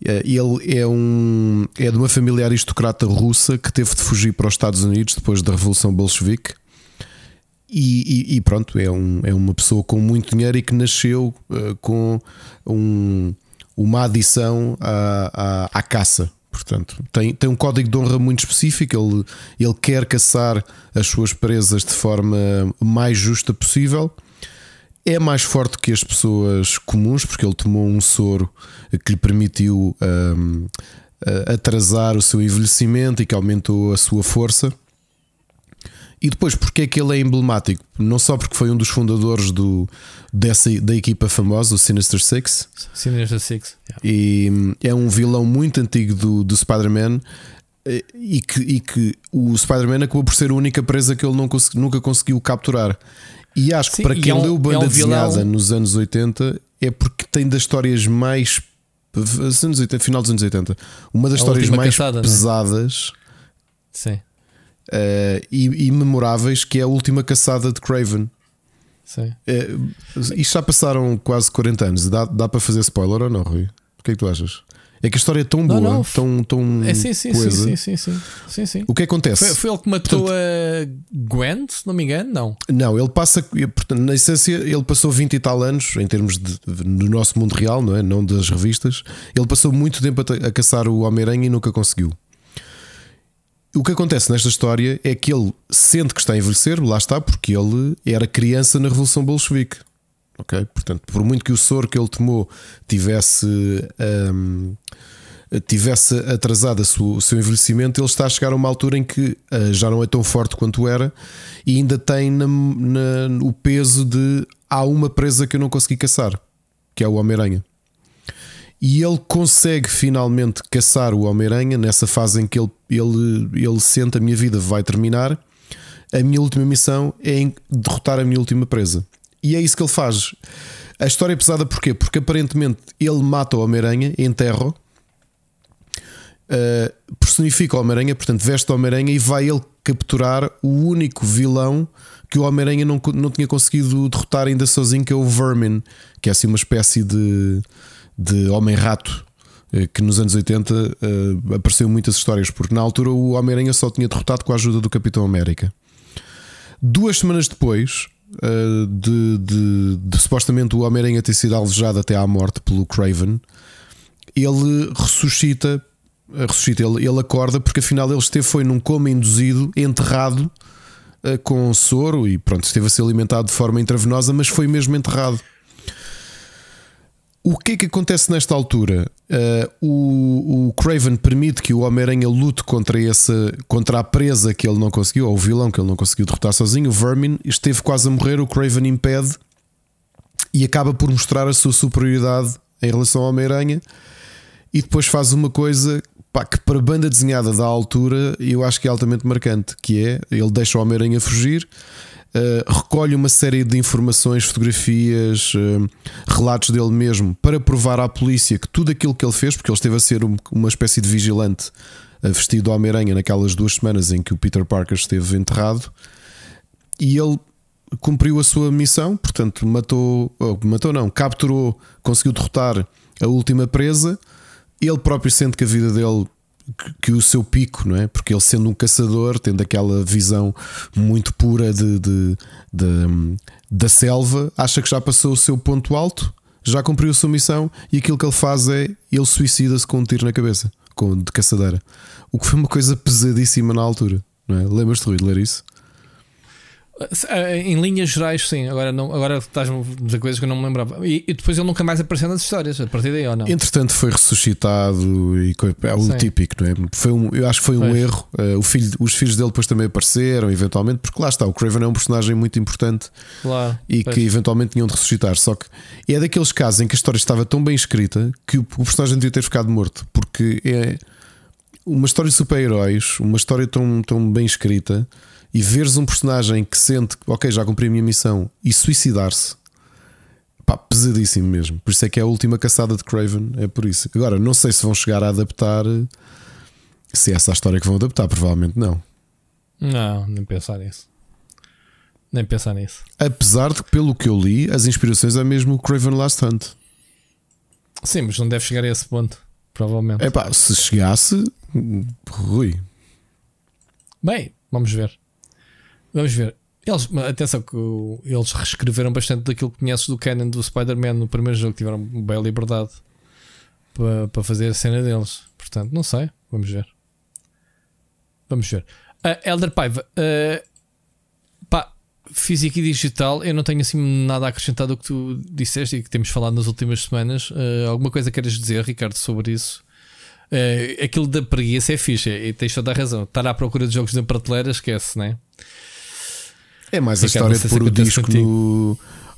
Eh, ele é, um, é de uma família aristocrata russa que teve de fugir para os Estados Unidos depois da Revolução Bolchevique. E, e, e pronto, é, um, é uma pessoa com muito dinheiro e que nasceu uh, com um, uma adição à, à, à caça. Portanto, tem, tem um código de honra muito específico. Ele, ele quer caçar as suas presas de forma mais justa possível. É mais forte que as pessoas comuns, porque ele tomou um soro que lhe permitiu um, atrasar o seu envelhecimento e que aumentou a sua força. E depois, porque é que ele é emblemático? Não só porque foi um dos fundadores do, dessa, da equipa famosa, o Sinister Six. Sinister Six. Yeah. E é um vilão muito antigo do, do Spider-Man. E que, e que o Spider-Man acabou por ser a única presa que ele não consegui, nunca conseguiu capturar. E acho que Sim, para quem é um, leu banda é um desenhada nos anos 80 é porque tem das histórias mais. Anos 80, final dos anos 80, uma das a histórias mais caçada, é? pesadas. Sim uh, e, e, memoráveis, que é a última caçada de Craven. Sim. Uh, isto já passaram quase 40 anos. Dá, dá para fazer spoiler ou não, Rui? O que é que tu achas? É que a história é tão boa, não, tão, tão é, sim, sim, coisa. Sim, sim, sim, sim, sim. O que acontece? Foi, foi ele que matou portanto, a Gwen, se não me engano, não. Não, ele passa, portanto, na essência, ele passou 20 e tal anos em termos de, no nosso mundo real, não é? Não das revistas. Ele passou muito tempo a, a caçar o Homem-Aranha e nunca conseguiu. O que acontece nesta história é que ele sente que está a envelhecer, lá está, porque ele era criança na Revolução Bolchevique. Ok? Portanto, por muito que o soro que ele tomou tivesse, um, tivesse atrasado o seu envelhecimento, ele está a chegar a uma altura em que uh, já não é tão forte quanto era e ainda tem na, na, o peso de há uma presa que eu não consegui caçar, que é o Homem-Aranha. E ele consegue finalmente caçar o Homem-Aranha nessa fase em que ele, ele, ele sente a minha vida vai terminar. A minha última missão é derrotar a minha última presa. E é isso que ele faz. A história é pesada porquê? Porque aparentemente ele mata o Homem-Aranha, enterra, uh, personifica o Homem-Aranha, portanto veste o Homem-Aranha e vai ele capturar o único vilão que o Homem-Aranha não, não tinha conseguido derrotar ainda sozinho, que é o Vermin, que é assim uma espécie de de Homem-Rato eh, que nos anos 80 uh, eh, apareceu muitas histórias, porque na altura o Homem-Aranha só tinha derrotado com a ajuda do Capitão América. Duas semanas depois uh, de, de, de, supostamente o Homem-Aranha ter sido alvejado até à morte pelo Craven, ele ressuscita, ressuscita ele, ele acorda porque afinal ele esteve foi num coma induzido, enterrado uh, com soro e pronto, esteve a ser alimentado de forma intravenosa, mas foi mesmo enterrado. O que é que acontece nesta altura? Uh, o, o, Craven permite que o Homem-Aranha lute contra, essa, contra a presa que ele não conseguiu, ou o vilão que ele não conseguiu derrotar sozinho. O Vermin esteve quase a morrer, o Craven impede e acaba por mostrar a sua superioridade em relação ao Homem-Aranha. E depois faz uma coisa pá, que para banda desenhada da altura eu acho que é altamente marcante, que é ele deixa o Homem-Aranha fugir. Uh, recolhe uma série de informações, fotografias, uh, relatos dele mesmo para provar à polícia que tudo aquilo que ele fez, porque ele esteve a ser um, uma espécie de vigilante uh, vestido de Homem-Aranha naquelas duas semanas em que o Peter Parker esteve enterrado, e ele cumpriu a sua missão, portanto, matou, matou não, capturou, conseguiu derrotar a última presa. Ele próprio sente que a vida dele que o seu pico, não é? Porque ele sendo um caçador, tendo aquela visão muito pura de, de, de, da selva, acha que já passou o seu ponto alto, já cumpriu a sua missão e aquilo que ele faz é ele suicida-se com um tiro na cabeça, com, de caçadeira. O que foi uma coisa pesadíssima na altura. Não é? Lembras-te, de ler isso? Eh, em linhas gerais, sim. Agora, não, agora estás-me a dizer coisas que eu não me lembrava. E, e, depois ele nunca mais apareceu nas histórias, a partir daí ou não? Entretanto, foi ressuscitado e é o sim. típico, não é? Foi um, eu acho que foi um pois. erro. Uh, filho, os filhos dele depois também apareceram, eventualmente, porque lá está, o Craven é um personagem muito importante claro, e pois. que eventualmente tinham de ressuscitar. Só que é daqueles casos em que a história estava tão bem escrita que o, o personagem devia ter ficado morto, porque é uma história de super-heróis, uma história tão, tão bem escrita e veres um personagem que sente, ok, já cumpri a minha missão e suicidar-se, pá, pesadíssimo mesmo. Por isso é que é a última caçada de Craven, é por isso. Agora, não sei se vão chegar a adaptar, se é essa a história que vão adaptar, provavelmente não. Não, nem pensar nisso. Nem pensar nisso. Apesar de que, pelo que eu li, as inspirações é mesmo o Craven Last Hunt. Sim, mas não deve chegar a esse ponto, provavelmente. É pá, se chegasse, Rui. Bem, vamos ver. Vamos ver. Eles, atenção que eles reescreveram bastante daquilo que conheces do canon do Spider-Man no primeiro jogo, tiveram bem liberdade para, para fazer a cena deles. Portanto, não sei, vamos ver. Vamos ver. Uh, Elder Paiva, uh, pá, física e digital, eu não tenho assim nada a acrescentar do que tu disseste e que temos falado nas últimas semanas. Uh, alguma coisa queres dizer, Ricardo, sobre isso? Uh, aquilo da preguiça é fixe, e tens toda a razão. Estar à procura de jogos na prateleira, esquece, né? É mais a história de pôr o disco no.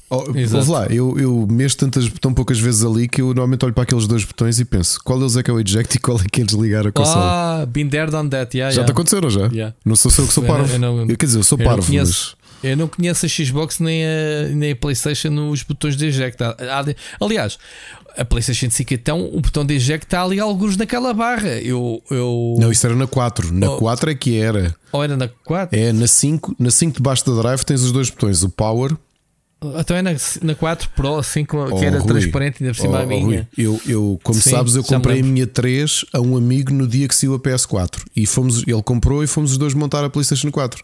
Oh, vamos lá, eu, eu mexo tantas, tão poucas vezes ali que eu normalmente olho para aqueles dois botões e penso qual deles é que é o eject e qual é que é desligar a consola. Ah, been there, done that, yeah, já yeah. te aconteceram já? Yeah. Não sou eu que sou parvo. Eu não, eu, quer dizer, eu sou eu parvo. Mas... Eu não conheço a Xbox nem a, nem a PlayStation nos botões de eject. Aliás, a PlayStation 5 então, o botão de eject está ali alguns naquela barra. Eu, eu... Não, isso era na 4. Na oh. 4 é que era. Ou era na 4? É, na 5, na 5 debaixo da drive tens os dois botões, o power. Então é na, na 4 Pro, 5 oh, que era Rui. transparente ainda por cima oh, a minha. Rui. Eu, eu, como Sim, sabes, eu comprei a minha 3 a um amigo no dia que saiu a PS4 e fomos, ele comprou e fomos os dois montar a PlayStation 4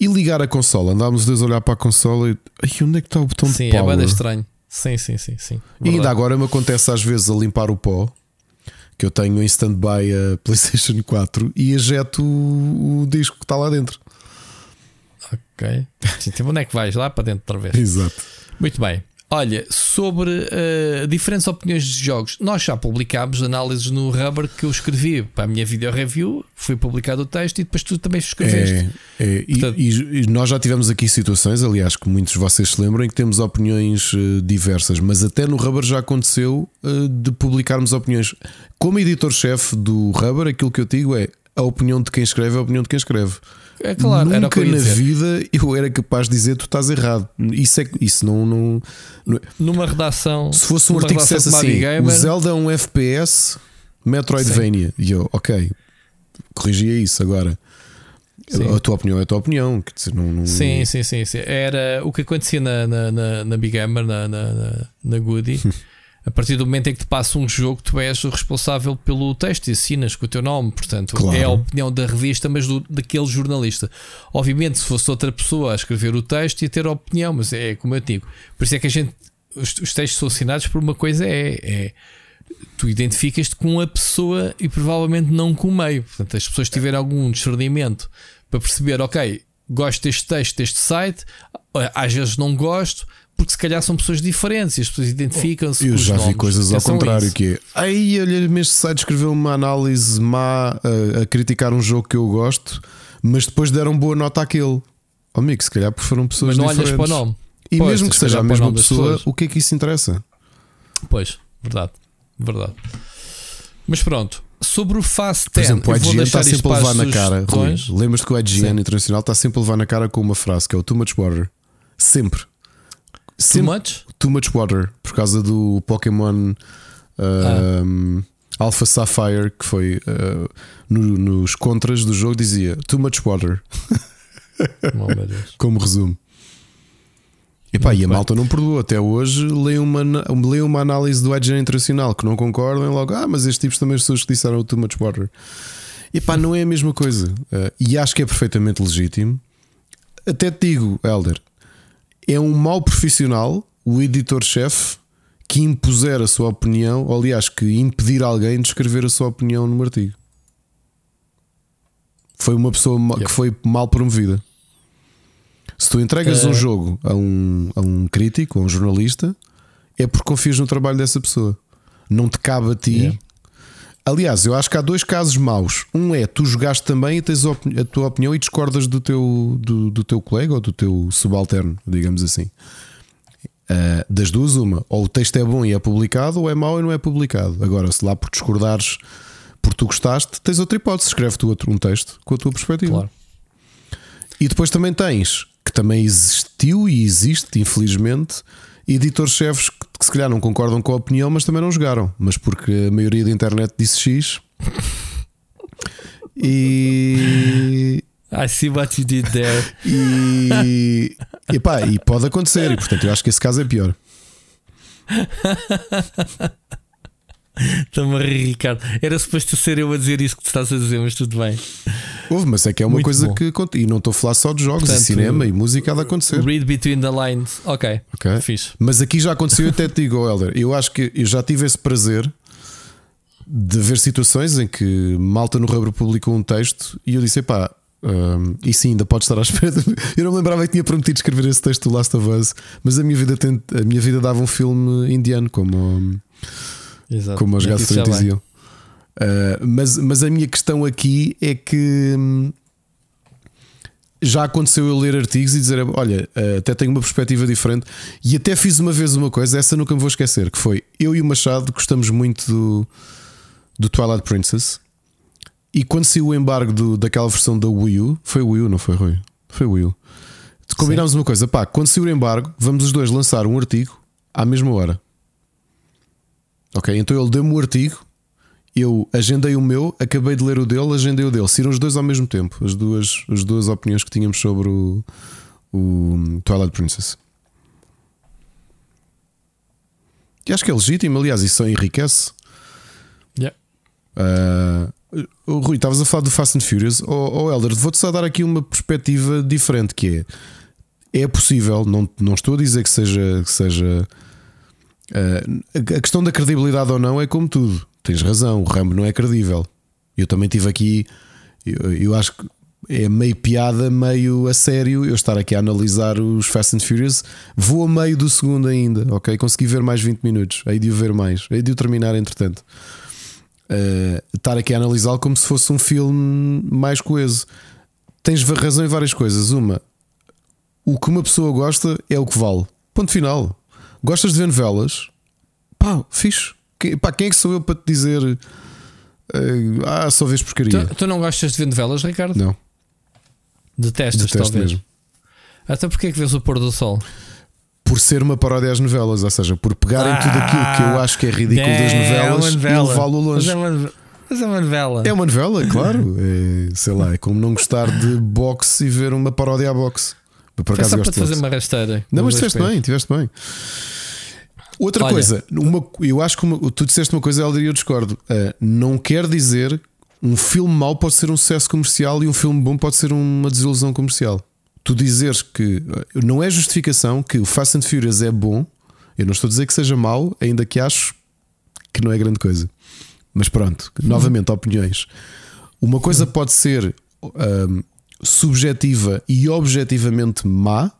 e ligar a consola. Andávamos os dois a olhar para a consola e Ai, onde é que está o botão sim, de power? Sim, é bem estranho. Sim, sim, sim, sim. E ainda agora me acontece às vezes a limpar o pó que eu tenho em stand-by a PlayStation 4 e ejeto o, o disco que está lá dentro. Ok. Então onde é que vais? Lá para dentro outra vez. Exato. Muito bem. Olha, sobre uh, diferentes opiniões de jogos, nós já publicámos análises no Rubber que eu escrevi para a minha video review, foi publicado o texto e depois tu também escreveste. É, é, Portanto, e, e, nós já tivemos aqui situações, aliás, que muitos de vocês se lembram, em que temos opiniões uh, diversas, mas até no Rubber já aconteceu uh, de publicarmos opiniões. Como editor-chefe do Rubber, aquilo que eu digo é a opinião de quem escreve é a opinião de quem escreve. É claro, Nunca na vida eu era capaz de dizer tu estás errado. Isso, é, isso não, não, não... Numa redação. Se fosse um artigo que dissesse assim: o Zelda é um FPS Metroidvania. Sim. E eu, ok, corrigia isso agora. Sim. A tua opinião é a tua opinião. Quer dizer, não, não... Sim, sim, sim, sim. Era o que acontecia na, na, na, na Big Hammer, na, na, na Goody. a partir do momento em que te passa um jogo, tu és o responsável pelo texto e assinas com o teu nome. Portanto, claro. é a opinião da revista, mas do, daquele jornalista. Obviamente, se fosse outra pessoa a escrever o texto, ia ter a opinião, mas é como eu digo. Por isso é que a gente. Os, os textos são assinados por uma coisa é, é tu identificas-te com a pessoa e provavelmente não com o meio. Portanto, as pessoas tiverem algum discernimento para perceber, ok, gosto deste texto, deste site, às vezes não gosto, porque se calhar são pessoas diferentes e as pessoas identificam-se. Eu já vi coisas ao contrário, isso. que é aí olha, este site escreveu uma análise má a, a, criticar um jogo que eu gosto, mas depois deram boa nota àquele. Oh, amigo, se calhar foram pessoas mas não diferentes. olhas para o nome. E pois, mesmo que seja a mesma pessoa, o que é que isso interessa? Pois, verdade, verdade. Mas pronto, sobre o Fast 10, Por exemplo, o IGN está sempre a levar na cara. Lembras-te que o IGN Sim. Internacional está sempre a levar na cara com uma frase que é o Too Much Water. Sempre. Too much? Too Much Water. Por causa do Pokémon um, Alpha Sapphire, que foi uh, no- nos contras do jogo, dizia Too Much Water, Oh, como resumo. Epá, Muito e a bem. malta não perdoou. Até hoje leio uma, leio uma análise do IGN Internacional que não concordam e logo, ah, mas estes tipos também são os que disseram Too Much Water. Epá, não é a mesma coisa. Uh, e acho que é perfeitamente legítimo. Até te digo, Helder, é um mau profissional o editor-chefe que impuser a sua opinião, ou aliás, que impedir alguém de escrever a sua opinião num artigo. Foi uma pessoa Yep. que foi mal promovida. Se tu entregas Eh. um jogo a um, a um crítico, a um jornalista, é porque confias no trabalho dessa pessoa. Não te cabe a ti. Yeah. Aliás, eu acho que há dois casos maus. Um é tu jogaste também e tens a, tua opinião e discordas do teu, do, do teu colega ou do teu subalterno, digamos assim. Uh, das duas, uma. Ou o texto é bom e é publicado, ou é mau e não é publicado. Agora, se lá por discordares, porque tu gostaste, tens outra hipótese. Escreve tu outro, um texto com a tua perspectiva. Claro. E depois também tens, que também existiu e existe, infelizmente, editores-chefes que, que se calhar não concordam com a opinião, mas também não jogaram. Mas porque a maioria da internet disse X. E. I see what you did there. E, e, pá, e pode acontecer, e portanto eu acho que esse caso é pior. Estou-me a rir, Ricardo. Era suposto ser eu a dizer isso que tu estás a dizer, mas tudo bem. Houve, mas é que é uma Muito coisa bom. que conta. E não estou a falar só de jogos, Portanto, e cinema e música há de acontecer. Read between the lines. Ok. Ok? Fixe. Mas aqui já aconteceu, eu até te digo, oh, Helder, eu acho que eu já tive esse prazer de ver situações em que Malta no Rubro publicou um texto e eu disse: pá, e sim, ainda pode estar à espera. de- Eu não me lembrava que tinha prometido escrever esse texto do Last of Us, mas a minha vida, tem- a minha vida dava um filme indiano, como, Exato. como os gatos diziam. Ah, mas, mas a minha questão aqui é que hum, já aconteceu eu ler artigos e dizer: Olha, ah, até tenho uma perspectiva diferente. E até fiz uma vez uma coisa, essa nunca me vou esquecer: que foi eu e o Machado gostamos muito do, do Twilight Princess. E quando saiu o embargo do- daquela versão da Wii U, foi o Wii U, não foi Rui? Foi o Wii U. Combinámos uma coisa: pá, quando saiu o embargo, vamos os dois lançar um artigo à mesma hora. Ok, então ele deu-me o artigo, eu agendei o meu, acabei de ler o dele, agendei o dele. Saíram os dois ao mesmo tempo, as duas, as duas opiniões que tínhamos sobre o, o Twilight Princess. E acho que é legítimo, aliás, isso só enriquece. Yeah. Ah, oh, Rui, estavas a falar do Fast and Furious. Oh, oh Elder, vou-te só dar aqui uma perspectiva diferente que é. É possível, não, não estou a dizer que seja, que seja ah, a questão da credibilidade ou não é como tudo. Tens razão, o Rambo não é credível. Eu também tive aqui, eu, eu acho que é meio piada, meio a sério eu estar aqui a analisar os Fast and Furious. Vou a meio do segundo ainda, ok? Consegui ver mais 20 minutos, hei de o ver mais, hei de o terminar entretanto. Uh, estar aqui a analisá-lo como se fosse um filme mais coeso. Tens razão em várias coisas. Uma, o que uma pessoa gosta é o que vale. Ponto final. Gostas de ver novelas? Pá, fixe. Que- pá, quem é que sou eu para te dizer uh, ah, só vês porcaria? Tu, tu não gostas de ver novelas, Ricardo? Não, Detestas, detesto talvez. mesmo. Até porque é que vês o pôr do sol? Por ser uma paródia às novelas, ou seja, por pegarem Ah, tudo aquilo que eu acho que é ridículo das É uma novelas e novela. levá-lo longe. Mas é uma, mas é uma novela. É uma novela, claro. É, sei lá, é como não gostar de boxe e ver uma paródia à boxe. Por acaso só para te fazer uma rasteira. Não, mas Nos dois tiveste pés. bem, tiveste bem. Outra Olha. coisa, uma, eu acho que uma- tu disseste uma coisa, Helder, e eu discordo. Ah, não quer dizer um filme mau pode ser um sucesso comercial e um filme bom pode ser uma desilusão comercial. Tu dizeres que ah, não é justificação que o Fast and Furious é bom, eu não estou a dizer que seja mau, ainda que acho que não é grande coisa. Mas pronto, novamente, opiniões. Uma coisa pode ser ahm, subjetiva e objetivamente má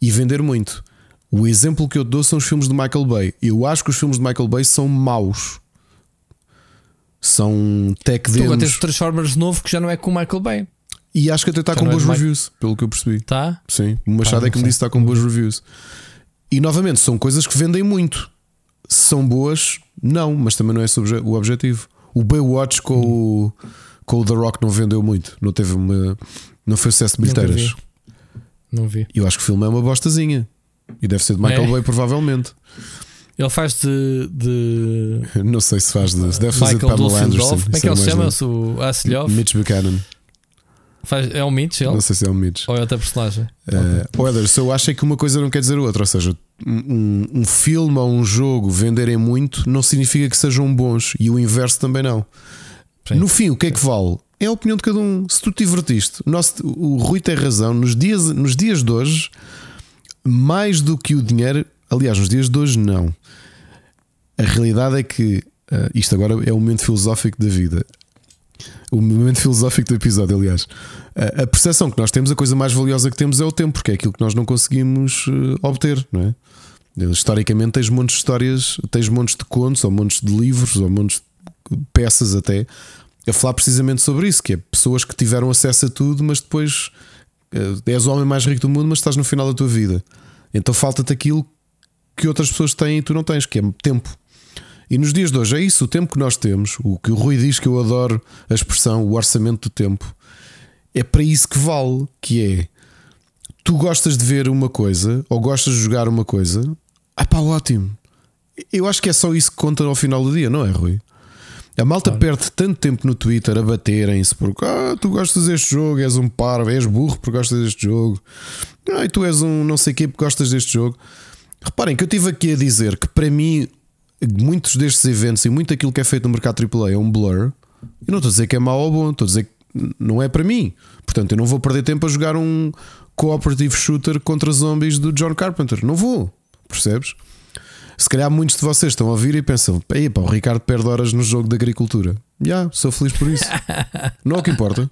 e vender muito. O exemplo que eu dou são os filmes de Michael Bay. Eu acho que os filmes de Michael Bay são maus. São tech Tu agora tens demos. o Transformers novo que já não é com o Michael Bay. E acho que até está com é boas Mike- reviews, pelo que eu percebi. Tá? Sim, o Machado Pá, é que me disse que está com boas reviews. E novamente, são coisas que vendem muito. Se são boas, não, mas também não é o obje- o objetivo. O Baywatch com o, com o The Rock não vendeu muito, não teve uma. Não foi sucesso de bilheteiras. Não vi. Eu acho que o filme é uma bostazinha. E deve ser de Michael É? Bay, provavelmente. Ele faz de, de Não sei se faz de. Deve fazer de Michael Pamela Anderson. Como é que ele se mais chama? O Asselhoff? Mitch Buchanan. Faz, é o Mitch, ele? Não sei se é o Mitch. Ou é outra personagem? Uh, Weather, se eu acho é que uma coisa não quer dizer outra, ou seja, um, um filme ou um jogo venderem muito não significa que sejam bons e o inverso também não. Sim. No fim, o que é que vale? É a opinião de cada um. Se tu te divertiste, o, nosso, o Rui tem razão. Nos dias, nos dias de hoje, mais do que o dinheiro, aliás, nos dias de hoje, não. A realidade é que uh, isto agora é o momento filosófico da vida. O momento filosófico do episódio, aliás. A, a percepção que nós temos, a coisa mais valiosa que temos é o tempo, porque é aquilo que nós não conseguimos uh, obter, não é? Historicamente, tens montes de histórias, tens montes de contos, ou montes de livros, ou montes de peças até, a falar precisamente sobre isso, que é pessoas que tiveram acesso a tudo, mas depois uh, és o homem mais rico do mundo, mas estás no final da tua vida. Então falta-te aquilo que outras pessoas têm e tu não tens, que é tempo. E nos dias de hoje é isso, o tempo que nós temos, o que o Rui diz que eu adoro a expressão, o orçamento do tempo, é para isso que vale, que é tu gostas de ver uma coisa ou gostas de jogar uma coisa, ah pá, ótimo. Eu acho que é só isso que conta ao final do dia, não é, Rui? A malta Claro. perde tanto tempo no Twitter a baterem-se porque ah, tu gostas deste jogo, és um parvo, és burro porque gostas deste jogo, ah, e tu és um não sei quê porque gostas deste jogo. Reparem que eu estive aqui a dizer que para mim muitos destes eventos e muito aquilo que é feito no mercado AAA é um blur. Eu não estou a dizer que é mau ou bom, estou a dizer que não é para mim. Portanto, eu não vou perder tempo a jogar um cooperative shooter contra zombies do John Carpenter. Não vou, percebes? Se calhar muitos de vocês estão a ouvir e pensam: Ei, pá, o Ricardo perde horas no jogo de agricultura. Já, sou feliz por isso. não é o que importa.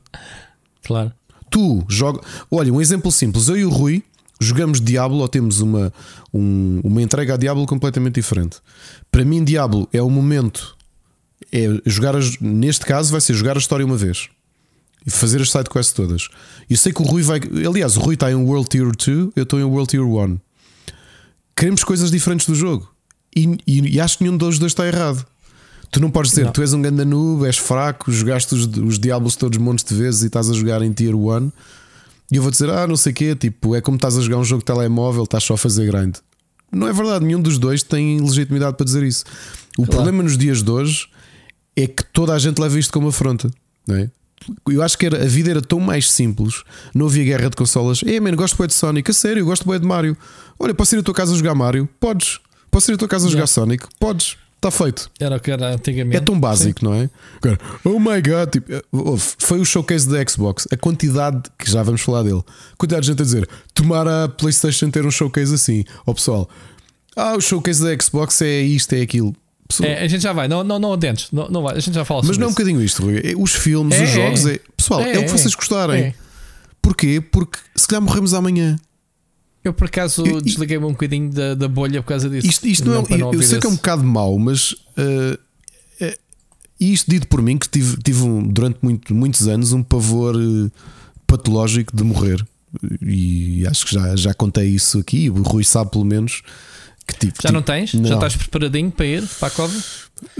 Claro. Tu joga. Olha, um exemplo simples. Eu e o Rui jogamos Diablo ou temos uma, um- uma entrega a Diablo completamente diferente. Para mim, Diablo é o momento. É jogar as- neste caso, vai ser jogar a história uma vez e fazer as sidequests todas. Eu sei que o Rui vai. Aliás, o Rui está em World Tier 2, eu estou em World Tier 1. Queremos coisas diferentes do jogo e, e- e acho que nenhum dos dois está errado. Tu não podes dizer, Não. tu és um ganda noob, és fraco, jogaste os, os Diablos todos montes de vezes e estás a jogar em Tier 1. E eu vou dizer, ah, não sei o quê, tipo, é como estás a jogar um jogo de telemóvel, estás só a fazer grind. Não é verdade, nenhum dos dois tem legitimidade para dizer isso. O Claro. problema nos dias de hoje é que toda a gente leva isto como afronta, não é? Eu acho que era- a vida era tão mais simples, não havia guerra de consolas. É, mano, gosto bem de Sonic, a sério, gosto bem de Mario. Olha, posso ir à tua casa jogar Mario? Podes. Posso ir à tua casa jogar. Sonic? Podes. Está feito. Era o que era antigamente. É tão básico, não é? Oh my god, tipo, houve- foi o showcase da Xbox. A quantidade, que já vamos falar dele, a quantidade de gente a dizer, tomara a PlayStation ter um showcase assim. Ó pessoal, ah, o showcase da Xbox é isto, é aquilo. Pessoal, É, a gente já vai, não, não, não adentes, não, não vai, a gente já fala mas não é um bocadinho isto, Rui. É Os filmes, É, os jogos, é. é, pessoal, é, É, o que vocês gostarem. Porquê? Porque se calhar morremos amanhã. Eu por acaso Eu- desliguei-me um bocadinho da, da bolha por causa disso. Isto, isto não, para é, eu, eu ouvir sei que é um bocado mau, mas uh, é- isto dito por mim, que tive, tive um- durante muito- muitos anos um pavor uh, patológico de morrer. E acho que já, já contei isso aqui. O Rui sabe, pelo menos, que tive. Já não tens? Já Não. estás preparadinho para ir para a cova?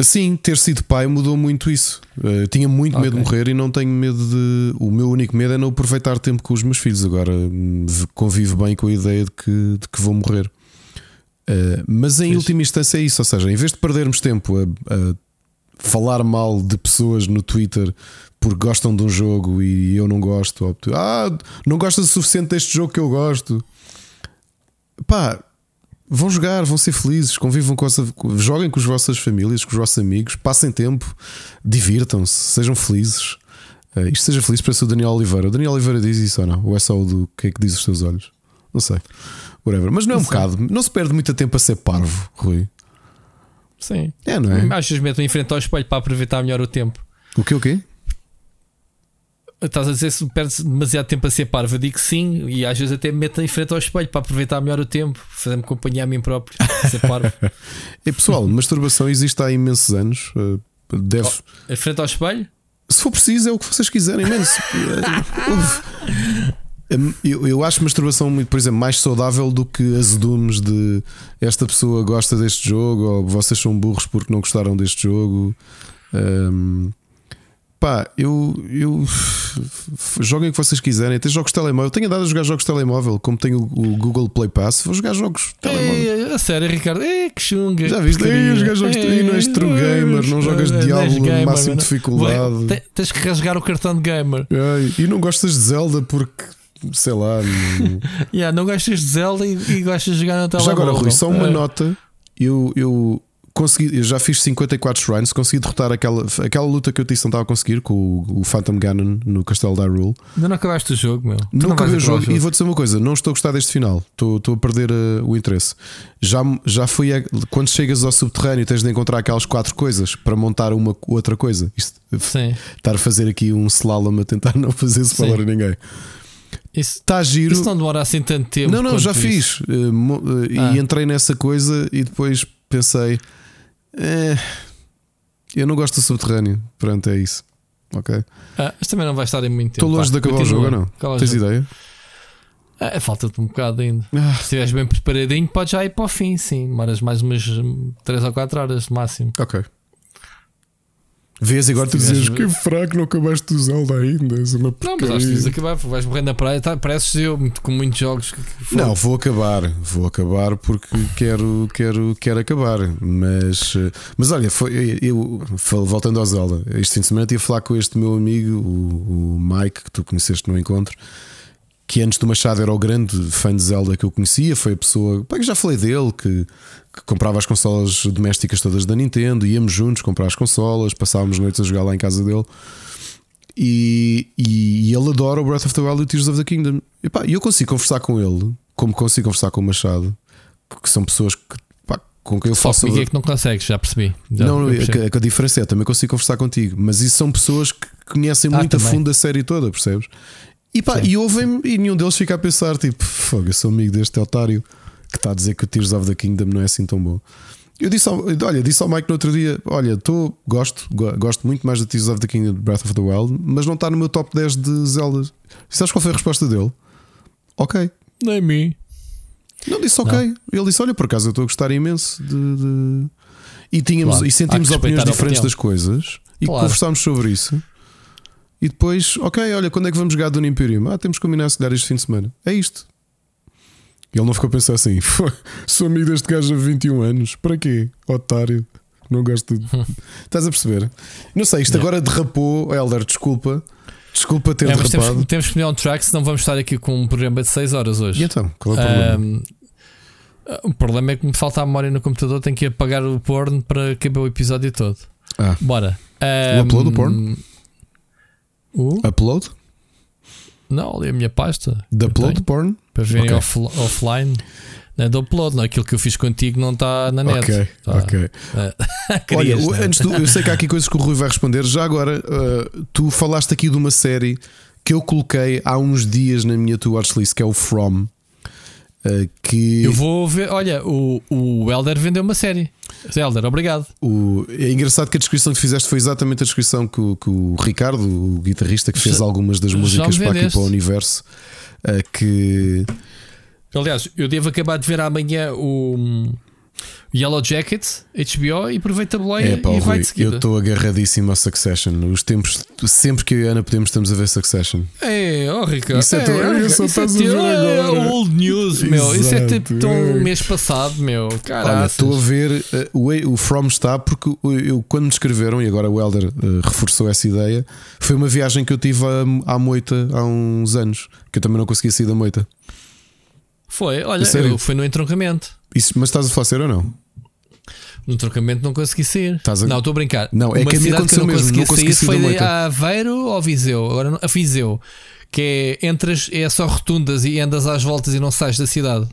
Sim, ter sido pai mudou muito isso. Eu tinha muito medo de morrer e não tenho medo de. O meu único medo é não aproveitar tempo com os meus filhos. Agora hum, convivo bem com a ideia de que, de que vou morrer. Uh, mas em Fixe. última instância é isso. Ou seja, em vez de perdermos tempo a, a falar mal de pessoas no Twitter porque gostam de um jogo e eu não gosto, ou ah, não gostas o suficiente deste jogo que eu gosto, pá, vão jogar, vão ser felizes, convivam com essa, joguem com as vossas famílias, com os vossos amigos, passem tempo, divirtam-se, sejam felizes. Eh, isto seja feliz para ser o Daniel Oliveira. O Daniel Oliveira diz isso ou não? Ou é só o do que é que diz os teus olhos? Não sei. Whatever. Mas não é um sei. bocado, não se perde muito tempo a ser parvo, Rui. Sim. É, não é? Às vezes meto em frente ao espelho para aproveitar melhor o tempo. O que o quê? Estás a dizer se perdes demasiado tempo a ser parvo? Eu digo sim, e às vezes até me meto em frente ao espelho para aproveitar melhor o tempo, fazer-me companhia a mim próprio, ser parvo. E pessoal, masturbação existe há imensos anos. eh, Deve, em frente ao espelho? se for preciso, é o que vocês quiserem, menos. Eu, eu acho masturbação, muito, por exemplo, mais saudável do que azedumes de esta pessoa gosta deste jogo ou vocês são burros porque não gostaram deste jogo. Um, pá, eu, eu joguem o que vocês quiserem. Tem jogos de telemóvel. Tenho andado a jogar jogos de telemóvel, como tenho o Google Play Pass. Vou jogar jogos de telemóvel. É, a sério, Ricardo, é que chunga. Já viste? Ei, jogar jogos de... não és true gamer, não jogas de Diablo gamer, máximo mano. dificuldade. Te- Tens que rasgar o cartão de gamer. E não gostas de Zelda porque, sei lá. não- Yeah, não gostas de Zelda e, e gostas de jogar na Já telemóvel. agora, Rui, só uma É. nota. Eu, eu consegui, eu já fiz 54 shrines, consegui derrotar aquela, aquela luta que eu disse não estava a conseguir com o, o Phantom Ganon no Castelo da Hyrule. Ainda não acabaste o jogo, meu. Não vais acabei o jogo e vou dizer uma coisa: não estou a gostar deste final, estou, estou a perder uh, o interesse. Já, já fui a- quando chegas ao subterrâneo, tens de encontrar aquelas quatro coisas para montar uma outra coisa. Isto, Sim. estar a fazer aqui um slalom a tentar não fazer spoiler Sim. a ninguém. Isso, Está giro. isso não demora assim tanto tempo. Não, não, já isso. fiz. Uh, uh, Ah. E entrei nessa coisa e depois pensei: "Eh, eu não gosto do subterrâneo. Pronto, é isso. Ok. Ah, mas também não vai estar em muito tempo. Estou longe de acabar o continua. jogo ou não? O Tens jogo. ideia? Ah, Falta-te um bocado ainda. Ah, Se estiveres bem preparadinho, podes já ir para o fim, sim. Demoras mais umas 3 ou 4 horas no máximo. ok. Vês agora tu dizes que fraco, não acabaste do Zelda ainda. És uma Não, mas acho que deves acabar, vais morrer na praia. Tá, pareces eu, com muitos jogos. que-. Não, vou acabar, vou acabar porque quero, quero, quero acabar. Mas, mas olha, foi, eu, voltando ao Zelda, este fim de semana tive a falar com este meu amigo, o, o Mike, que tu conheceste no encontro, que antes do Machado era o grande fã de Zelda que eu conhecia. Foi a pessoa, pá, que já falei dele, que, que comprava as consolas domésticas todas da Nintendo, íamos juntos comprar as consolas, passávamos noites a jogar lá em casa dele. E, e, e ele adora o Breath of the Wild e o Tears of the Kingdom. E pá, eu consigo conversar com ele, como consigo conversar com o Machado, que são pessoas que, pá, com quem eu Só faço. comigo é que não consegues, já percebi. Já, não, é que, é que a diferença é, também consigo conversar contigo, mas isso são pessoas que conhecem Ah, muito a também. fundo a série toda, percebes? E pá, Sim. e ouvem-me e nenhum deles fica a pensar, tipo, fogo, eu sou amigo deste otário que está a dizer que o Tears of the Kingdom não é assim tão bom. Eu disse ao, olha, disse ao Mike no outro dia: Olha, tô, gosto, go- gosto muito mais do Tears of the Kingdom de Breath of the Wild, mas não está no meu top 10 de Zelda. E sabes qual foi a resposta dele? Ok. Nem mim. Não disse ok. Ele disse: Olha, por acaso eu estou a gostar imenso de. de- E, tínhamos, Claro, e sentimos opiniões diferentes opinião. das coisas e Claro. conversámos sobre isso. E depois, ok, olha, quando é que vamos jogar do Imperium? Ah, temos que combinar se calhar este fim de semana. É isto. E ele não ficou a pensar assim: "Fô, sou amigo deste gajo há 21 anos, para quê? Otário, não gosto de. Estás a perceber? Não sei, isto agora derrapou. Helder, desculpa, desculpa ter É, derrapado. temos, temos que melhorar um track, senão vamos estar aqui com um programa de 6 horas hoje. E então, qual é o problema? Ahm, o problema é que me falta a memória no computador, tenho que apagar o porno para caber o episódio todo. Ah. Bora. O upload do porno? O? Upload? Não, ali a minha pasta. De upload tenho, porn? Para verem Ok. off- offline. Não é de upload, não. Aquilo que eu fiz contigo não está na net. Ok, Tá. ok. Ah, Olha, né? antes do, eu sei que há aqui coisas que o Rui vai responder. Já agora, uh, tu falaste aqui de uma série que eu coloquei há uns dias na minha to watch list, que é o From. Uh, que Eu vou ver. Olha, o, o Elder vendeu uma série. Elder, obrigado. o- é engraçado que a descrição que fizeste foi exatamente a descrição que, o- que o Ricardo, o guitarrista que fez algumas das músicas para aqui para o universo, uh, que Aliás, eu devo acabar de ver amanhã o Yellow Jacket, HBO, e aproveita a boleia é pá, e vai de seguida. eu estou agarradíssimo a Succession. Os tempos, sempre que eu e Ana podemos, estamos a ver Succession. É, oh Ricardo. Isso é tão- eu só isso é estás teu- ver é agora. old news, meu. Isso é Exato, tipo tão é. mês passado, meu. Caraca. estou a ver uh, o, o From está porque o- eu, quando me escreveram, e agora o Helder uh, reforçou essa ideia, foi uma viagem que eu tive à, à Moita há uns anos, que eu também não conseguia sair da Moita. Foi, olha, eu fui no entroncamento. Isso, mas estás a falar sério ou não? No entroncamento não consegui sair. Estás a- Não, estou a brincar. Não, é Uma que a mim cidade eu aconteceu não mesmo, consegui não consegui sair sair da foi moita. a Aveiro ou Viseu? Agora não- a Viseu. Que é entre é só rotundas e andas às voltas e não sais da cidade.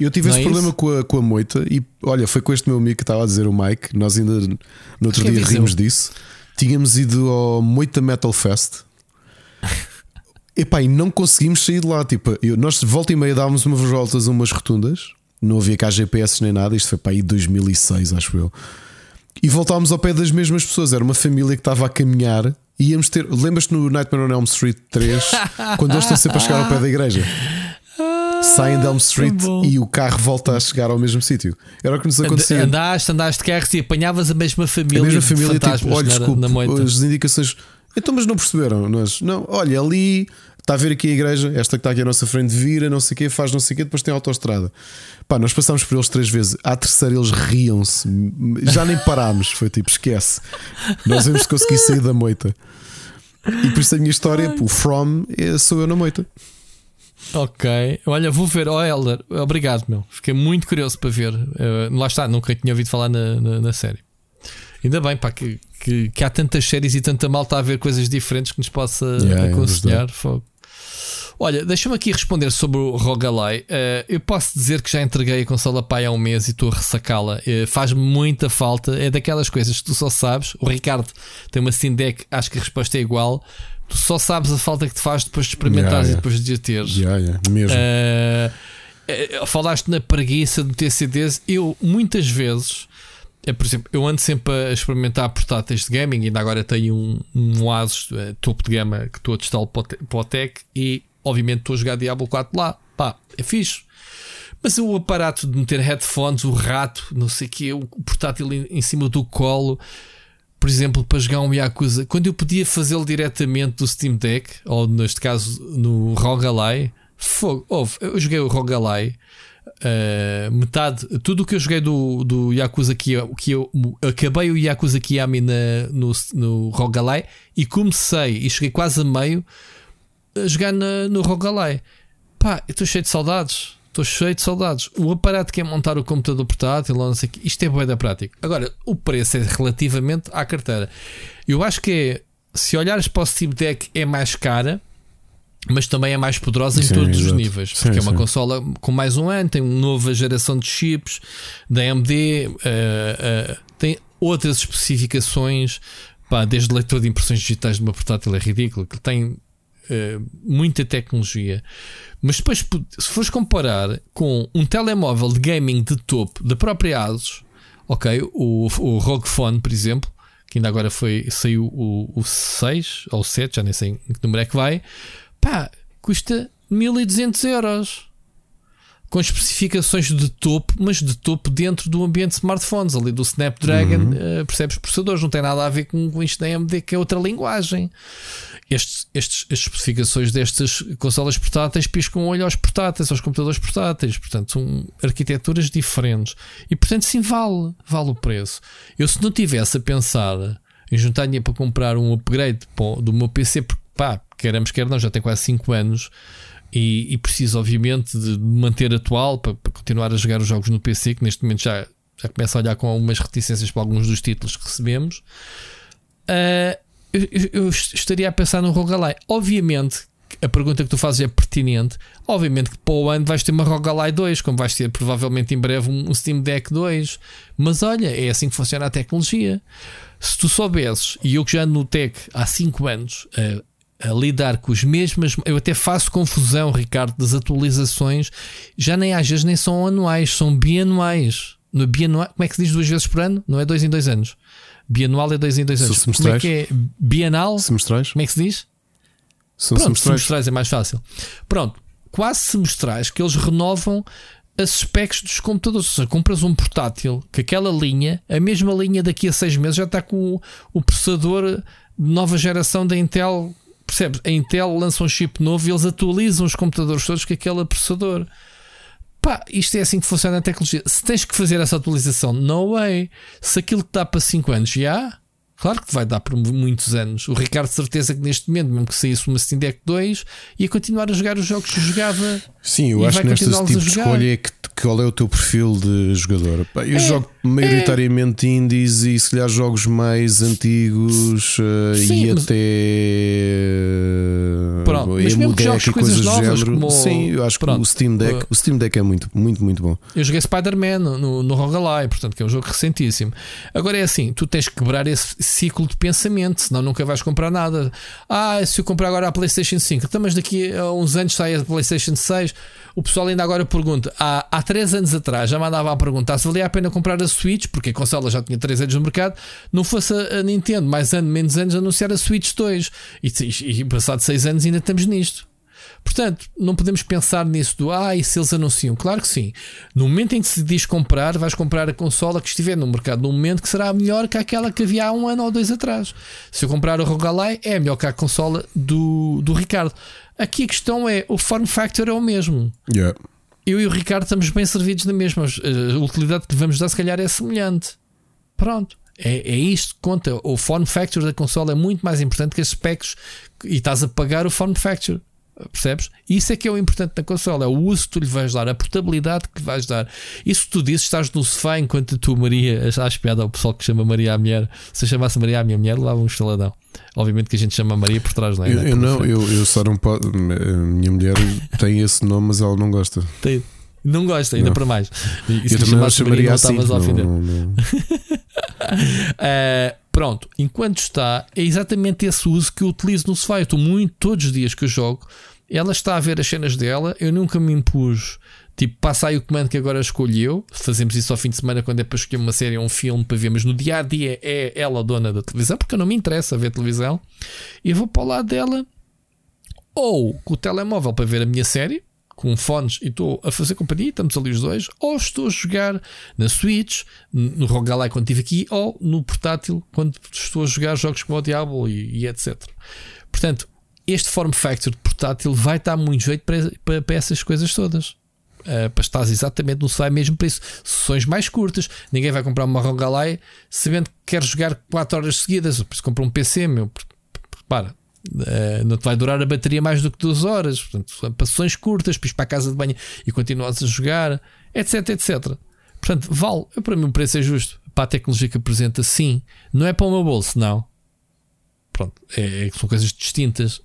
Eu tive Não esse é problema isso? com a, com a Moita e olha, foi com este meu amigo que estava a dizer o Mike. Nós ainda no outro que é dia Viseu. rimos disso. Tínhamos ido ao Moita Metal Fest. Epá, e não conseguimos sair de lá. Tipo, eu- nós de volta e meia dávamos umas voltas a umas rotundas, não havia cá GPS nem nada. Isto foi para aí 2006, acho eu. E voltámos ao pé das mesmas pessoas. Era uma família que estava a caminhar. E íamos ter. Lembras-te no Nightmare on Elm Street 3 quando eles estão sempre a chegar ao pé da igreja? saem de Elm Street e o carro volta a chegar ao mesmo sítio. Era o que nos acontecia. Andaste, andaste de carros e apanhavas a mesma família. a mesma família, tipo, olha, na- desculpe, na as indicações. Então, mas não perceberam? Nós, não, olha, ali está a ver aqui a igreja, esta que está aqui à nossa frente, vira, não sei o quê, faz não sei o quê, depois tem a autoestrada. Pá, nós passámos por eles três vezes. À terceira, eles riam-se, já nem parámos. Foi tipo, esquece. Nós vamos conseguir sair da moita. E por isso a minha história, o From, é- sou eu na moita. Ok, olha, vou ver. Oh, Elder, obrigado, meu. Fiquei muito curioso para ver. Eh, lá está, nunca tinha ouvido falar na, na, na série. Ainda bem, pá, que, que, que há tantas séries e tanta malta a ver coisas diferentes que nos possa Yeah, é aconselhar. Fogo. Olha, deixa-me aqui responder sobre o Rogalai. Eh, eu posso dizer que já entreguei a consola pai há um mês e estou a ressacá-la. Eh, Faz-me muita falta. É daquelas coisas que tu só sabes. O Ricardo tem uma Deck, acho que a resposta é igual. Tu só sabes a falta que te faz depois de experimentares Yeah, e yeah. depois de a teres. Yeah, yeah, mesmo. Uh, uh, falaste na preguiça de ter CDs. Eu, muitas vezes, por exemplo, eu ando sempre a experimentar portáteis de gaming. Ainda agora tenho um, um Asus topo de gama que estou a testar para o te- para o Tech e, obviamente, estou a jogar Diablo 4 lá. Pá, é fixe. Mas o aparato de meter headphones, o rato, não sei o que, o portátil em, cima do colo, por exemplo, para jogar um Yakuza, quando eu podia fazê-lo diretamente do Steam Deck, ou neste caso no Rogalai, fogo, houve, eu joguei o Rogalai, eh, metade, tudo o que eu joguei do, do Yakuza Kiyomi, que eu acabei o Yakuza Kiyomi na, no, no Rogalai e comecei e cheguei quase a meio a jogar na, no Rogalai. Pá, estou cheio de saudades. Estou cheio de saudades. O aparato que é montar o computador portátil, não sei o quê, isto é boa da prática. Agora, o preço é relativamente à carteira. Eu acho que é, se olhares para o Steam Deck, é mais cara, mas também é mais poderosa em Sim, todos os níveis. Sim, Porque é uma sim. consola com mais um ano, tem uma nova geração de chips da AMD, eh, eh, tem outras especificações, pá, desde leitor de impressões digitais de uma portátil é ridículo, que tem eh, muita tecnologia. Mas depois, se fores comparar com um telemóvel de gaming de topo da própria Asus, ok, o, o ROG Phone, por exemplo, que ainda agora foi, saiu o, o 6 ou o 7, já nem sei em que número é que vai, pá, custa 1200 euros. Com especificações de topo, mas de topo dentro do ambiente de smartphones, ali do Snapdragon, eh, percebes? Processadores, não tem nada a ver com, com isto da AMD, que é outra linguagem. Estes, estes, as especificações destas consolas portáteis piscam o olho aos portáteis, aos computadores portáteis, portanto, são arquiteturas diferentes. E portanto, sim, vale, vale o preço. Eu, se não tivesse a pensar em juntar dinheiro para comprar um upgrade do meu PC, porque pá, queremos, quer não, já tem quase 5 anos e, e preciso, obviamente, de manter atual para, para continuar a jogar os jogos no PC, que neste momento já, já começa a olhar com algumas reticências para alguns dos títulos que recebemos. Ah, eu, eu- estaria a pensar no Rogalai. Obviamente, a pergunta que tu fazes é pertinente. Obviamente que para o ano vais ter uma Rogalai 2, como vais ter provavelmente em breve um, Steam Deck 2. Mas olha, é assim que funciona a tecnologia. Se tu soubesses, e eu que já ando no Tech há 5 anos a lidar com os mesmos, eu até faço confusão, Ricardo, das atualizações, já nem às vezes nem são anuais, são bianuais. No bianual, como é que se diz duas vezes por ano? Não é dois em dois anos. Bianual é dois em dois São anos. Como é semestrais. que é? Bienal? Semestrais? Como é que se diz? São Pronto, semestrais. semestrais é mais fácil. Pronto, quase semestrais que eles renovam as specs dos computadores. Ou seja, compras um portátil que aquela linha, a mesma linha daqui a seis meses já está com o, o processador de nova geração da Intel. Percebes? A Intel lança um chip novo e eles atualizam os computadores todos com aquele processador. Pá, isto é assim que funciona a tecnologia. Se tens que fazer essa atualização, no way. Se aquilo que dá para 5 anos já, claro que vai dar por muitos anos. O Ricardo, de certeza que neste momento, mesmo que saísse uma Steam Deck 2, ia continuar a jogar os jogos que jogava. Sim, eu acho que neste tipo de escolha é que, qual é o teu perfil de jogador. Eu É, jogo maioritariamente indies e se calhar jogos mais antigos eh, Sim, e mas- até Pronto, mas mesmo que e coisas coisas novas, género. como- Sim, eu acho que Pronto. o Steam Deck, o Steam Deck é muito, muito, muito bom. Eu joguei Spider-Man no, no, no Rogalai, portanto, que é um jogo recentíssimo. Agora é assim: tu tens que quebrar esse ciclo de pensamento, senão nunca vais comprar nada. Ah, se eu comprar agora a PlayStation 5, então, mas daqui a uns anos sai a PlayStation 6. O pessoal ainda agora pergunta: há, há 3 anos atrás já mandava a perguntar se valia a pena comprar a Switch, porque a consola já tinha 3 anos no mercado. Não fosse a, Nintendo, mais ano, menos anos, anunciar a Switch 2. E, e, e passado 6 anos ainda estamos nisto. Portanto, não podemos pensar nisso do ah, e se eles anunciam? Claro que sim. No momento em que se diz comprar, vais comprar a consola que estiver no mercado no momento que será melhor que aquela que havia há um ano ou dois atrás. Se eu comprar o Rogalai, é melhor que a consola do, do Ricardo. Aqui a questão é: o form factor é o mesmo. Yeah. Eu e o Ricardo estamos bem servidos na mesma. A utilidade que vamos dar, se calhar, é semelhante. Pronto. É, é isto que conta. O form factor da consola é muito mais importante que as specs e estás a pagar o form factor. Percebes? Isso é que é o importante da consola, é o uso que tu lhe vais dar, a portabilidade que lhe vais dar. Isso tu dizes, estás no sofá enquanto tu, Maria, achas piada ao pessoal que chama Maria a mulher. Se chamasse Maria a minha mulher, levava um estaladão. Obviamente que a gente chama Maria por trás, não é? Eu, eu não, eu, eu só não posso. A minha mulher tem esse nome, mas ela não gosta. Tem. Não gosta, ainda Não. para mais. E se eu também chamaria não assim. estavas a ofender. não- não. Uh, pronto, enquanto está, é exatamente esse uso que eu utilizo no sofá. Eu estou muito, todos os dias que eu jogo, ela está a ver as cenas dela, eu nunca me impus. Tipo, passa aí o comando que agora escolhi eu. Fazemos isso ao fim de semana quando é para escolher uma série ou um filme para ver, mas no dia a dia é ela a dona da televisão, porque eu não me interessa ver televisão. E eu vou para o lado dela, ou com o telemóvel para ver a minha série, com fones e estou a fazer companhia, estamos ali os dois, ou estou a jogar na Switch, no Rogalai quando estive aqui, ou no portátil quando estou a jogar jogos como o Diablo e, e etc. Portanto, este form factor de portátil vai estar muito jeito para, para, para essas coisas todas. Uh, para estar exatamente no site mesmo para isso. Sessões mais curtas. Ninguém vai comprar uma Rogalai sabendo que quer jogar 4 horas seguidas. Por isso compra um PC, meu. Repara, Uh, não te vai durar a bateria mais do que duas horas. Portanto, passões curtas, pis para a casa de banho e continuas a jogar, etc, etc. Portanto, vale. Eu, para mim, o preço é justo. Para a tecnologia que apresenta, sim. Não é para o meu bolso, não. Pronto, é, são coisas distintas.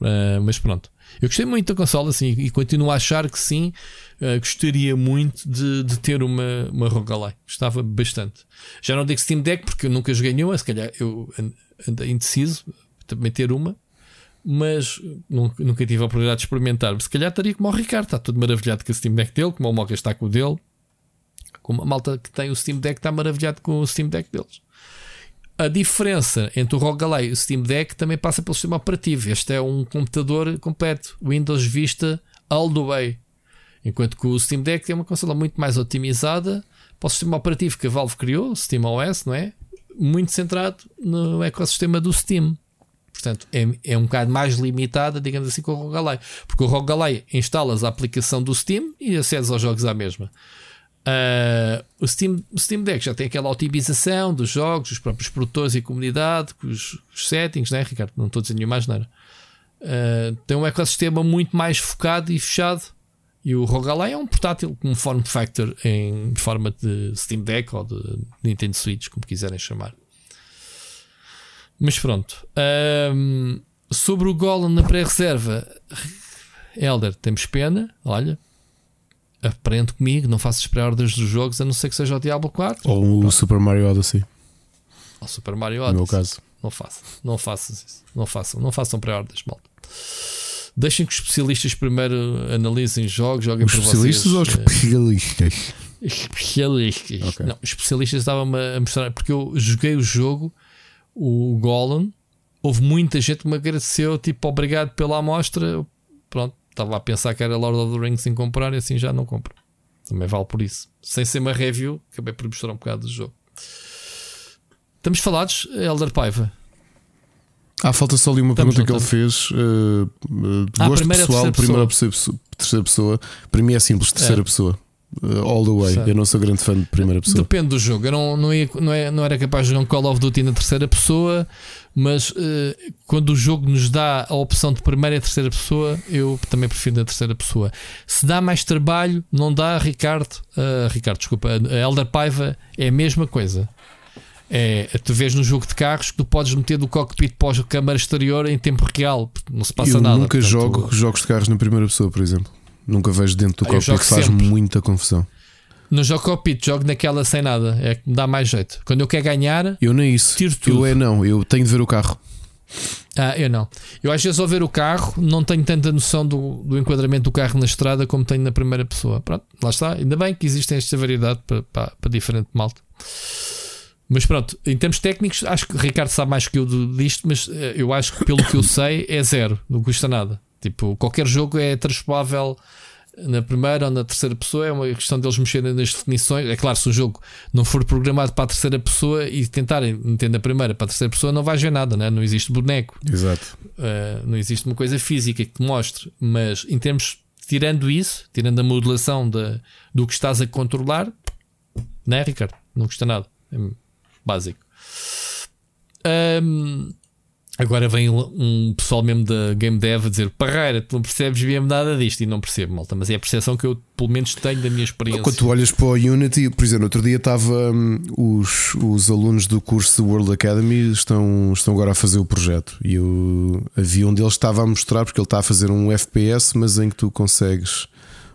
Uh, mas pronto. Eu gostei muito da consola, sim, e continuo a achar que sim. Uh, gostaria muito de, de ter uma, uma Rogalai. Gostava bastante. Já não digo Steam Deck porque eu nunca joguei nenhuma, se calhar eu andei indeciso também ter uma, mas nunca, nunca tive a oportunidade de experimentar. Se calhar estaria como o Ricardo, está tudo maravilhado com o Steam Deck dele, como o Moca está com o dele. Como a malta que tem o Steam Deck está maravilhado com o Steam Deck deles. A diferença entre o Rogalai e o Steam Deck também passa pelo sistema operativo. Este é um computador completo, Windows Vista all the way. Enquanto que o Steam Deck é uma consola muito mais otimizada para o sistema operativo que a Valve criou, Steam OS, não é? Muito centrado no ecossistema do Steam. Portanto, é, é um bocado mais limitada, digamos assim, com o Rogalai. Porque o Rogalai instalas a aplicação do Steam e acedes aos jogos à mesma. Uh, o, Steam, o Steam Deck já tem aquela otimização dos jogos, os próprios produtores e comunidade, os, os settings, né, Ricardo? Não estou a dizer nenhuma nada. Uh, tem um ecossistema muito mais focado e fechado. E o Rogalai é um portátil com um form factor em forma de Steam Deck ou de Nintendo Switch, como quiserem chamar. Mas pronto. Sobre o Golem na pré-reserva, Elder, temos pena. Olha, aprende comigo. Não faças pré-ordens dos jogos a não ser que seja o Diablo 4 ou o pronto. Super Mario Odyssey. Ou Super Mario Odyssey. No meu caso, não façam, não façam isso. Não façam, não façam pré-ordens, malta. Deixem que os especialistas primeiro analisem jogos, joguem os para especialistas vocês. ou especialistas? Especialistas. Okay. Não, especialistas estavam-me a mostrar, porque eu joguei o jogo o Golem, houve muita gente que me agradeceu, tipo, obrigado pela amostra. Pronto, estava a pensar que era Lord of the Rings sem comprar e assim já não compro. Também vale por isso. Sem ser uma review, acabei por mostrar um bocado do jogo. Estamos falados, Elder Paiva. Ah, falta só ali uma Estamos pergunta que ele fez. Uh, uh, Ah, gosto primeira, pessoal, primeira pessoa. pessoa, terceira pessoa. Para mim é simples, terceira É. pessoa. Uh, all the way. Certo. Eu não sou grande fã de primeira pessoa. Depende do jogo. Eu não, não, ia, não, é, não era capaz de jogar um Call of Duty na terceira pessoa, mas eh, quando o jogo nos dá a opção de primeira e terceira pessoa, eu também prefiro na terceira pessoa. Se dá mais trabalho, não dá, Ricardo. eh, Ricardo, desculpa, a Elder Paiva é a mesma coisa. É, tu vês no jogo de carros que tu podes meter do cockpit a câmara exterior em tempo real, não se passa eu nada. nunca portanto, jogo jogos de carros na primeira pessoa, por exemplo. Nunca vejo dentro do Ah, eu cockpit, faz sempre. muita confusão. Não jogo cockpit, jogo naquela sem nada, é que me dá mais jeito. Quando eu quero ganhar, Eu nem isso. Tiro tudo. Eu é não, eu tenho de ver o carro. Ah, eu não. Eu às vezes ao ver o carro não tenho tanta noção do, do enquadramento do carro na estrada como tenho na primeira pessoa. Pronto, lá está. Ainda bem que existe esta variedade para, para, para diferente malta. Mas pronto, em termos técnicos, acho que o Ricardo sabe mais que eu disto, mas eh, eu acho que pelo que eu sei é zero, não custa nada. Tipo, qualquer jogo é transpoável na primeira ou na terceira pessoa, é uma questão deles mexerem nas definições. É claro, se o jogo não for programado para a terceira pessoa e tentarem meter na primeira para a terceira pessoa, não vais ver nada, né? não existe boneco, Exato. Uh, não existe uma coisa física que te mostre. Mas em termos, tirando isso, tirando a modulação de, do que estás a controlar, não é, Ricardo? Não custa nada, é básico. Um, Agora vem um pessoal mesmo da Game Dev a dizer: Parreira, tu não percebes mesmo nada disto. E não percebo, malta, mas é a percepção que eu pelo menos tenho da minha experiência. Quando tu olhas para o Unity, por exemplo, outro dia estava hum, os, os alunos do curso do World Academy estão, estão agora a fazer o projeto. E eu, havia um deles que estava a mostrar, porque ele está a fazer um FPS, mas em que tu consegues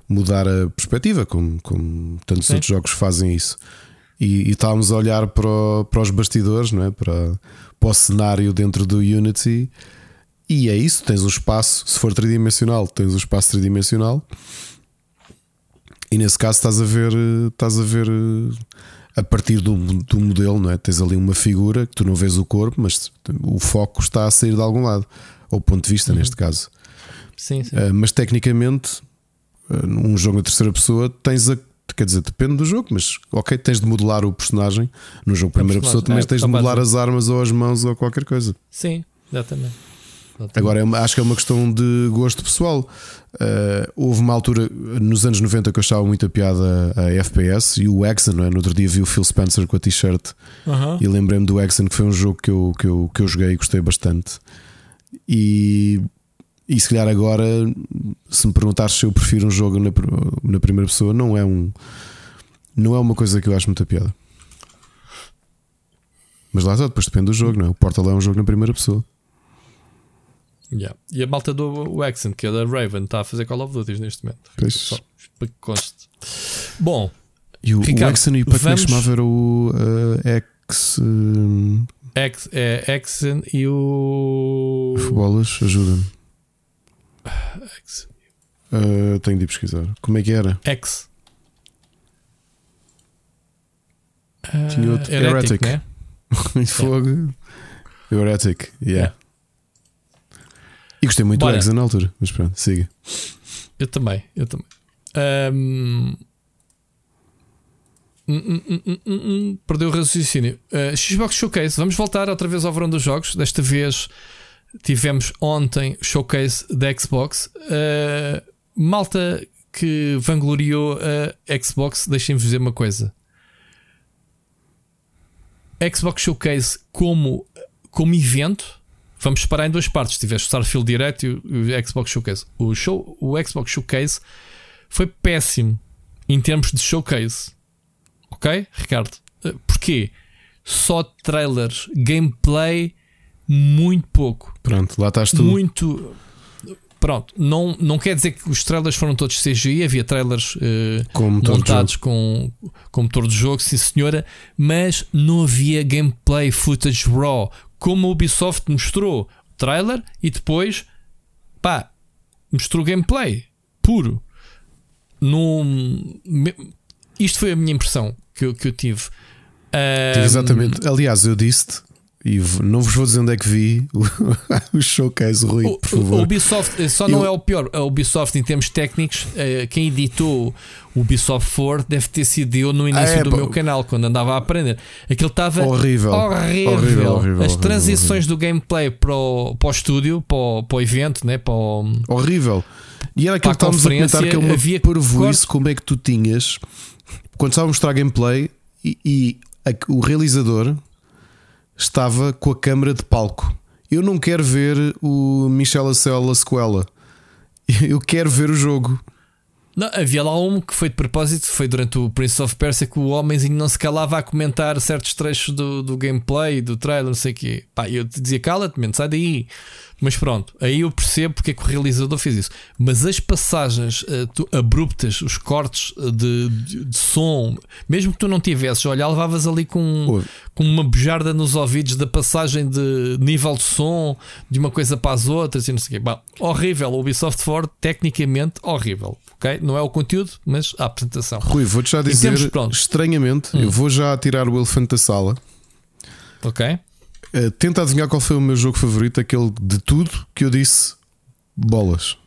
mudar a perspectiva, como, como tantos Sim. outros jogos fazem isso. E, e, estávamos a olhar para, o, para os bastidores, não é? para, para o cenário dentro do Unity. E é isso, tens o espaço, se for tridimensional, tens o espaço tridimensional. E nesse caso estás a ver, estás a ver a partir do, do modelo, não é? Tens ali uma figura que tu não vês o corpo, mas o foco está a sair de algum lado, ou ponto de vista uhum. neste caso. Sim, sim. Uh, mas tecnicamente, uh, num jogo em terceira pessoa, tens a quer dizer, depende do jogo, mas ok, tens de modelar o personagem. No jogo primeira pessoa também é, tens de modelar as armas ou as mãos ou qualquer coisa. Sim, exatamente. exatamente. Agora é acho que é uma questão de gosto pessoal. Uh, houve uma altura nos anos 90 que eu achava muita piada a FPS e o Exxon, não é? No outro dia vi o Phil Spencer com a t-shirt e lembrei-me do Exxon, que foi um jogo que eu, que eu, que eu joguei e gostei bastante. E e se calhar agora, se me perguntares se eu prefiro um jogo na, na primeira pessoa, não é um. Não é uma coisa que eu acho muita piada. Mas lá está, depois depende do jogo, não é? O Portal é um jogo na primeira pessoa. Yeah. E a malta do Accent, que é da Raven, está a fazer Call of Duty neste momento. Pois. Só para que conste. Bom, e o, Ricardo, o Exxon e o para vamos... chamava era o uh, X. Uh... X é Exxon e o. Futebolas, ajuda-me. X. Uh, tenho de pesquisar. Como é que era? X. Tinha outro. Heretic. Heretic. Né? Fogo. Heretic, yeah. yeah. E gostei muito Bora. do X na altura, mas pronto, siga. Eu também, eu também. Um... Hum, hum, hum, Perdeu o raciocínio. Uh, Xbox Showcase, vamos voltar outra vez ao verão dos jogos. Desta vez tivemos ontem showcase da Xbox. Uh, malta que vangloriou a Xbox, deixem-vos dizer uma coisa. Xbox Showcase como, como evento, vamos separar em duas partes. Tiveste o Starfield Direct e o, Xbox Showcase. O, show, o Xbox Showcase foi péssimo em termos de showcase. Ok, Ricardo? Uh, porquê? Só trailers, gameplay muito pouco. Pronto, lá estás tu. Muito. Pronto, não, não quer dizer que os trailers foram todos CGI, havia trailers com montados com, com motor de jogo, sim senhora, mas não havia gameplay footage raw, como a Ubisoft mostrou trailer e depois pá, mostrou gameplay puro. No, isto foi a minha impressão que eu, que eu tive. Um, Exatamente. Aliás, eu disse-te e não vos vou dizer onde é que vi o showcase, Rui, por favor. O Ubisoft eh, só não é o pior. A Ubisoft, em termos técnicos, eh, quem editou o Ubisoft 4 deve ter sido eu no início ah, é, do pô. meu canal, quando andava a aprender. Aquilo estava horrível. Horrível. horrível, horrível As transições horrível. do gameplay para o, para o estúdio, para o, para o evento, né? para o, horrível. E era aquilo que estávamos a comentar que é uma havia isso como é que tu tinhas quando estava a mostrar gameplay e, e a, o realizador estava com a câmara de palco. Eu não quero ver o Michel Acela sequela. Eu quero ver o jogo. Não, havia lá um que foi de propósito, foi durante o Prince of Persia que o homenzinho não se calava a comentar certos trechos do, do gameplay, do trailer, não sei o quê. Pá, eu te dizia, cala-te, sai daí. Mas pronto, aí eu percebo porque é que o realizador fez isso. Mas as passagens tu, abruptas, os cortes uh, de, de, de, som, mesmo que tu não tivesses, olha, levavas ali com, com uma bujarda nos ouvidos da passagem de nível de som de uma coisa para as outras e não sei o quê. Bah, horrível. O Ubisoft Ford, tecnicamente, horrível. Okay? Não é o conteúdo, mas a apresentação. Rui, vou-te já dizer, estranhamente, hum. eu vou já tirar o elefante da sala. Ok. Uh, tenta adivinhar qual foi o meu jogo favorito, aquele de tudo que eu disse bolas.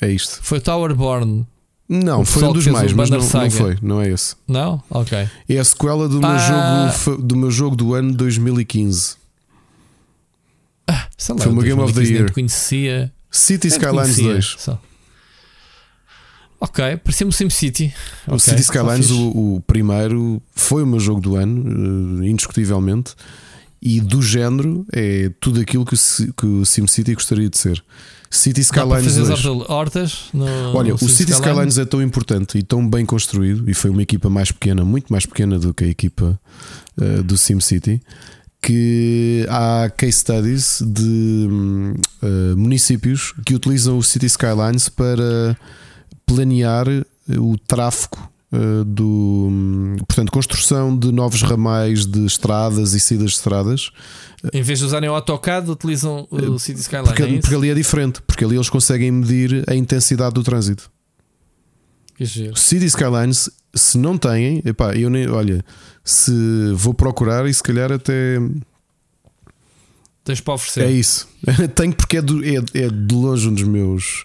É isto. Foi Towerborn. Não, O foi um dos mais, mas não, não foi. Não é esse. Não? Ok. É a sequela do meu, Ah. jogo, do meu jogo do ano 2015. Sei lá, Foi uma Game of the 2015 nem Year. conhecia. City nem Skylines conhecia, 2. só. Ok, parecia-me SimCity. O City Skylines, o, o primeiro, foi o meu jogo do ano, eh, indiscutivelmente. E do género é tudo aquilo que o, que o SimCity gostaria de ser. City Skylines fazer as 2. horta- hortas no Olha, o City City Skylines é tão importante e tão bem construído, e foi uma equipa mais pequena, muito mais pequena do que a equipa eh, do SimCity, que há case studies de eh, municípios que utilizam o City Skylines para planear eh, o tráfego do hum, portanto construção de novos ramais de estradas e saídas de estradas Em vez de usarem o AutoCAD, utilizam o City Skyline. porque, é porque ali é diferente porque ali eles conseguem medir a intensidade do trânsito. City Skylines, se não têm, epá, eu nem, olha, se vou procurar e se calhar até Tens para oferecer. é isso. Tenho porque é, do- é, é de longe um dos meus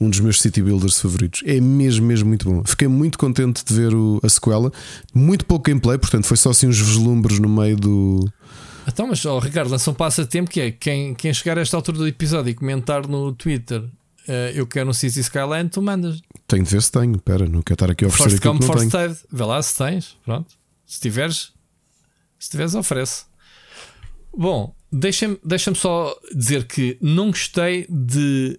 um dos meus city builders favoritos. É mesmo, mesmo muito bom. Fiquei muito contente de ver o- a sequela. Muito pouco gameplay, portanto, foi só assim uns vislumbres no meio do. Então, mas oh, Ricardo, lança um passatempo que é quem, quem chegar a esta altura do episódio e comentar no Twitter eh, eu quero um City Skyline, tu mandas. Tenho de ver se tenho. Espera, não quero estar aqui a oferecer First come, first tenho. served. Vê lá se tens. Pronto. Se tiveres, se tiveres, oferece. Bom, deixa-me deixa só dizer que não gostei de,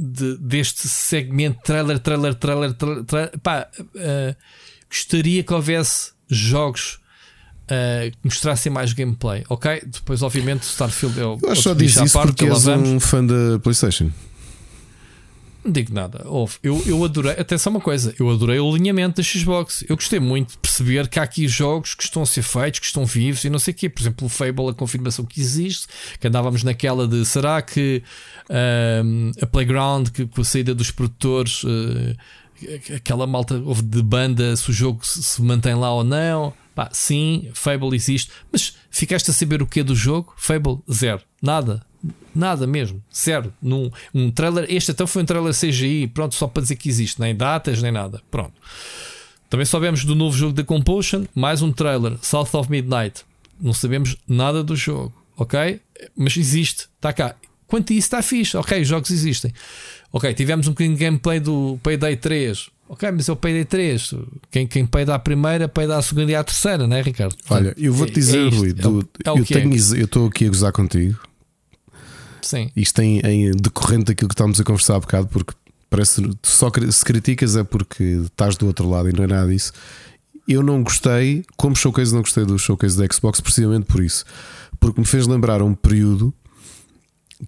de- deste segmento trailer, trailer, trailer, trailer. trailer. Pá, eh, gostaria que houvesse jogos eh, que mostrassem mais gameplay, ok? Depois, obviamente, Starfield é o Eu acho só diz isso parte, porque és vamos. um fã da PlayStation. Não digo nada. Houve. Eu, eu adorei, atenção uma coisa, eu adorei o alinhamento da Xbox. Eu gostei muito de perceber que há aqui jogos que estão a ser feitos, que estão vivos e não sei o quê. Por exemplo, o Fable, a confirmação que existe, que andávamos naquela de será que ahm, a Playground, que com a saída dos produtores, eh, aquela malta houve de banda, se o jogo se, se mantém lá ou não. Pá, sim, Fable existe, mas ficaste a saber o que é do jogo? Fable, zero, nada. Nada mesmo, zero. Num, um trailer, este então foi um trailer CGI, pronto, só para dizer que existe, nem datas, nem nada. Pronto. Também soubemos do novo jogo da Compulsion, mais um trailer, South of Midnight. Não sabemos nada do jogo, ok? Mas existe, está cá. Quanto a isso está fixe, ok, os jogos existem. Ok, tivemos um bocadinho de gameplay do Payday 3. Ok, mas é o Payday 3. Quem, quem peida a primeira, peida a segunda e a terceira, não é, Ricardo? Olha, eu vou-te É- dizer, é isto, Rui, é o- do- é o eu que é. tenho eu estou aqui a gozar contigo. Sim. Isto em, em decorrente daquilo que estávamos a conversar há bocado, porque parece só se criticas é porque estás do outro lado e não é nada disso. Eu não gostei, como showcase, não gostei do showcase da Xbox, precisamente por isso, porque me fez lembrar um período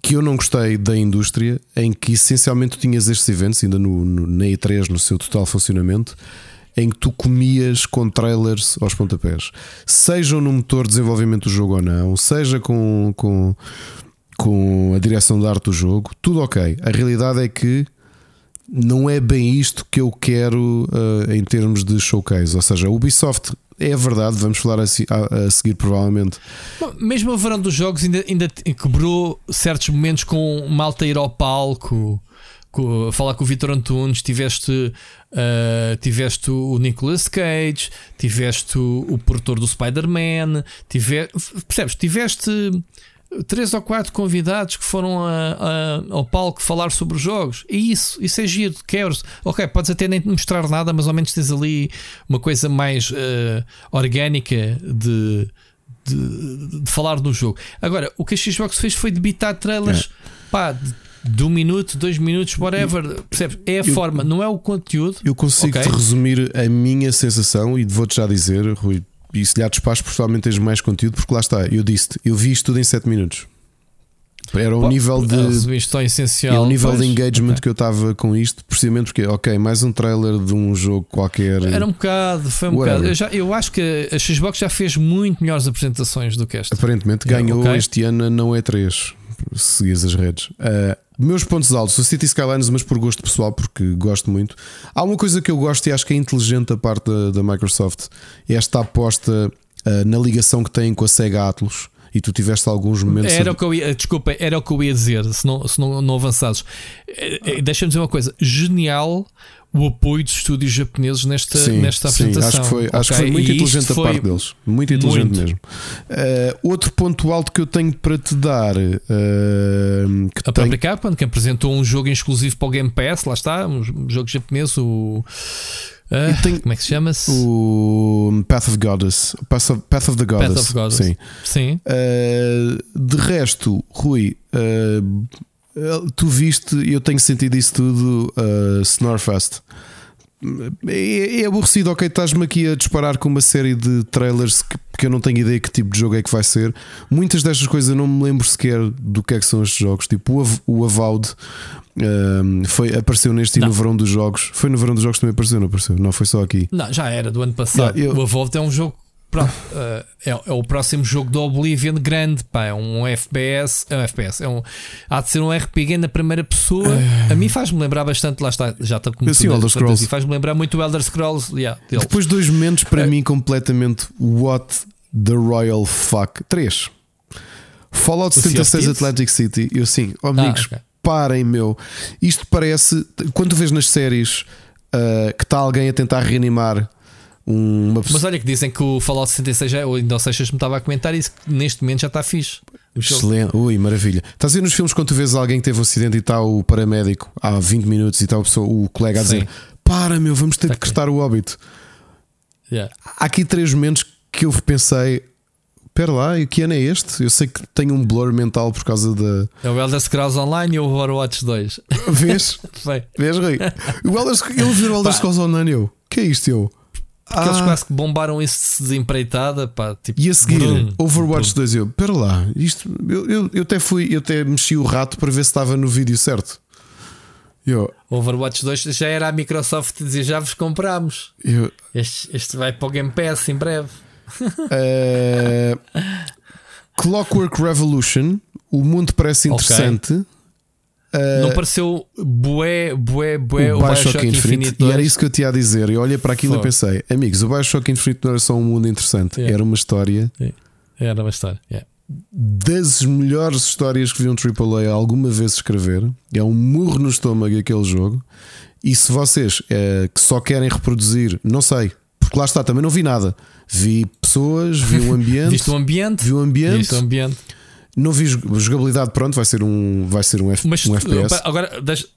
que eu não gostei da indústria em que essencialmente tu tinhas estes eventos, ainda no, no, na E3, no seu total funcionamento, em que tu comias com trailers aos pontapés, sejam no motor de desenvolvimento do jogo ou não, seja com, com, com a direção de arte do jogo, tudo ok. A realidade é que não é bem isto que eu quero uh, em termos de showcase. Ou seja, a Ubisoft é verdade, vamos falar a, a- a seguir provavelmente. Bom, Mesmo o verão dos jogos ainda, ainda quebrou certos momentos com malta ir ao palco, com- a falar com o Vitor Antunes, tiveste, ah, tiveste o Nicolas Cage, tiveste o, o do Spider-Man, tive, percebes? Tiveste três ou quatro convidados que foram a- a- ao palco falar sobre os jogos. E isso, isso é giro, queres. Ok, podes até nem mostrar nada, mas ao menos tens ali uma coisa mais ah, orgânica de, de, de falar do jogo. Agora, o que a Xbox fez foi debitar trailers pá, de, de um minuto, dois minutos, whatever. Percebes? É a forma, não é o conteúdo. Eu consigo Ok. te resumir a minha sensação e vou-te já dizer, Rui, e se lhe há despacho, provavelmente tens mais conteúdo, porque lá está, eu disse-te, eu vi isto tudo em 7 minutos. Era o nível de. resumiste tão É essencial. o nível pois. de engagement Ok. que eu estava com isto, precisamente porque, ok, mais um trailer de um jogo qualquer. Era um bocado, foi um Whatever. bocado. Eu, já, eu acho que a Xbox já fez muito melhores apresentações do que esta. Aparentemente É, ganhou ok. este ano, não é 3. Se seguires as redes. Ah, meus pontos altos, o City Skylines, mas por gosto pessoal, porque gosto muito. Há uma coisa que eu gosto e acho que é inteligente da parte da, da Microsoft: é esta aposta ah, na ligação que tem com a Sega Atlus. E tu tiveste alguns momentos. Era o que eu ia, desculpa, era o que eu ia dizer, se não, se não, não avançasses. Eh, eh, deixa-me dizer uma coisa: genial o apoio dos estúdios japoneses nesta, sim, nesta sim, apresentação. Acho que foi, acho que foi muito e inteligente da parte deles. Muito inteligente muito. mesmo. Uh, outro ponto alto que eu tenho para te dar. Uh, que a própria Capcom, que apresentou um jogo exclusivo para o Game Pass, lá está, um jogo japonês, o. Uh, tem, como é que se chama-se? O Path of Goddess. Path of, Path of the Goddess. Path of Goddess. Sim. sim. Uh, de resto, Rui, uh, tu viste, eu tenho sentido isso tudo, uh, Snorfest. É, é aborrecido, ok? Estás-me aqui a disparar com uma série de trailers que, que eu não tenho ideia que tipo de jogo é que vai ser. Muitas destas coisas eu não me lembro sequer do que é que são estes jogos. Tipo, o, o Avowed um, foi, apareceu neste não. e no verão dos jogos. Foi no verão dos jogos também apareceu, não apareceu? Não, foi só aqui. Não, já era do ano passado. Não, eu... O Avowed é um jogo Pronto, uh, é, é, o próximo jogo do Oblivion grande, pá, é um FPS, é um FPS, é um, há de ser um RPG na primeira pessoa. Uh, a mim faz-me lembrar bastante, lá está, já está com assim, Elder Scrolls. Faz-me lembrar muito o Elder Scrolls. Yeah, Depois dois momentos para uh, mim completamente what the royal fuck. Três. Fallout 76 Atlantic City. Eu sim, oh, amigos, ah, okay. parem, meu. Isto parece, quando tu vês nas séries uh, que está alguém a tentar reanimar uma Mas olha que dizem que o Fallout 66 já, ou ainda Seixas me estava a comentar isso que neste momento já está fixe. Excelente, ui, maravilha. Estás a ver nos filmes quando tu vês alguém que teve um acidente e está o paramédico há 20 minutos e está o, o colega a dizer: Sim. Para, meu, vamos ter tá de crestar o óbito. Yeah. Há aqui três momentos que eu pensei: Espera lá, e que ano é este? Eu sei que tenho um blur mental por causa da. É o Elder Scrolls Online e o Overwatch 2. Vês? Vês, Rui? O Elder, eu vi o Elder Scrolls Online eu. que é isto, eu? Porque ah. eles quase que bombaram isso de desempreitada. Pá, tipo, e a seguir, brum, Overwatch brum. 2, eu, pera lá, isto, eu, eu, eu, até fui, eu até mexi o rato para ver se estava no vídeo certo. Eu, Overwatch 2 já era a Microsoft dizer já vos compramos. Eu, este, este vai para o Game Pass em breve. Uh, Clockwork Revolution, o mundo parece interessante. Okay. Uh, não pareceu bué, bué, bué o, o Bioshock, Bioshock Infinite, Infinite e era isso que eu tinha a dizer. Eu olhei para aquilo For. e pensei, amigos, o Bioshock Infinite não era só um mundo interessante, yeah. era uma história. Yeah. Era uma história, yeah. das melhores histórias que vi um AAA alguma vez escrever. É um murro no estômago aquele jogo. E se vocês é, que só querem reproduzir, não sei, porque lá está, também não vi nada. Vi pessoas, vi um ambiente. Viste o ambiente? Vi o ambiente. Viste o ambiente. Não vi jogabilidade, pronto, vai ser um, vai ser um, F, Mas, um FPS. Agora,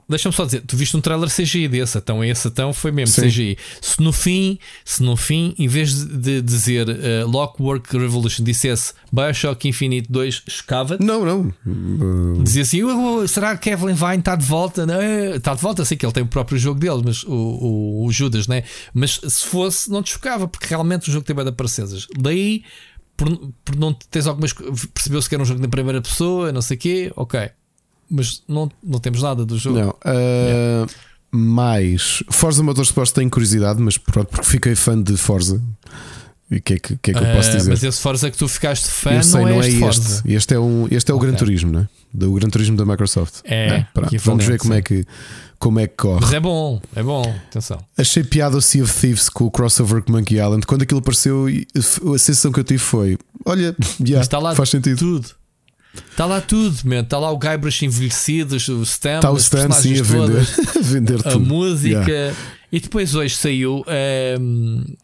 deixa-me só dizer: tu viste um trailer CGI desse, então esse então foi mesmo Sim. CGI. Se no fim, se no fim, em vez de dizer uh, Lockwork Revolution, dissesse Bioshock Infinite 2, chocava Não, não. Uh... Dizia assim: oh, será que Kevin Vine está de volta? Não, está de volta, sei que ele tem o próprio jogo dele, mas o, o, o Judas, né? Mas se fosse, não te chocava, porque realmente o jogo tem bem aparecer. Daí por, por não tens algumas. Percebeu-se que era um jogo na primeira pessoa, não sei o quê, ok. Mas não, não temos nada do jogo. Não. Uh. Mais. Forza Motorsport tenho curiosidade, mas pronto, porque fiquei fã de Forza. E o que é que, que, é que eu posso dizer? Mas esse Forza que tu ficaste fã eu sei, não, é, não é este. Forza. Este é, um, este é o okay. Gran Turismo, não é? Do Gran Turismo da Microsoft. É, é vamos ver como é, que, como é que corre. Mas é bom, é bom, atenção. Achei piada o Sea of Thieves com o crossover com Monkey Island. Quando aquilo apareceu, a sensação que eu tive foi: olha, yeah, está lá faz sentido. Tudo. Está lá tudo, Está lá o Guybrush envelhecido, o Stan, está o Stan sim, a vender, a vender a música. Yeah. E depois hoje saiu. Um, ehm,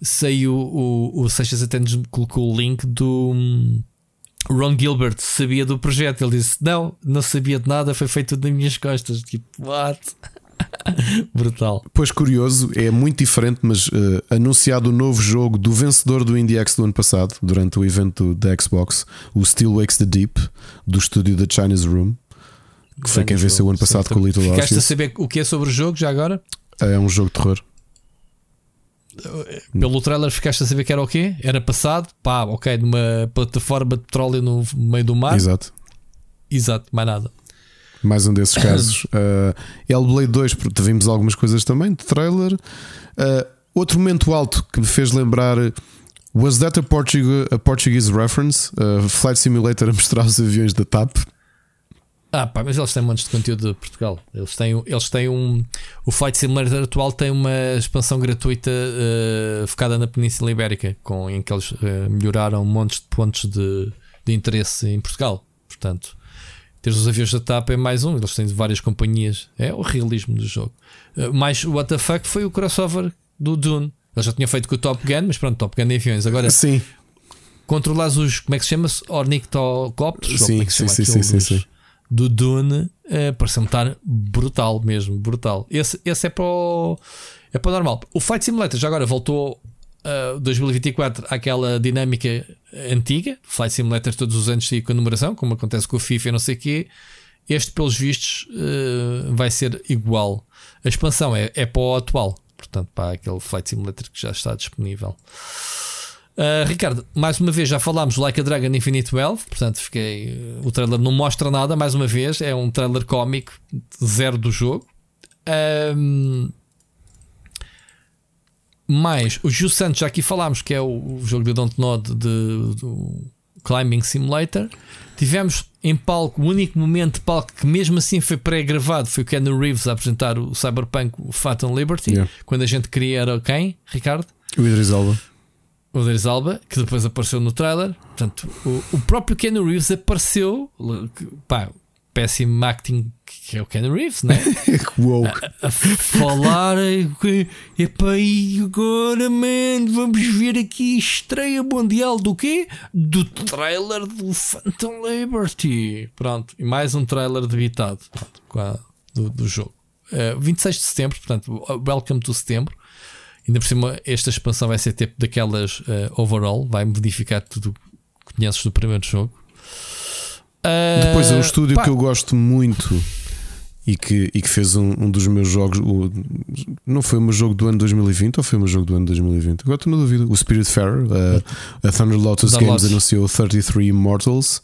saiu o, o Seixas até nos colocou o link do. Ron Gilbert sabia do projeto. Ele disse: Não, não sabia de nada, foi feito tudo nas minhas costas. Tipo, what? Brutal. Pois curioso, é muito diferente, mas uh, anunciado o novo jogo do vencedor do IndieX do ano passado, durante o evento da Xbox, o Still Wakes the Deep, do estúdio da Chinese Room, que foi quem venceu o ano passado com o Little Ficaste Arceus. a saber o que é sobre o jogo já agora? É um jogo de terror. Pelo trailer ficaste a saber que era o quê? Era passado, pá, ok, numa plataforma de petróleo no meio do mar. Exato. Exato, mais nada. Mais um desses casos. uh, Hellblade 2, porque vimos algumas coisas também de trailer. Uh, outro momento alto que me fez lembrar. Was that a, Portuguese, a Portuguese reference? Uh, Flight Simulator a mostrar os aviões da TAP. Ah, pá, mas eles têm um monte de conteúdo de Portugal. Eles têm, eles têm um. O Flight Simulator atual tem uma expansão gratuita uh, focada na Península Ibérica, com, em que eles uh, melhoraram montes de pontos de, de interesse em Portugal. Portanto, ter os aviões da TAP é mais um. Eles têm várias companhias. É o realismo do jogo. Uh, mais o WTF foi o crossover do Dune. Eles já tinham feito com o Top Gun, mas pronto, Top Gun em aviões. Agora, sim. controlas os. Como é que se chama? Ornictocopters? Sim, é sim, sim, sim, sim, sim. Do Dune, uh, parece-me estar brutal mesmo, brutal. Esse, esse é para o, é para o normal. O Flight Simulator já agora voltou uh, 2024 àquela dinâmica antiga. Flight Simulator todos os anos com a numeração, como acontece com o FIFA e não sei o quê. Este, pelos vistos, uh, vai ser igual. A expansão é, é para o atual, portanto, para aquele Flight Simulator que já está disponível. Uh, Ricardo, mais uma vez já falámos Like a Dragon Infinite Wealth, portanto fiquei. O trailer não mostra nada, mais uma vez, é um trailer cómico, zero do jogo. Um, mais o Just Santos, já aqui falámos que é o, o jogo de Don't Nod de, do Climbing Simulator. Tivemos em palco, o único momento de palco que mesmo assim foi pré-gravado foi o Ken Reeves a apresentar o Cyberpunk o Phantom Liberty. Yeah. Quando a gente queria era quem, Ricardo? O Idris Elba. O Idris Alba, que depois apareceu no trailer. Portanto, o, o próprio Ken Reeves apareceu. Pá, péssimo acting que é o Ken Reeves, né? Woke. a, a falar epá, e agora, man, vamos ver aqui estreia mundial do quê? Do trailer do Phantom Liberty. Pronto, e mais um trailer debitado pronto, do, do, jogo. Uh, 26 de setembro, portanto, welcome to setembro. Ainda por cima, esta expansão vai ser tipo daquelas uh, overall, vai modificar tudo que conheces do primeiro jogo. Uh, Depois é um estúdio pá. que eu gosto muito e que, e que fez um, um dos meus jogos. O, não foi o meu jogo do ano 2020 ou foi o meu jogo do ano 2020? Agora estou na dúvida. O Spirit Fair, uh, a Thunder Lotus Games anunciou 33 Immortals.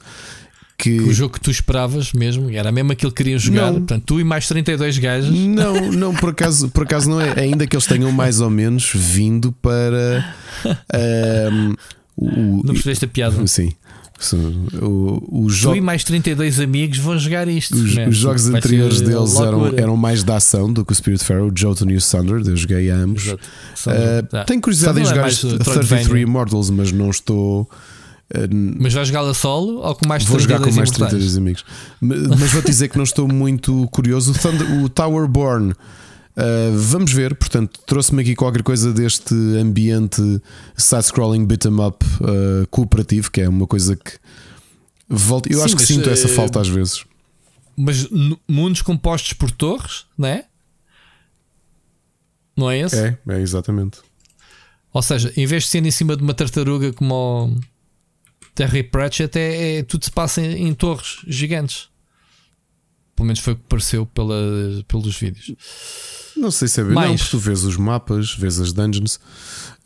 Que... o jogo que tu esperavas mesmo, era mesmo aquilo que queriam jogar. Não. Portanto, tu e mais 32 gajos. Não, não, por acaso, por acaso não é. Ainda que eles tenham mais ou menos vindo para. Um, o, não percebeste a piada? Sim. O, o jogo... Tu e mais 32 amigos vão jogar isto. Os, os jogos Vai anteriores deles eram, eram mais da ação do que o Spirit Fair, o Jotun e o Thunder. Eu joguei a ambos. Uh, ah. Tenho curiosidade em jogar é 33 Immortals, mas não estou. Uh, mas vais jogá-la solo ou com mais Vou jogar com mais 32 amigos. Mas vou-te dizer que não estou muito curioso. O, Thunder, o Towerborn. Uh, vamos ver, portanto, trouxe-me aqui qualquer coisa deste ambiente side-scrolling beat'em up uh, cooperativo, que é uma coisa que volta. Eu Sim, acho que sinto uh, essa falta às vezes. Mas mundos compostos por torres, não é? Não é esse? É, é exatamente. Ou seja, em vez de ser em cima de uma tartaruga como o Terry Pratchett, é, é tudo se passa em, em torres gigantes. Pelo menos foi o que pareceu pela, pelos vídeos. Não sei se é bem, não, porque tu vês os mapas, vês as dungeons.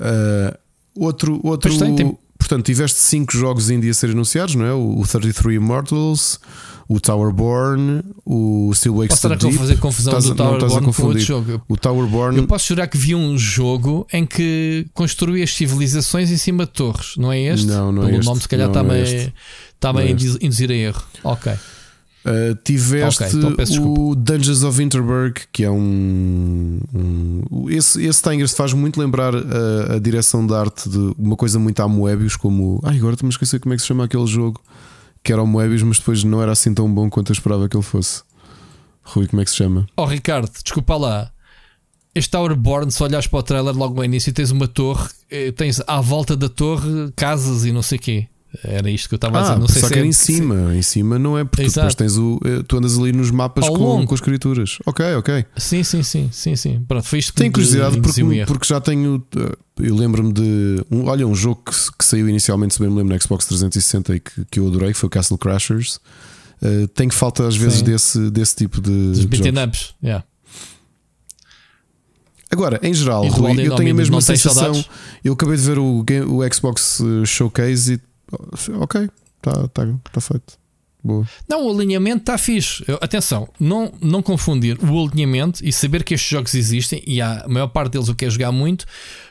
Uh, outro, outro tem, tem... portanto, tiveste 5 jogos indie a ser anunciados, não é? O, o 33 Immortals, o Towerborn, o Still Wakes Posso estar a fazer confusão estás, do Towerborn com outro jogo. O Towerborn. Eu posso jurar que vi um jogo em que construí as civilizações em cima de torres, não é este? Não, não é Pelo é este. nome, se calhar está-me é está a induzir a erro. Ok. Uh, tiveste okay, então o Dungeons of Winterberg, que é um. um esse, esse Tanger faz muito lembrar a, a, direção de arte de uma coisa muito à Moebius, como. Ai, agora estou-me a esquecer como é que se chama aquele jogo que era o Moebius, mas depois não era assim tão bom quanto eu esperava que ele fosse. Rui, como é que se chama? Oh, Ricardo, desculpa lá. Este Towerborn, se olhares para o trailer logo no início, tens uma torre, eh, tens à volta da torre casas e não sei o quê. Era isto que eu estava ah, a dizer. Não sei só se que é em cima. Em cima não é porque depois tens o. Eh, tu andas ali nos mapas com, com escrituras. Ok, ok. Sim, sim, sim, sim, sim. Pronto, foi isto Tenho curiosidade porque, porque já tenho. Eh, eu lembro-me de. Um, olha, um jogo que, que, saiu inicialmente, se bem me lembro, no Xbox 360 e que, que eu adorei, que foi o Castle Crashers. Uh, tenho falta às vezes desse, desse tipo de. Dos beat'em ups, yeah. Agora, em geral, Rui, eu tenho a mesma sensação. Eu acabei de ver o, o Xbox Showcase e. Ok, Está tá, tá feito. Boa. Não, o alinhamento está fixe. Atenção, não, não confundir o alinhamento e saber que estes jogos existem, e há, a maior parte deles o quer jogar muito,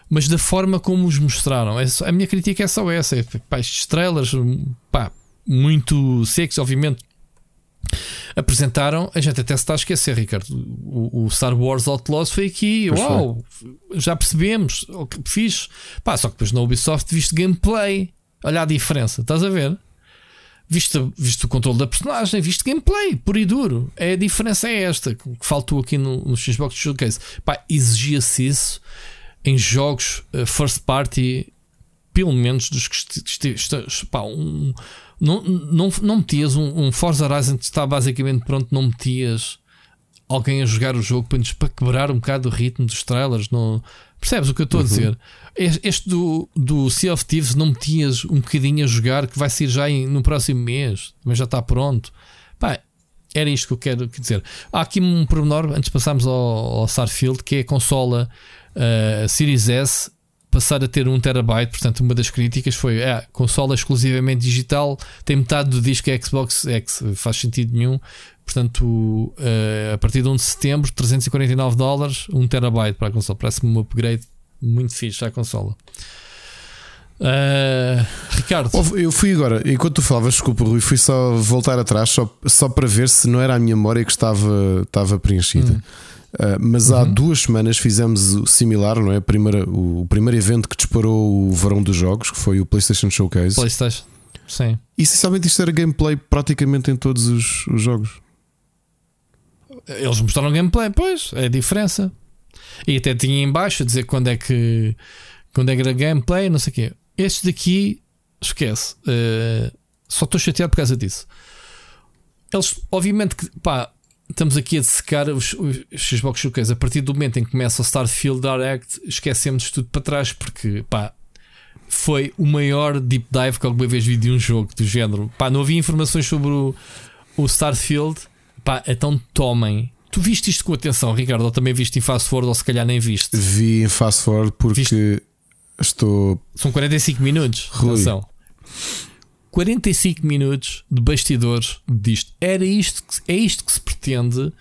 mas da forma como os mostraram. É só, a minha crítica é só essa: é, pá, estes trailers, pá, muito secos, obviamente. Apresentaram, a gente até se está a esquecer, Ricardo. O, o Star Wars Outlaws foi aqui, pois uau, foi. já percebemos, fixe. Pá, só que depois na Ubisoft viste gameplay. Olha a diferença, estás a ver? Visto, visto o controle da personagem, visto gameplay, puro e duro. É, a diferença é esta que faltou aqui no, no Xbox Showcase. Pá, exigia-se isso em jogos uh, first party, pelo menos dos que pá, um, não, não, não metias um, um Forza Horizon que está basicamente pronto, não metias alguém a jogar o jogo para quebrar um bocado o ritmo dos trailers. Não, percebes o que eu estou uhum. a dizer? Este do, do Sea of Thieves não metias um bocadinho a jogar que vai ser já em, no próximo mês, mas já está pronto. Pá, era isto que eu quero dizer. Há aqui um pormenor, antes de passarmos ao, ao Starfield, que é a consola uh, Series S passar a ter 1 terabyte. Portanto, uma das críticas foi: é, consola exclusivamente digital, tem metade do disco Xbox X, faz sentido nenhum. Portanto, uh, a partir de 1 de setembro, 349 dólares, 1 terabyte para a consola. Parece-me um upgrade muito fixe à consola. Uh, Ricardo, eu fui agora, enquanto tu falavas, desculpa, Rui, fui só voltar atrás só, só para ver se não era a minha memória que estava, estava preenchida. Hum. Uh, mas uhum. há duas semanas fizemos o similar, não é? A primeira, o, o, primeiro evento que disparou o verão dos jogos, que foi o PlayStation Showcase. PlayStation, sim. E essencialmente isto era gameplay praticamente em todos os, os jogos. Eles mostraram gameplay, pois, é a diferença. E até tinha em baixo a dizer quando é que quando é que era gameplay, não sei o quê. Este daqui, esquece. Uh, só estou chateado por causa disso. Eles, obviamente, que pá, estamos aqui a secar os, os Xbox Showcase. A partir do momento em que começa o Starfield Direct, esquecemos tudo para trás porque pá, foi o maior deep dive que alguma vez vi de um jogo do género. Pá, não havia informações sobre o, o Starfield. Pá, então tomem. Tu viste isto com atenção, Ricardo? Ou também viste em fast forward ou se calhar nem viste? Vi em fast forward porque viste? estou. São 45 minutos. Rui. Atenção. 45 minutos de bastidores disto. Era isto que, é isto que se pretende.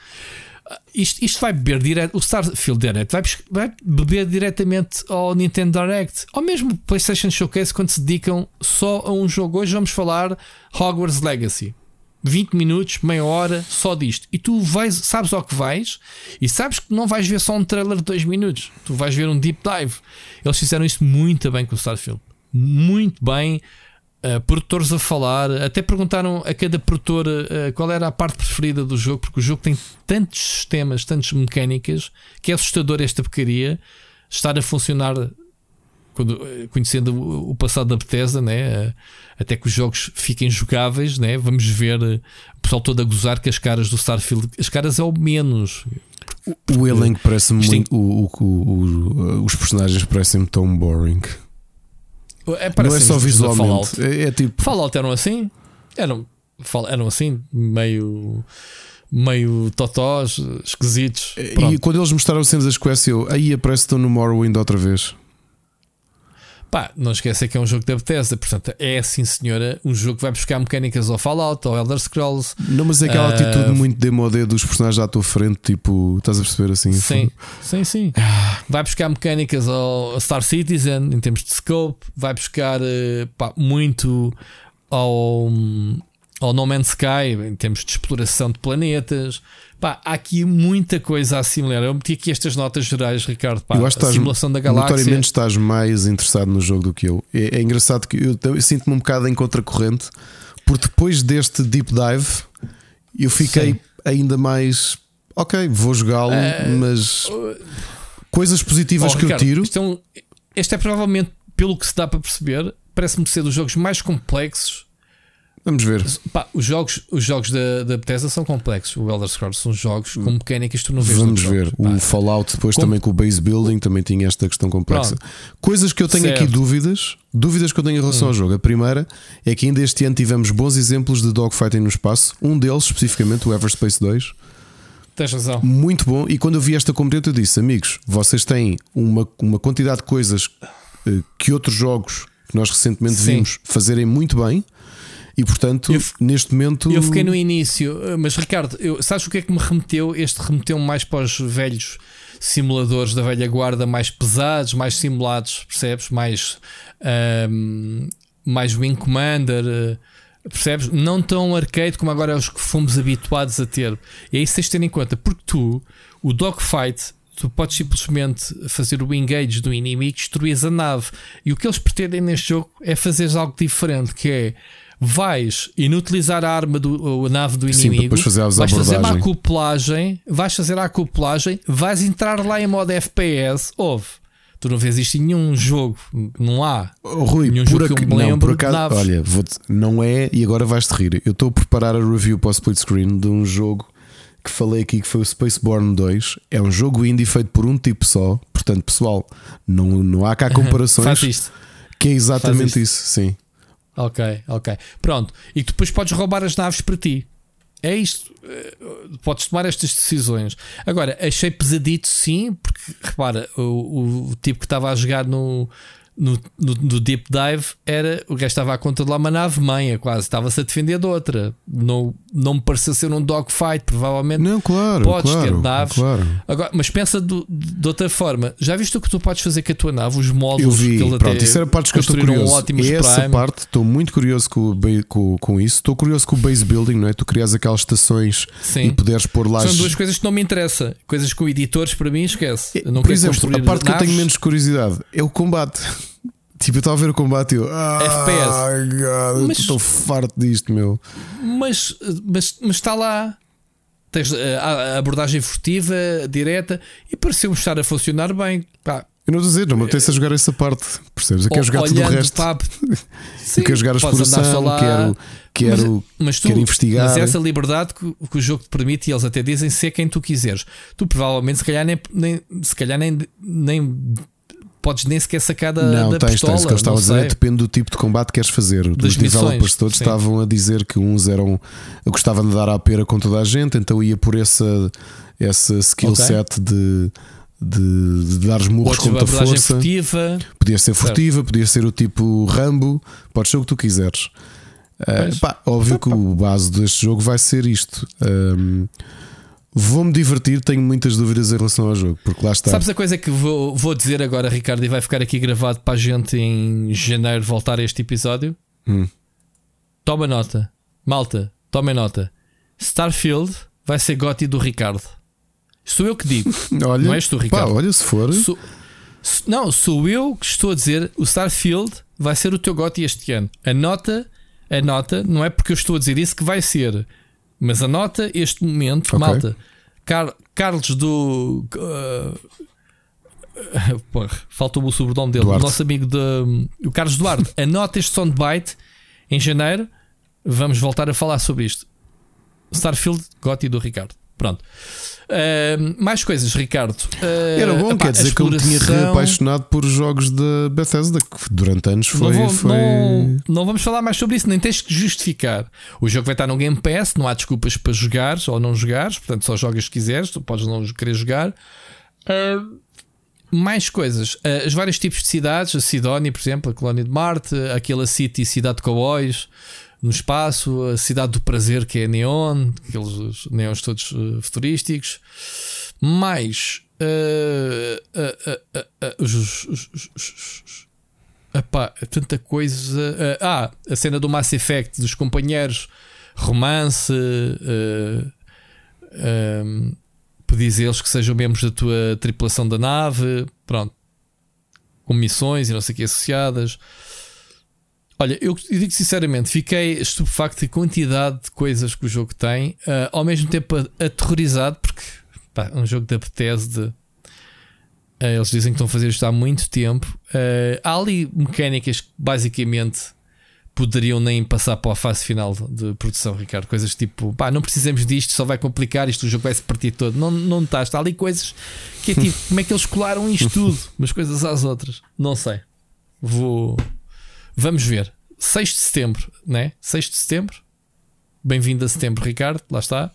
Isto, isto vai beber direto. O Starfield Direct vai, vai beber diretamente ao Nintendo Direct, ou mesmo PlayStation Showcase, quando se dedicam só a um jogo. Hoje vamos falar Hogwarts Legacy. 20 minutos, meia hora, só disto. E tu vais, sabes ao que vais e sabes que não vais ver só um trailer de 2 minutos. Tu vais ver um deep dive. Eles fizeram isso muito bem com o Starfield. Muito bem uh, produtores a falar, até perguntaram a cada produtor uh, qual era a parte preferida do jogo, porque o jogo tem tantos sistemas, tantas mecânicas, que é assustador esta porcaria estar a funcionar quando, eh, conhecendo o passado da Bethesda, né? até que os jogos fiquem jogáveis, né? vamos ver o pessoal todo a gozar que as caras do Starfield, as caras é o menos. O, o elenco parece muito. O, o, os personagens parecem-me tão boring. É, não é só visualmente. É, é, tipo. Fallout eram assim? Eram, eram assim, meio. meio totós, esquisitos. Pronto. E quando eles mostraram cenas da Escócia, eu aí aparece estão no Morrowind outra vez. Pá, não esqueça que é um jogo da Bethesda, portanto é sim senhora um jogo que vai buscar mecânicas ao Fallout, ou Elder Scrolls. Não, mas é aquela uh, atitude muito demodé dos personagens à tua frente, tipo, estás a perceber assim? Sim, sim, sim. Vai buscar mecânicas ao Star Citizen em termos de scope, vai buscar uh, pá, muito ao, ao No Man's Sky em termos de exploração de planetas. Pá, há aqui muita coisa assimilar. Eu meti aqui estas notas gerais, Ricardo. Pá, eu acho que a simulação da galáxia. Notoriamente estás mais interessado no jogo do que eu. É, é engraçado que eu, eu sinto-me um bocado em contracorrente, porque depois deste deep dive eu fiquei Sim. ainda mais. Ok, vou jogá-lo, uh, mas uh, coisas positivas oh, que Ricardo, eu tiro. Este é, um, este é provavelmente, pelo que se dá para perceber, parece-me ser dos jogos mais complexos Vamos ver. Pá, os jogos, os jogos da, da Bethesda são complexos. O Elder Scrolls são jogos com mecânicas que tu não vês Vamos ver. O Fallout depois também com o base building também tinha esta questão complexa. Pronto. Coisas que eu tenho certo. aqui dúvidas, dúvidas que eu tenho em relação hum. ao jogo. A primeira é que ainda este ano tivemos bons exemplos de dogfighting no espaço. Um deles, especificamente, o Everspace 2. Tens razão. Muito bom. E quando eu vi esta competente, eu disse: amigos, vocês têm uma, uma quantidade de coisas eh, que outros jogos que nós recentemente Sim. vimos fazerem muito bem. E portanto, eu, neste momento. Eu fiquei no início, mas Ricardo, eu, sabes o que é que me remeteu? Este remeteu mais para os velhos simuladores da velha guarda, mais pesados, mais simulados, percebes? Mais, um, mais Wing Commander. Eh, percebes? Não tão arcade como agora os que fomos habituados a ter. E é isso tens de ter em conta, porque tu, o dogfight, tu podes simplesmente fazer o engage do inimigo e destruís a nave. E o que eles pretendem neste jogo é fazer algo diferente, que é vais inutilizar a arma do a nave do Sim, inimigo, fazer vais fazer uma acoplagem, vais fazer a acoplagem, vais entrar lá em modo FPS, houve. Tu não vês isto em nenhum jogo, não há. Oh, Rui, Nenhum por, jogo que ac- não, por acaso, olha, não é, e agora vais-te rir. Eu estou a preparar a review para o split screen de um jogo que falei aqui que foi o Spaceborne 2. É um jogo indie feito por um tipo só. Portanto, pessoal, não, não há cá comparações. Faz isto. Que é exatamente isso, sim. Ok, ok. Pronto. E depois podes roubar as naves para ti. É isto. Eh, Podes tomar estas decisões. Agora, achei pesadito, sim, porque repara, o- o tipo que estava a jogar no, no, no- no Deep Dive era o gajo estava a controlar uma nave manha, quase. Estava-se a defender de outra. Não, não me pareceu ser um dogfight, provavelmente. Não, claro, Podes ter claro, naves. claro. Agora, mas pensa do- de outra forma. Já viste o que tu podes fazer com a tua nave? Os Eu módulos vi, que eles pronto, até isso era partes que eu estou curioso. Essa Prime. parte, estou muito curioso com, com, com isso. Estou curioso com o base building, não é? Tu crias aquelas estações Sim. e puderes pôr lá. São as- duas coisas que não me interessa. Coisas com editores, para mim, esquece. Eu não Por exemplo, a parte que eu naves. tenho menos curiosidade é o combate. Tipo, eu estava a ver o combate e eu. Ah, FPS. God, Mas- Estou farto disto, meu. Mas, mas, mas está lá. Tens eh, a a abordagem furtiva, direta, e pareceu-me estar a funcionar bem. Pá, Eu não estou a dizer, não me apetece a jogar essa parte. Percebes? Eu quero jogar tudo o resto. para- Sim, eu quero jogar a exploração, lá. quero, quero, mas tu, quero investigar. Mas essa liberdade que, que o jogo te permite, e eles até dizem ser quem tu quiseres. Tu provavelmente, se calhar, nem, nem, se calhar nem, nem podes nem sequer sacar da, Não, da tens, pistola. tens. Que eles estavam a dizer é depende do tipo de combate que queres fazer. Os Das developers missões, todos sim. estavam a dizer que uns eram. gostavam de dar à pera com toda a gente, então ia por essa, essa skill Ok. set de, de, de dar os murros com muita força. furtiva. Podia ser furtiva, podia ser o tipo Rambo, pode ser o que tu quiseres. Pois. pá, óbvio que o base deste jogo vai ser isto. Ahm, Vou-me divertir, tenho muitas dúvidas em relação ao jogo, porque lá está. Sabes a coisa que vou, vou dizer agora, Ricardo, e vai ficar aqui gravado para a gente em janeiro voltar a este episódio? Hum. Toma nota, malta, tomem nota. Starfield vai ser Gotti do Ricardo. Sou eu que digo. olha, não és tu, pá, Ricardo. olha, se for, Sou- não, sou eu que estou a dizer o Starfield vai ser o teu Gotti este ano. A nota, a nota, não é porque eu estou a dizer isso que vai ser, mas a nota, este momento, Ok. malta, Car- Carlos do. uh, porra, faltou-me o sobrenome dele, Duarte. o nosso amigo de, o Carlos Duarte. Anota este soundbite em janeiro. Vamos voltar a falar sobre isto. Starfield, Gotti do Ricardo. Pronto. Uh, mais coisas, Ricardo. Uh, Era bom, epá, quer dizer a que eu me tinha exploração- reapaixonado por jogos da Bethesda, que durante anos foi. não, vou- foi... não- não vamos falar mais sobre isso, nem tens que justificar. O jogo vai estar no Game Pass, não há desculpas para jogares ou não jogares, portanto só jogas se quiseres, tu podes não querer jogar. Ah, mais coisas, Ah, os vários tipos de cidades, a Sidónia, por exemplo, a Colónia de Marte, aquela City, Cidade de Cowboys, no espaço, a Cidade do Prazer, que é Neon, aqueles neons todos ah, futurísticos. Mais tanta coisa. Ah, a cena do Mass Effect dos companheiros, romance. Uh, um, pedis eles que sejam membros da tua tripulação da nave. Pronto, com missões e não sei o que associadas. Olha, eu, eu digo sinceramente, fiquei estupefacto a quantidade de coisas que o jogo tem, ah, ao mesmo tempo aterrorizado, porque pá, é um jogo da Bethesda. Ah, eles dizem que estão a fazer isto há muito tempo. Ah, há ali mecânicas que basicamente poderiam nem passar para a fase final de produção, Ricardo. Coisas tipo, pá, não precisamos disto, só vai complicar isto, o jogo vai se partir todo. Não, não está, está ali coisas que é tipo, como é que eles colaram isto tudo, umas coisas às outras? Não sei. Vou. Vamos ver. 6 de setembro, né? 6 de setembro. Bem-vindo a setembro, Ricardo. Lá está.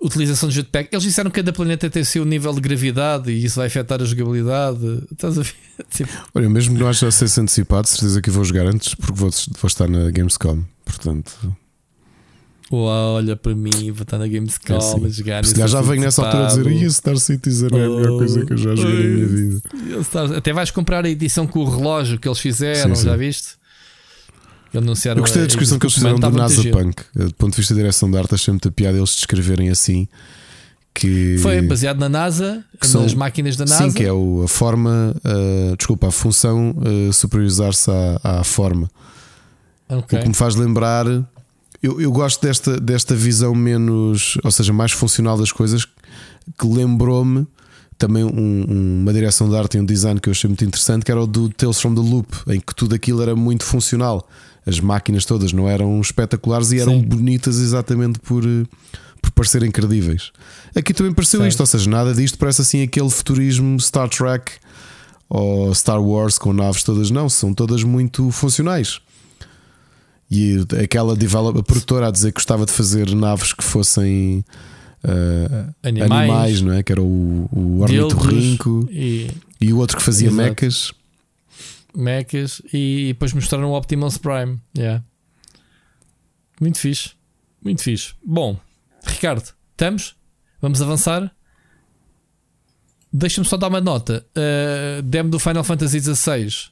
Utilização de jetpack. Eles disseram que cada planeta tem seu nível de gravidade e isso vai afetar a jogabilidade. Estás a ver? Tipo, Olha, mesmo que não haja acesso antecipado, certeza que vou jogar antes, porque vou, vou estar na Gamescom. Portanto, Uau, olha para mim, vou estar na Gamescom É assim. a jogar. se já venho nessa altura a dizer. "Ih, Star Citizen é a melhor coisa que eu já joguei na minha vida. Até vais comprar a edição com o relógio que eles fizeram, Sim, sim. já viste? Anunciaram Eu gostei da descrição que eles fizeram do NASA Punk. Do ponto de vista da direção de arte, achei muita piada eles descreverem assim. Que. Foi baseado na NASA, que são- nas máquinas da NASA. Sim, que é o- a forma, uh, desculpa, a função uh, superiorizar-se à, à forma. Okay. O que me faz lembrar. Eu, eu gosto desta, desta visão menos, ou seja, mais funcional das coisas, que lembrou-me também um, uma direção de arte e um design que eu achei muito interessante, que era o do Tales from the Loop, em que tudo aquilo era muito funcional. As máquinas todas não eram espetaculares e eram Sim. bonitas exatamente por, por parecerem credíveis. Aqui também pareceu isto, ou seja, nada disto parece assim aquele futurismo Star Trek ou Star Wars com naves todas, não, são todas muito funcionais. E aquela developer, produtora a dizer que gostava de fazer naves que fossem uh, animais, animais, não é? Que era o, o ornitorrinco e, e o outro que fazia exato. mechas. Mechas e depois mostraram o Optimus Prime. Yeah. Muito fixe. Muito fixe. Bom, Ricardo, estamos? Vamos avançar? Deixa-me só dar uma nota. Uh, demo do Final Fantasy XVI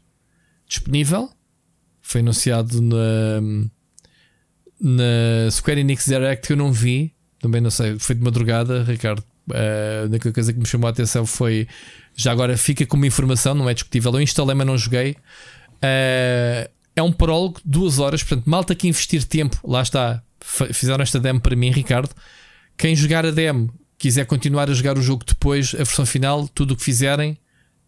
disponível. Foi anunciado na, na Square Enix Direct que eu não vi. Também não sei, foi de madrugada, Ricardo. Uh, a única coisa que me chamou a atenção foi. Já agora fica como informação, não é discutível. Eu instalei, mas não joguei. Uh, é um prólogo, duas horas. Portanto, malta que investir tempo, lá está. Fizeram esta demo para mim, Ricardo. Quem jogar a demo, quiser continuar a jogar o jogo depois, a versão final, tudo o que fizerem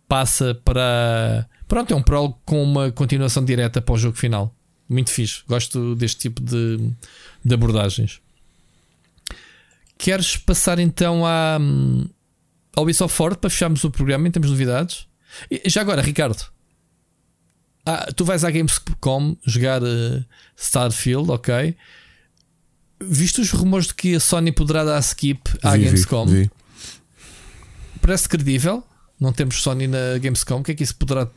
passa para. Pronto, é um prólogo com uma continuação direta para o jogo final. Muito fixe. Gosto deste tipo de, de abordagens. Queres passar então à, ao Ubisoft Ford para fecharmos o programa em termos de novidades? E, já agora, Ricardo, ah, tu vais à Gamescom jogar uh, Starfield, ok? Viste os rumores de que a Sony poderá dar skip à vi, Gamescom? Vi, vi. Parece credível. Não temos Sony na Gamescom. O que é que isso poderá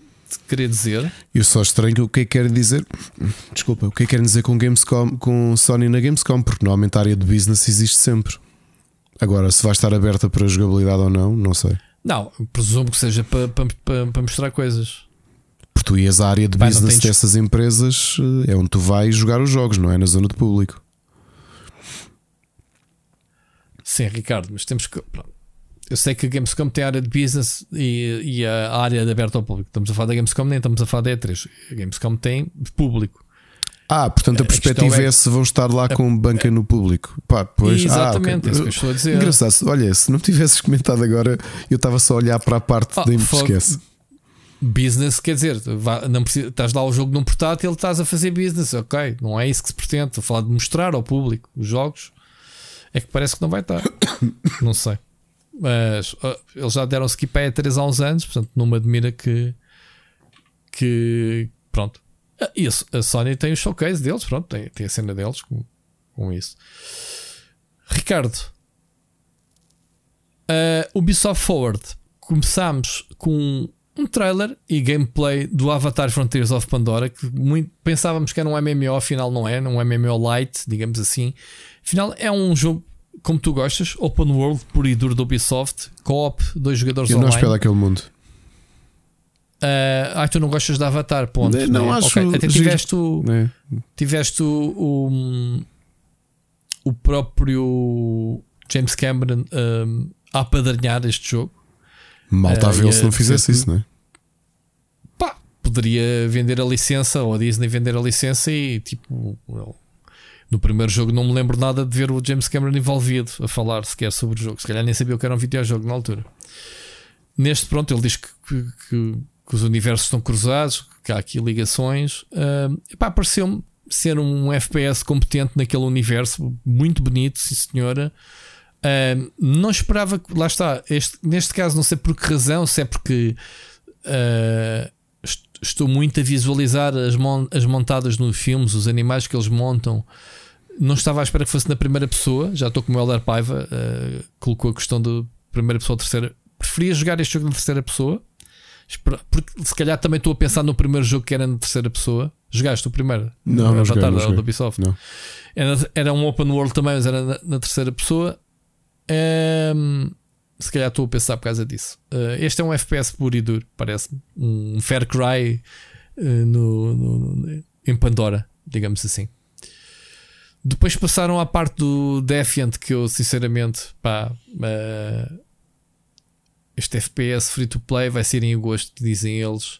querer dizer? Eu só estranho o que é que querem dizer. Desculpa, o que é que querem dizer com Gamescom, com Sony na Gamescom, porque normalmente a área de business existe sempre. Agora, se vai estar aberta para jogabilidade ou não, não sei. Não, presumo que seja para, para, para, para mostrar coisas. Porque tu ias à área de business dessas empresas, eh, é onde tu vais jogar os jogos, não é? Na zona de público. Sim, Ricardo, mas temos que. Eu sei que a Gamescom tem a área de business e, e a área de aberta ao público. Estamos a falar da Gamescom, nem estamos a falar da E3. A Gamescom tem público. Ah, portanto a, a perspectiva é, é, se vão estar lá com banca no público. Pá, pois, Exatamente, ah, okay. é isso que eu estou a dizer. Engraçado, olha, se não tivesses comentado agora, eu estava só a olhar para a parte oh, da esquece. Business quer dizer, não precisa, estás lá o jogo num portátil, estás a fazer business, ok, não é isso que se pretende. Estou a falar de mostrar ao público os jogos, é que parece que não vai estar. não sei, mas uh, eles já deram skip a E3 há uns anos, portanto não me admira que, que pronto, ah, e a Sony tem o showcase deles, pronto, tem, tem a cena deles com, com isso. Ricardo, uh, Ubisoft Forward, começámos com um trailer e gameplay do Avatar Frontiers of Pandora, que muito, pensávamos que era um MMO, afinal não é, um MMO light, digamos assim. Afinal é um jogo como tu gostas, open world, puro e duro do Ubisoft, co-op, dois jogadores Eu online. Eu não espero aquele mundo. Uh, ah, tu não gostas de Avatar, ponto. Não, não é? acho okay. Até tiveste o, é. tiveste o, o, o, próprio James Cameron um, a apadrinhar este jogo. Mal está uh, a ver se não fizesse isso, não é? Pá, poderia vender a licença ou a Disney vender a licença e tipo. No primeiro jogo não me lembro nada de ver o James Cameron envolvido a falar sequer sobre o jogo. Se calhar nem sabia o que era um videojogo na altura. Neste, pronto, ele diz que, que, que que os universos estão cruzados, que há aqui ligações. Uh, pareceu-me ser um FPS competente naquele universo, muito bonito, sim senhora. Uh, não esperava que, lá está, este, neste caso, não sei por que razão, se é porque uh, estou muito a visualizar as, mon as montadas nos filmes, os animais que eles montam. Não estava à espera que fosse na primeira pessoa, já estou como o Helder Paiva, uh, colocou a questão de primeira pessoa ou terceira. Preferia jogar este jogo na terceira pessoa, porque se calhar também estou a pensar no primeiro jogo que era na terceira pessoa. Jogaste o primeiro? Não, não joguei, não do Ubisoft. Não. Era, era um open world também, mas era na, na terceira pessoa. Um, se calhar estou a pensar por causa disso. Uh, este é um FPS puro e duro, parece-me. Um Fair Cry uh, no, no, no, em Pandora, digamos assim. Depois passaram à parte do Defiant, que eu sinceramente pá, uh, este FPS free to play vai ser em agosto, dizem eles.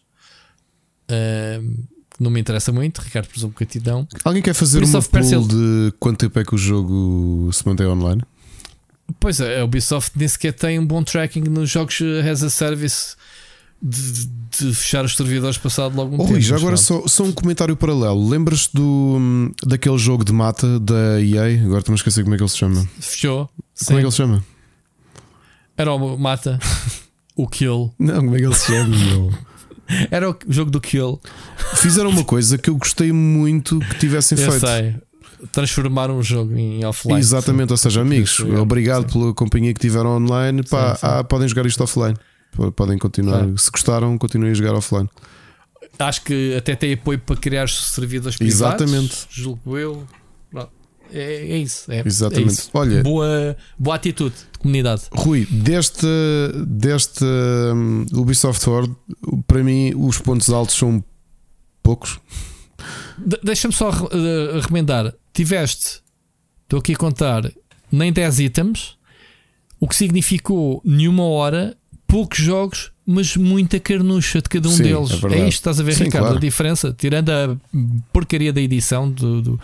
Uh, não me interessa muito. Ricardo, presumo que a ti dão. Alguém quer fazer Prince uma pool de quanto tempo é que o jogo se mantém online? Pois é, a Ubisoft nem sequer tem um bom tracking nos jogos eh, as a service de, de- fechar os servidores passado logo um Oh, tempo. Mas agora só, só um comentário paralelo. Lembras-te do, daquele jogo de mata da EA? Agora estou-me a esquecer como é que ele se chama. Fechou. Sim. Como é que ele se chama? Era o Mata, o Kill. Não, como é que ele se chama? Era o jogo do Kill. Fizeram uma coisa que eu gostei muito que tivessem Eu feito. sei. Transformar um jogo em offline. Exatamente, ou seja, amigos, Sim. obrigado pela companhia que tiveram online. Pá, Sim, sim. ah, podem jogar isto offline. Podem continuar. Se gostaram, continuem a jogar offline. Acho que até tem apoio para criar servidores privados. Exatamente. Julgo eu. É, é isso. É, Exatamente. é isso. Olha- boa, boa atitude de comunidade. Rui, desta, desta hum, Ubisoft World, para mim os pontos altos são poucos. De- Deixa-me só uh, remendar. Tiveste, estou aqui a contar, nem 10 itens, o que significou nenhuma hora, poucos jogos, mas muita carnucha de cada um Sim, deles. é É, isto, estás a ver, Sim, Ricardo? claro. A diferença, tirando a porcaria da edição do, do,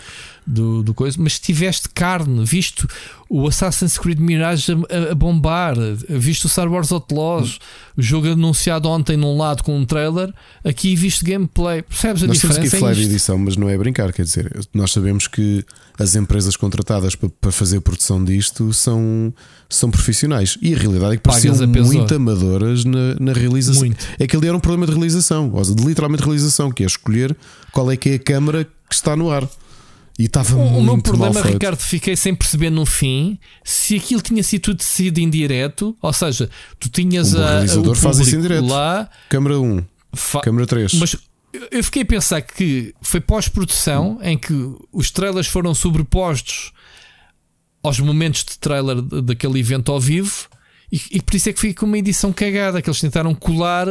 do, do coisa, mas tiveste carne, visto o Assassin's Creed Mirage a, a- bombar, visto o Star Wars Outlaws, o jogo anunciado ontem num lado com um trailer, aqui viste gameplay. Percebes a nós diferença? a falar É de isto. edição, mas não é brincar, quer dizer, nós sabemos que as empresas contratadas para, para fazer a produção disto são, são profissionais e a realidade é que pareciam muito amadoras na, na realização. Muito. É que ali era um problema de realização, ou seja, de literalmente realização, que é escolher qual é que é a câmara que está no ar. E estava O, o muito meu mal problema. Ricardo, fiquei sem perceber no fim se aquilo tinha sido tudo decidido indireto, ou seja, tu tinhas Um a, realizador o faz isso em direto. lá, Câmara 1, fa- câmara 3. mas eu- fiquei a pensar que foi pós-produção em que os trailers foram sobrepostos aos momentos de trailer daquele evento ao vivo e, e por isso é que fica com uma edição cagada, que eles tentaram colar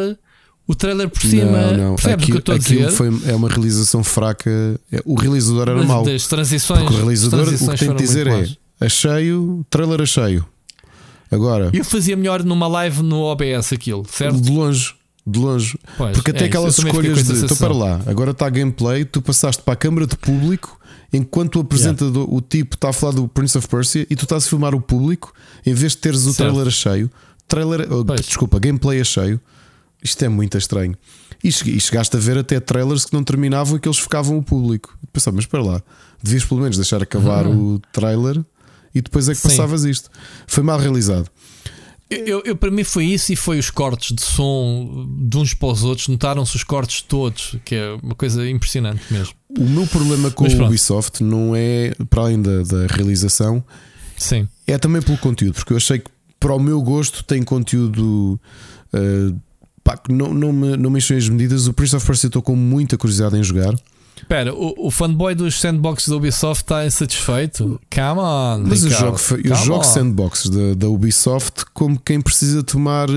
o trailer por cima. não, não. Percebes o que eu estou a aquilo dizer? Foi, é uma realização fraca. É- O realizador era mau. Das transições. Porque o realizador as o que transições tem de dizer é más. a cheio, trailer a cheio. Agora, Eu fazia melhor numa live no OBS aquilo, certo? de longe, de longe. Pois, Porque até é aquelas escolhas de tu para lá, agora está gameplay, tu passaste para a câmara de público, enquanto o apresentador, o tipo está a falar do Prince of Persia e tu estás a filmar o público, em vez de teres o Certo. trailer a cheio, trailer, oh, desculpa, gameplay a cheio. Isto é muito estranho. E che- chegaste a ver até trailers que não terminavam e que eles focavam o público. Pensava, mas espera lá, devias pelo menos deixar acabar o trailer e depois é que Uhum. Sim. passavas isto. Foi mal realizado. Eu, eu- para mim foi isso e foi os cortes de som de uns para os outros. Notaram-se os cortes todos, que é uma coisa impressionante mesmo. O meu problema com o. Ubisoft não é, para além da, da realização, Sim. é também pelo conteúdo, porque eu achei que para o meu gosto tem conteúdo uh, pá, que não, não, me, não me encheu as medidas. O Prince of Persia estou com muita curiosidade em jogar, Espera, o, o fanboy dos sandboxes da Ubisoft está insatisfeito? Come on, mas eu jogo, eu jogo sandboxes da, da Ubisoft como quem precisa tomar uh,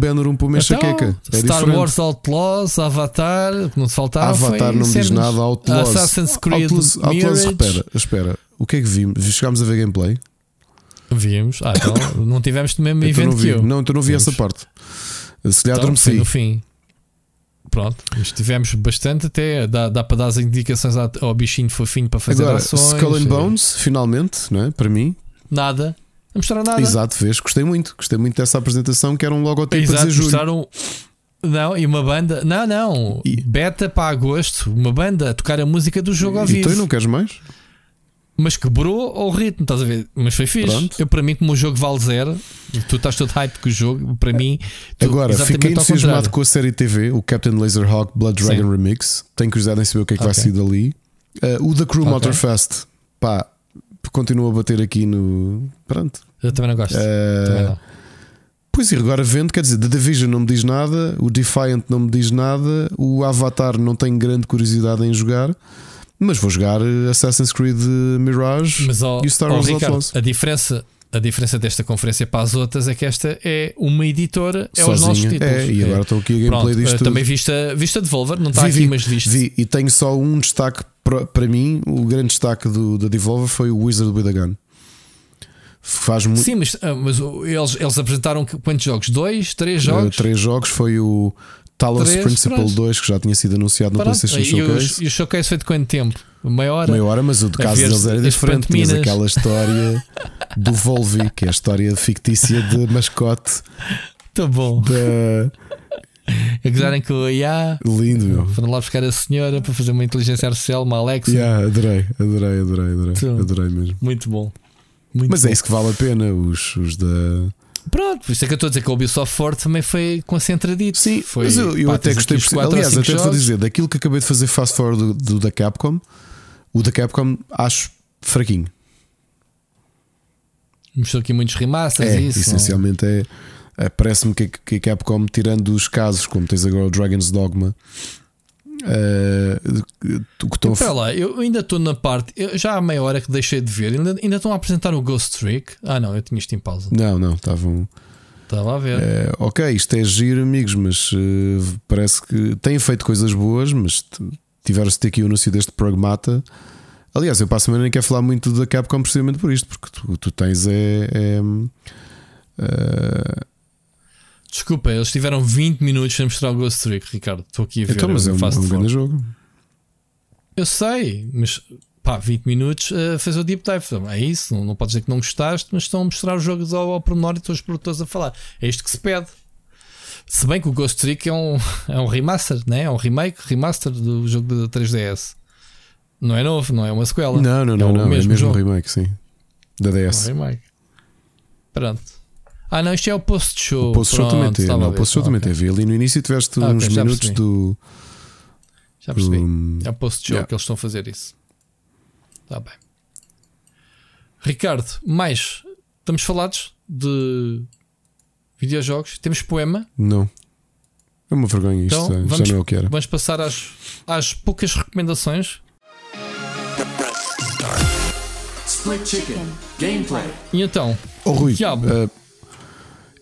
banner um para uma Então, enxaqueca. É Star diferente. Wars Outlaws, Avatar, não te faltava. Avatar foi não me diz nada, Outlaws. Assassin's Creed, Outlaws, Outlaws espera, espera, o que é que vimos? Chegámos a ver gameplay? Vimos. Ah, então não tivemos no mesmo Então evento não vi, que eu. não, então não vi Vimos. essa parte. Se calhar Então, adormeci. no fim. Pronto, mas tivemos bastante até. Dá, dá para dar as indicações ao, ao bichinho fofinho para fazer Agora, ações. Skull and eh, Bones, finalmente, não é? Para mim, Nada. Não mostraram nada. exato, vês, gostei muito. Gostei muito dessa apresentação que era um logotipo Exato, julho. mostraram. Não, e uma banda. Não, não. E- Beta para agosto. Uma banda a tocar a música do jogo ao E vivo. tu não queres mais? Mas quebrou ao ritmo, estás a ver? Mas foi fixe. Pronto. Eu, para mim, como o jogo vale zero, tu estás todo hype com o jogo. Para mim, tu, Agora, exatamente fiquei entusiasmado com a série TV, o Captain Laserhawk Blood Dragon Sim. Remix. Tenho curiosidade em saber o que é que vai Ok. sair dali. Uh, o The Crew Ok. Motorfest, pá, continua a bater aqui no. Pronto. Eu também não gosto. Uh, Também não. Pois e agora vendo, quer dizer, The Division não me diz nada, o Defiant não me diz nada, o Avatar não tenho grande curiosidade em jogar, mas vou jogar eh, Assassin's Creed eh, Mirage Mas, ó, e o Star Wars Ricardo, Outlaws. a diferença, a diferença desta conferência para as outras é que esta é uma editora, é os nossos Sozinha. títulos. É, e agora estou aqui a gameplay Pronto, disto eh, tudo. também viste a, viste a Devolver, não está Vi, aqui, vi, mas viste. vi, e tenho só um destaque para, para mim. O grande destaque do, da Devolver foi o Wizard with a Gun. Faz muito. Sim, mas, mas eles, eles apresentaram quantos jogos? Dois? Três jogos? três jogos foi o Talos 3, Principle pronto. 2, que já tinha sido anunciado no Pronto. PlayStation Showcase. e o showcase foi de quanto tempo? Meia hora? Meia hora, mas o de caso deles era diferente. Tinhas aquela história do Volvi, que é a história fictícia de mascote Tá bom. da. A gozarem com o IA. Lindo, meu. Foram lá buscar a senhora para fazer uma inteligência artificial, uma Alexa. Yeah, adorei, adorei, adorei, adorei, Então. adorei mesmo. Muito bom. Muito Mas bom. é isso que vale a pena, os, os da. Pronto, por isso é que eu estou a dizer que o Ubisoft Forte também foi concentradito. Sim, foi, mas eu, eu pá, até gostei. por- quatro ou Aliás, até vou jogos. dizer, daquilo que acabei de fazer fast forward do, do da Capcom, o da Capcom acho fraquinho. Mostrou aqui muitos remasters É, isso. essencialmente é. é, Parece-me que, que a Capcom, tirando os casos, como tens agora o Dragon's Dogma, o que estão Espera lá, eu ainda estou na parte. já há meia hora que deixei de ver. Ainda, ainda estão a apresentar o Ghost Trick. Ah, não, eu tinha isto em pausa. Não, não, estavam. Estava a ver. eh, ok, isto é giro, amigos, mas eh, parece que têm feito coisas boas, mas tiveram-se ter aqui o anúncio deste Pragmata. Aliás, eu para a semana nem quero falar muito da Capcom precisamente por isto, porque tu, tu tens é. é, eh, Desculpa, eles tiveram 20 minutos a mostrar o Ghost Trick, Ricardo. Estou aqui a ver. então, mas é um, é um de grande jogo. Eu sei, mas pá, 20 minutos a fazer o deep dive. É isso, não, não podes dizer que não gostaste, mas estão a mostrar os jogos ao, ao pormenor e estão os produtores a falar. É isto que se pede. Se bem que o Ghost Trick é um, é um remaster, né? é um remake, remaster do jogo da 3DS. Não é novo, não é uma sequela. Não, não, é não, o não, é mesmo mesmo jogo. remake, sim. Da É um DS. remake. Pronto. Ah, não, isto é o post-show. O post-show também teve. Não, o post-show também teve. Ali no início tiveste Ah, ok, uns minutos percebi. do. Já percebi. do- É o post-show Yeah. que eles estão a fazer isso. Está bem. Ricardo, mais. Estamos falados de videojogos. Temos poema. Não. É uma vergonha isto. Então, já- vamos- já não é o que era. Vamos passar às, às poucas recomendações. Split Chicken. Gameplay. E então, Oh, Rui, Diabo. eh,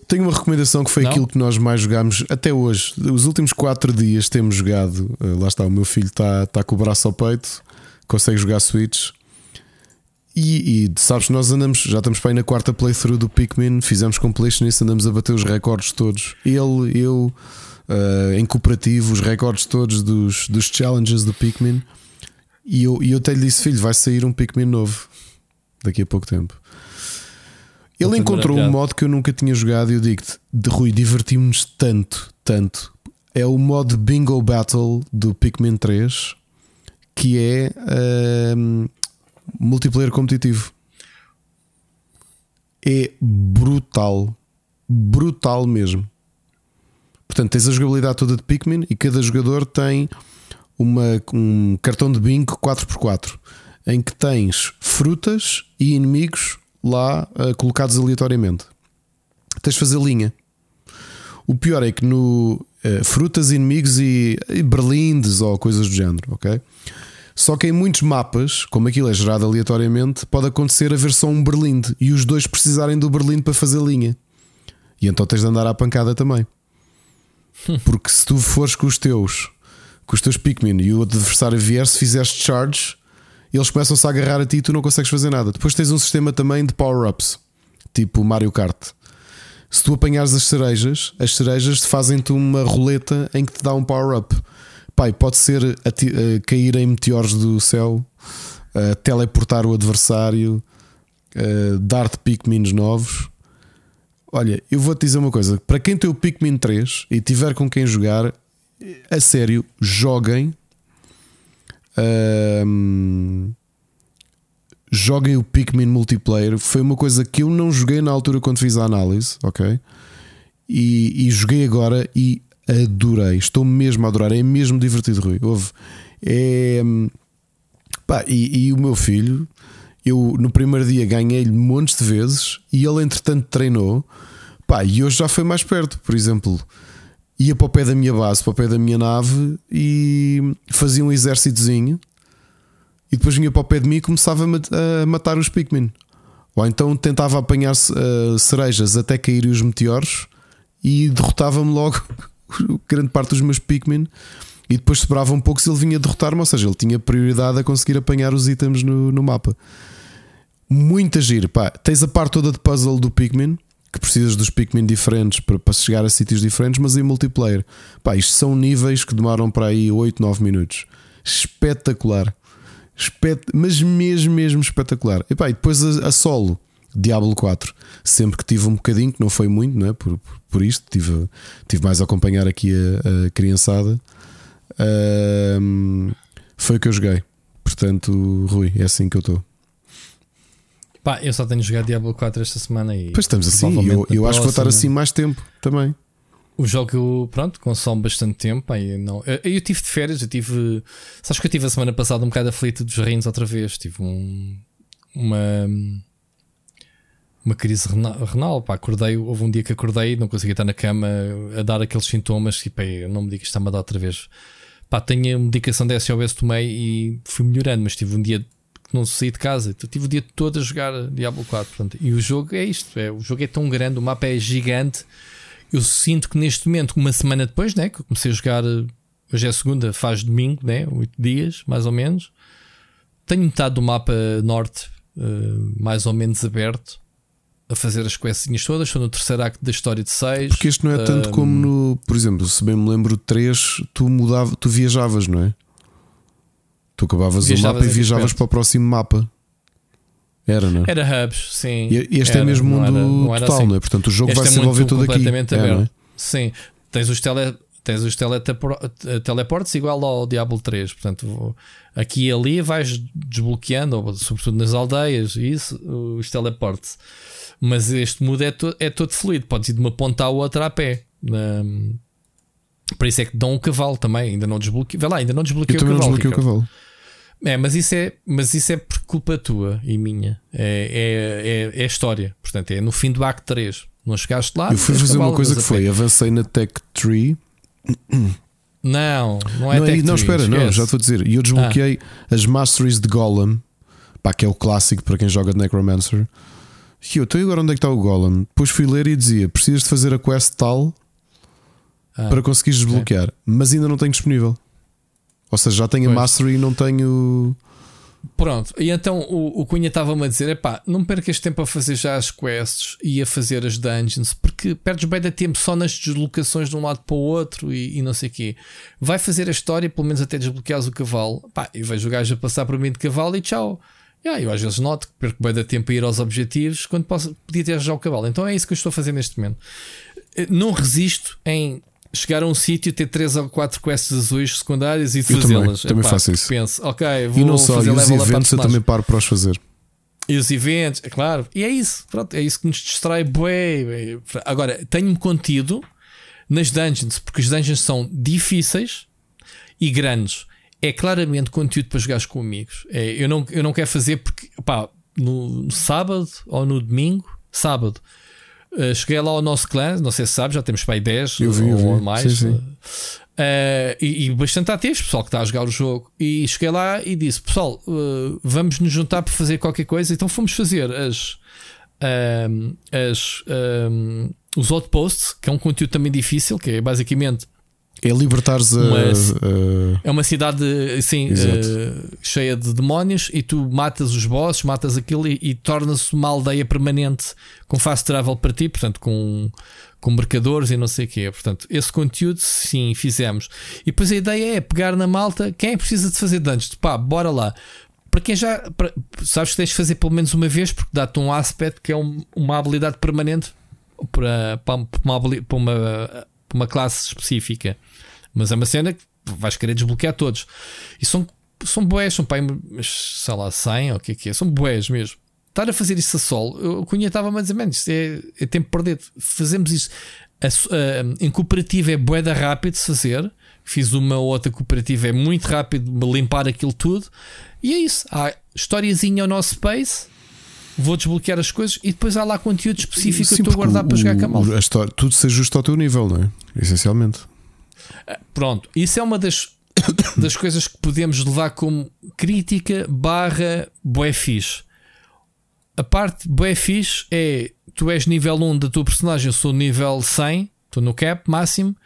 tenho uma recomendação que foi Não? aquilo que nós mais jogámos até hoje. Os últimos 4 dias temos jogado. eh, lá está, o meu filho está está com o braço ao peito, consegue jogar Switch. E, e sabes, nós andamos, já estamos para aí na quarta playthrough do Pikmin, fizemos completion nisso, andamos a bater os recordes todos. Ele, eu, eh, em cooperativo, os recordes todos dos, dos challenges do Pikmin. E eu, e eu até lhe disse, filho, vai sair um Pikmin novo daqui a pouco tempo. Ele encontrou um modo que eu nunca tinha jogado e eu digo-te, de Rui, divertimos-nos tanto, tanto. É o modo Bingo Battle do Pikmin 3, que é ahm, multiplayer competitivo. É brutal, brutal mesmo. Portanto, tens a jogabilidade toda de Pikmin e cada jogador tem uma, um cartão de bingo 4x4 em que tens frutas e inimigos lá ah, colocados aleatoriamente. Tens de fazer linha. O pior é que no eh, frutas, inimigos e, e berlindes ou coisas do género, ok? Só que em muitos mapas, como aquilo é gerado aleatoriamente, pode acontecer haver só um berlinde e os dois precisarem do berlinde para fazer linha. E então tens de andar à pancada também. Porque se tu fores com os teus, com os teus Pikmin e o adversário vier, se fizeres charge, eles começam-se a agarrar a ti e tu não consegues fazer nada. Depois tens um sistema também de power-ups, tipo Mario Kart. Se tu apanhares as cerejas, as cerejas fazem-te uma roleta em que te dá um power-up. Pai, pode ser ati- eh, cair em meteoros do céu, eh, teleportar o adversário, eh, dar-te Pikmins novos. Olha, eu vou-te dizer uma coisa: para quem tem o Pikmin 3 e tiver com quem jogar, a sério, joguem. Ahm, joguem o Pikmin multiplayer. Foi uma coisa que eu não joguei na altura quando fiz a análise, ok? E, e joguei agora e adorei. Estou mesmo a adorar. É mesmo divertido, Rui. Houve. É. hum, Pá, e, e o meu filho, eu no primeiro dia ganhei-lhe montes de vezes e ele entretanto treinou. Pá, e hoje já foi mais perto. Por exemplo, ia para o pé da minha base, para o pé da minha nave e fazia um exércitozinho. E depois vinha para o pé de mim e começava a mat- a matar os Pikmin. Ou então tentava apanhar uh, cerejas até caírem os meteoros e derrotava-me logo grande parte dos meus Pikmin. E depois sobrava um pouco se ele vinha derrotar-me, ou seja, ele tinha prioridade a conseguir apanhar os itens no, no mapa. Muita giro, pá. Tens a parte toda de puzzle do Pikmin, que precisas dos Pikmin diferentes para, para chegar a sítios diferentes, mas em multiplayer. Pá, isto são níveis que demoram para aí 8, 9 minutos. Espetacular. Espet mas mesmo, mesmo espetacular. E, pá, e depois a, a, solo, Diablo 4. Sempre que tive um bocadinho, que não foi muito, não é? por, por, por isto, tive, tive mais a acompanhar aqui a, a criançada. Uh, foi o que eu joguei. Portanto, Rui, é assim que eu estou. Pá, eu só tenho jogado Diablo 4 esta semana e. Pois estamos assim, eu, eu acho que vou estar assim mais tempo também. O jogo, pronto, consome bastante tempo. Aí não, eu, eu tive de férias, eu tive. Sabes que eu tive a semana passada um bocado aflito dos rins outra vez. Tive um, uma. Uma crise renal, renal pá, acordei, houve um dia que acordei, não conseguia estar na cama a dar aqueles sintomas, tipo, não me diga que está-me a dar outra vez. Pá, tenho a medicação da SOS, tomei e fui melhorando, mas tive um dia não saí de casa, então tive o dia todo a jogar Diablo 4. Portanto, e o jogo é isto: é, o jogo é tão grande, o mapa é gigante. Eu sinto que neste momento, uma semana depois, né, que eu comecei a jogar, hoje é segunda, faz domingo, né, oito dias mais ou menos, tenho metade do mapa norte uh, mais ou menos aberto a fazer as questinhas todas. Estou no terceiro acto da história de 6. Porque isto não é tanto um, como no, por exemplo, se bem me lembro, 3, tu mudava, tu viajavas, não é? Tu acabavas viajavas o mapa e viajavas para o próximo mapa. Era, não é? Era hubs, sim. E este é era, é mesmo mundo era, não era total, assim. não é? Portanto, o jogo este vai é se desenvolver todo aqui. Aberto. É, sim, tens os tele, tens os teleportes igual ao Diablo 3. Portanto, aqui e ali vais desbloqueando, sobretudo nas aldeias, isso, os teleportes. Mas este mundo é, to, é todo fluido, podes ir de uma ponta à outra a pé. Um, por isso é que dão o cavalo também, ainda não desbloqueei. Vai lá, ainda não desbloqueei o cavalo. Não desbloqueei o cavalo. É, mas isso é, mas isso é por culpa tua e minha. É, é, é, é história. Portanto, é no fim do Act 3. Não chegaste lá. Eu fui fazer uma coisa que foi: avancei na Tech Tree. Não, não é não, Tech Não, Tree, espera, esquece. não, já estou a dizer. E eu desbloqueei ah. as Masteries de Golem, pá, que é o clássico para quem joga de Necromancer. E eu, então agora onde é que está o Golem? Depois fui ler e dizia: precisas de fazer a quest tal ah, para conseguires desbloquear, okay. mas ainda não tenho disponível. Ou seja, já tenho pois. a Mastery e não tenho. Pronto, e então o, o Cunha estava-me a dizer: epá, não percas tempo a fazer já as quests e a fazer as dungeons, porque perdes bem de tempo só nas deslocações de um lado para o outro e, e não sei o quê. Vai fazer a história, pelo menos até desbloqueares o cavalo. Pá, e vejo o gajo a passar por mim de cavalo e tchau. Yeah, eu às vezes noto que perco bem de tempo a ir aos objetivos quando posso, podia ter já o cavalo. Então é isso que eu estou a fazer neste momento. Eh, não resisto em chegar a um sítio, ter três ou quatro quests azuis secundárias e fazê-las. Também, também faço isso. Penso, ok, vou e não só, fazer e os eventos eu também paro para os fazer. E os eventos, é claro. E é isso, pronto, é isso que nos distrai. Bué. Agora, tenho-me contido nas dungeons, porque as dungeons são difíceis e grandes. É claramente conteúdo para jogares com amigos. É, eu, não, eu não quero fazer porque, pá, no sábado ou no domingo, sábado Uh, cheguei lá ao nosso clã, não sei se sabes, já temos para aí 10 eu vi, ou, ou mais. Sim, sim. Uh, e, e, bastante ativos, pessoal que está a jogar o jogo. E cheguei lá e disse: Pessoal, uh, vamos nos juntar para fazer qualquer coisa. Então fomos fazer as, as, os outposts, que é um conteúdo também difícil, que é basicamente é libertares a, a... É uma cidade assim, uh, cheia de demónios e tu matas os bosses, matas aquilo e, e torna-se uma aldeia permanente com fast travel para ti, portanto, com, com mercadores e não sei o quê. Portanto, esse conteúdo sim fizemos. E depois a ideia é pegar na malta quem é que precisa de fazer dungeons. Pá, bora lá. Para quem já para, sabes que tens de fazer pelo menos uma vez, porque dá-te um aspecto que é um, uma habilidade permanente para, para, uma, para uma, para uma classe específica. Mas é uma cena que vais querer desbloquear todos. E são, são boés, são pai, sei lá, 100 ou o que é que é, são boés mesmo. Estar a fazer isso a solo, o Cunha estava-me a dizer, mano, isto é, é tempo perdido. Fazemos isso. A, a, em cooperativa é boeda rápido de fazer. Fiz uma ou outra cooperativa, é muito rápido limpar aquilo tudo. E é isso. Há historiazinha ao nosso pace vou desbloquear as coisas e depois há lá conteúdo específico Sim, que eu estou a guardar o, para jogar com a malta. tudo seja justo ao teu nível, não é? Essencialmente. Pronto, isso é uma das, das coisas que podemos levar como crítica barra bué fixe. A parte bué fixe é tu és nível 1 da tua personagem, eu sou nível 100, estou no cap máximo.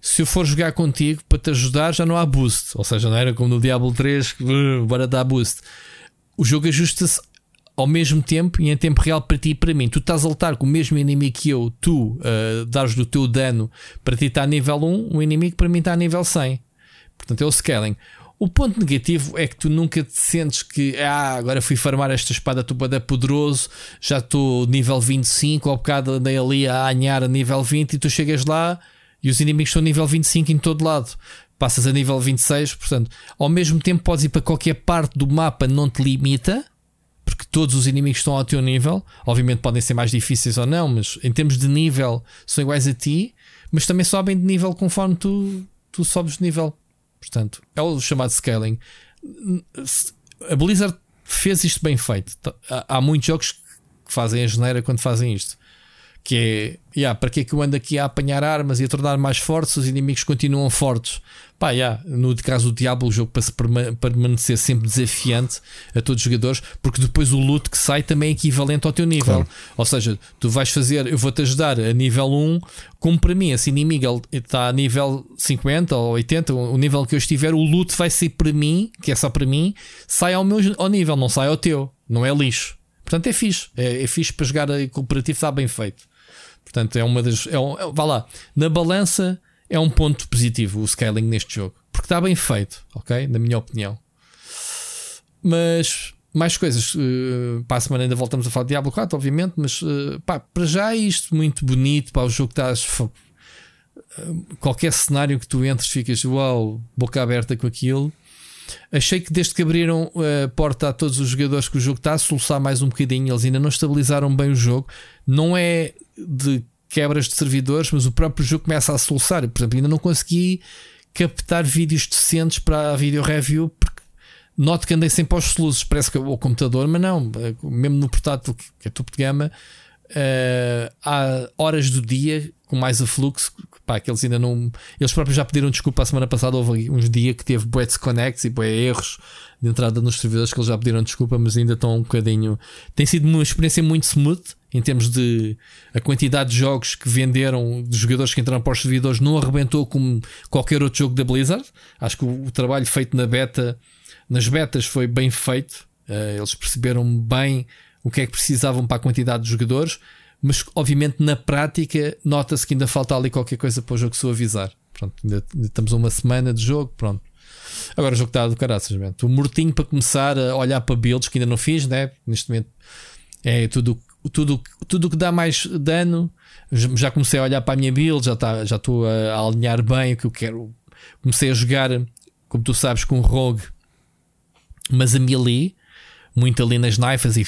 Se eu for jogar contigo para te ajudar, já não há boost. Ou seja, não era como no Diablo 3 que uh, bora dar boost. O jogo ajusta-se ao mesmo tempo e em tempo real para ti e para mim. Tu estás a lutar com o mesmo inimigo que eu, tu uh, dares do teu dano para ti está a nível 1, o inimigo para mim está a nível 100. Portanto, é o scaling. O ponto negativo é que tu nunca te sentes que ah, agora fui farmar esta espada tupada poderoso, já estou nível 25, ao bocado andei ali a anhar a nível 20 e tu chegas lá e os inimigos estão nível 25 em todo lado. Passas a nível 26, portanto, ao mesmo tempo podes ir para qualquer parte do mapa, não te limita, porque todos os inimigos estão ao teu nível. Obviamente podem ser mais difíceis ou não, mas em termos de nível são iguais a ti, mas também sobem de nível conforme tu, tu sobes de nível. Portanto, é o chamado scaling. A Blizzard fez isto bem feito. Há, muitos jogos que fazem a geneira quando fazem isto. Que é, yeah, para que é que eu ando aqui a apanhar armas e a tornar mais fortes se os inimigos continuam fortes? Pá, yeah, no caso do Diablo, o jogo para se permanecer sempre desafiante a todos os jogadores, porque depois o loot que sai também é equivalente ao teu nível. Claro. Ou seja, tu vais fazer, eu vou-te ajudar a nível 1, como para mim, esse inimigo está a nível 50 ou 80, o nível que eu estiver, o loot vai ser para mim, que é só para mim, sai ao meu ao nível, não sai ao teu, não é lixo. Portanto, é fixe. É, é fixe para jogar cooperativo, está bem feito. Portanto, é uma das. É um, é, vá lá, na balança é um ponto positivo o scaling neste jogo. Porque está bem feito, ok? Na minha opinião. Mas mais coisas. Uh, para a semana ainda voltamos a falar de Diablo 4, obviamente. Mas uh, pá, para já é isto muito bonito. Para o jogo estás. Uh, qualquer cenário que tu entres, ficas uau, boca aberta com aquilo. Achei que desde que abriram a porta a todos os jogadores que o jogo está a soluçar mais um bocadinho, eles ainda não estabilizaram bem o jogo. Não é de quebras de servidores, mas o próprio jogo começa a soluçar. Por exemplo, ainda não consegui captar vídeos decentes para a video review porque noto que andei sempre aos soluços, parece que é o computador, mas não, mesmo no portátil que é topo de gama, uh, há horas do dia com mais afluxo, pá, que eles ainda não. Eles próprios já pediram desculpa a semana passada. Houve uns dias que teve bué desconnects e bué erros de entrada nos servidores que eles já pediram desculpa, mas ainda estão um bocadinho. Tem sido uma experiência muito smooth em termos de a quantidade de jogos que venderam, de jogadores que entraram para os servidores, não arrebentou como qualquer outro jogo da Blizzard. Acho que o, o trabalho feito na beta, nas betas, foi bem feito. Uh, eles perceberam bem o que é que precisavam para a quantidade de jogadores, mas obviamente na prática nota-se que ainda falta ali qualquer coisa para o jogo suavizar. Pronto, ainda, ainda estamos a uma semana de jogo, pronto. Agora o jogo está do caraças, estou mortinho para começar a olhar para builds que ainda não fiz, né? Neste momento é tudo tudo tudo que dá mais dano. Já comecei a olhar para a minha build, já tá, já estou a, alinhar bem o que eu quero. Comecei a jogar, como tu sabes, com Rogue, mas a melee muito ali nas naifas e,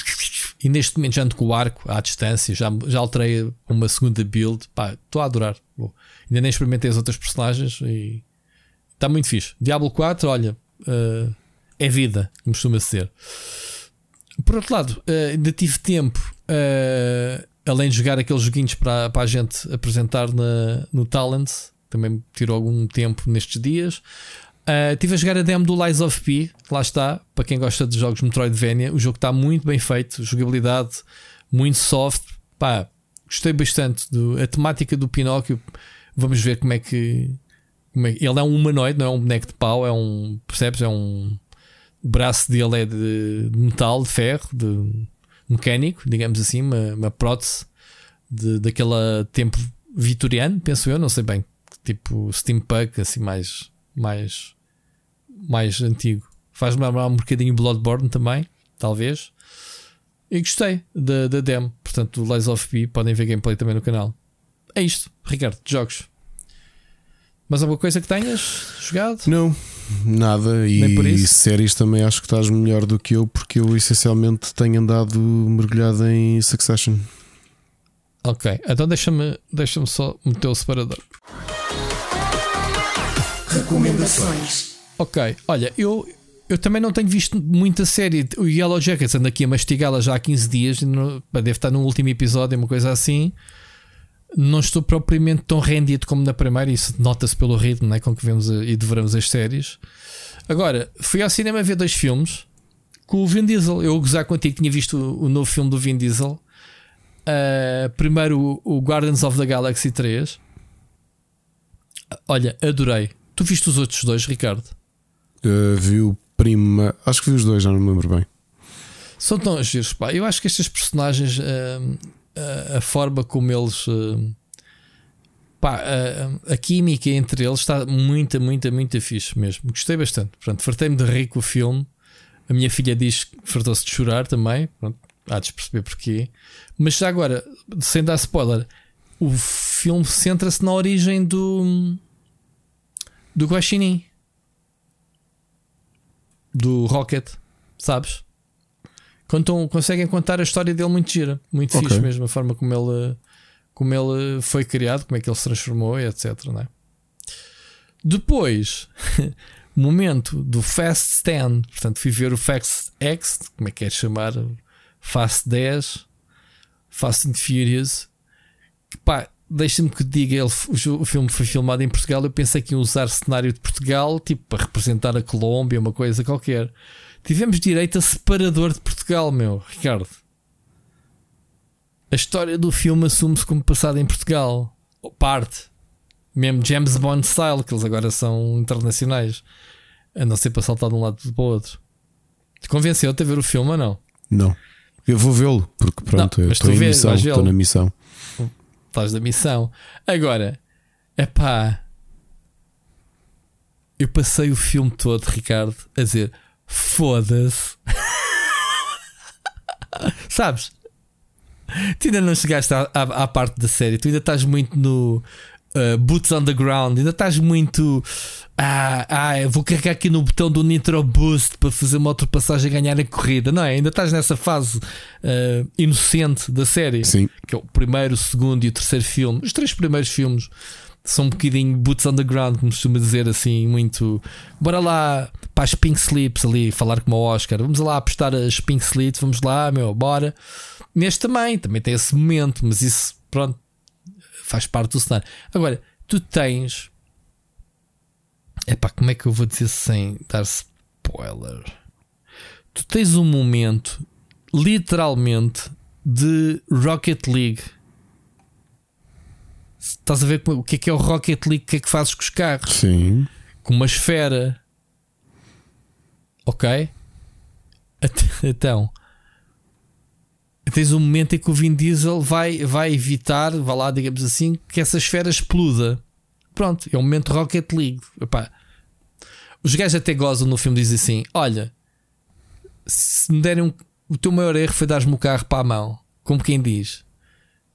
e neste momento já ando com o arco à distância, já, já alterei uma segunda build, pá, estou a adorar. Ainda nem experimentei as outras personagens e está muito fixe. Diablo 4, olha, uh, é vida, como costuma ser. Por outro lado, uh, ainda tive tempo, uh, além de jogar aqueles joguinhos para, para a gente apresentar na, no Talent, também tirou algum tempo nestes dias. Uh, estive a jogar a demo do Lies of P, lá está, para quem gosta de jogos Metroidvania. O jogo está muito bem feito, jogabilidade muito soft. Pá, gostei bastante. Do, a temática do Pinóquio, vamos ver como é que. Como é, ele é um humanoide, não é um boneco de pau, é um. Percebes? É um. O braço dele é de, de metal, de ferro, de mecânico, digamos assim, uma, uma prótese de, daquele tempo vitoriano, penso eu, não sei bem. Tipo steampunk, assim, mais mais, mais antigo. Faz-me lembrar um bocadinho Bloodborne também, talvez. E gostei da, demo. Portanto, o Lies of P podem ver gameplay também no canal. É isto, Ricardo, jogos. Mas alguma coisa que tenhas jogado? Não, nada. E séries também acho que estás melhor do que eu, porque eu essencialmente tenho andado mergulhado em Succession. Ok, então deixa-me deixa só meter o separador. Recomendações. Ok, olha, eu, eu também não tenho visto muita série. O Yellow Jackets anda aqui a mastigá-la já há 15 dias, no, deve estar no último episódio, uma coisa assim. Não estou propriamente tão rendido como na primeira, isso nota-se pelo ritmo né, com que vemos e devoramos as séries. Agora, fui ao cinema ver dois filmes com o Vin Diesel. Eu gozar contigo, tinha visto o, o novo filme do Vin Diesel. Uh, primeiro o, o Guardians of the Galaxy 3. Olha, adorei. Tu viste os outros dois, Ricardo? Uh, vi o prima. Acho que vi os dois, já não me lembro bem. São tão giros, pá. Eu acho que estes personagens, hum, a, forma como eles. hum, pá, a, a química entre eles está muito, muito, muito fixe mesmo. Gostei bastante. Portanto, fartei-me de rir com o filme. A minha filha diz que fartou-se de chorar também. Pronto, há de perceber porquê. Mas já agora, sem dar spoiler, o filme centra-se na origem do. do Guaxinim. Do Rocket, sabes? Contam, conseguem contar a história dele muito gira, muito Ok. fixe mesmo, a forma como ele, como ele foi criado, como é que ele se transformou, etc. Não é? Depois, momento do Fast Stand, portanto, fui ver o Fast X, como é que é chamar? Fast 10, Fast and Furious. Que, Pá, deixa-me que diga, ele, o filme foi filmado em Portugal. Eu pensei que ia usar cenário de Portugal, tipo para representar a Colômbia, uma coisa qualquer. Tivemos direito a separador de Portugal, meu, Ricardo. A história do filme assume-se como passada em Portugal. Ou Parte. Mesmo James Bond style, que eles agora são internacionais. A não ser para saltar de um lado para o outro. Te convenceu-te a ver o filme ou não? Não. Eu vou vê-lo, porque pronto, Não, eu estou em missão. Estou na missão. Estás da missão. Agora, é pá. Eu passei o filme todo, Ricardo, a dizer foda-se. Sabes? Tu ainda não chegaste à, à, à parte da série, tu ainda estás muito no uh, Boots on the Ground, ainda estás muito. Ah, ah, vou carregar aqui no botão do Nitro Boost para fazer uma ultrapassagem e ganhar a corrida, não é? Ainda estás nessa fase uh, inocente da série Sim. que é o primeiro, o segundo e o terceiro filme. Os três primeiros filmes são um bocadinho boots on the ground, como costuma dizer assim, muito. Bora lá para as Pink Slips ali, falar como o Oscar. Vamos lá apostar as Pink Slips, vamos lá, meu, bora. Neste também, também tem esse momento, mas isso, pronto, faz parte do cenário. Agora, tu tens. Epá, como é que eu vou dizer sem dar spoiler? Tu tens um momento, literalmente, de Rocket League. Estás a ver o que é que é o Rocket League? O que é que fazes com os carros? Sim. Com uma esfera. Ok? Então, tens um momento em que o Vin Diesel vai, vai evitar, vá lá, digamos assim, que essa esfera exploda. Pronto, é o momento Rocket League. Epá, os gajos até gozam no filme, dizem assim: Olha, se me derem um, o teu maior erro foi dar-me o carro para a mão, como quem diz,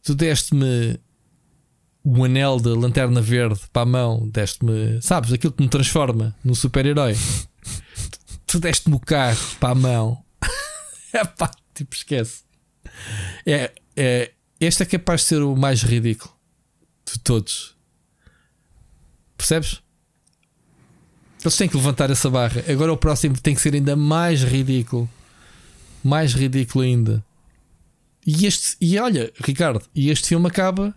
tu deste-me o anel da lanterna verde para a mão, deste-me, sabes, aquilo que me transforma num super-herói. tu deste-me o carro para a mão. é pá, tipo, esquece. É, é, este é capaz de ser o mais ridículo de todos. Percebes? Eles têm que levantar essa barra. Agora o próximo tem que ser ainda mais ridículo. Mais ridículo ainda. E este, e olha, Ricardo, e este filme acaba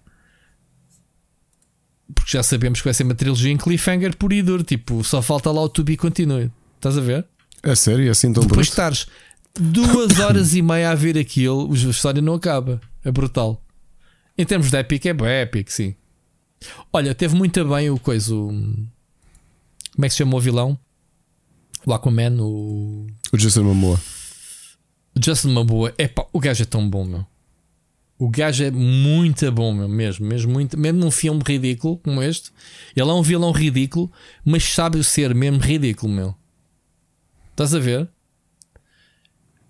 porque já sabemos que vai ser uma trilogia em cliffhanger por e duro. Tipo, só falta lá o to be continue. Estás a ver? É sério? É assim tão Depois de bruto? estares duas horas e meia a ver aquilo, a história não acaba. É brutal. Em termos de épico, é bem épico, sim. Olha, teve muito bem o coisa. o- Como é que se chama o vilão? O Aquaman, o O Jason Momoa. Justin Maboa. Epá, o gajo é tão bom, meu. O gajo é muito bom, meu, mesmo, mesmo, muito, mesmo num filme ridículo como este. Ele é um vilão ridículo, mas sabe ser mesmo ridículo, meu. Estás a ver?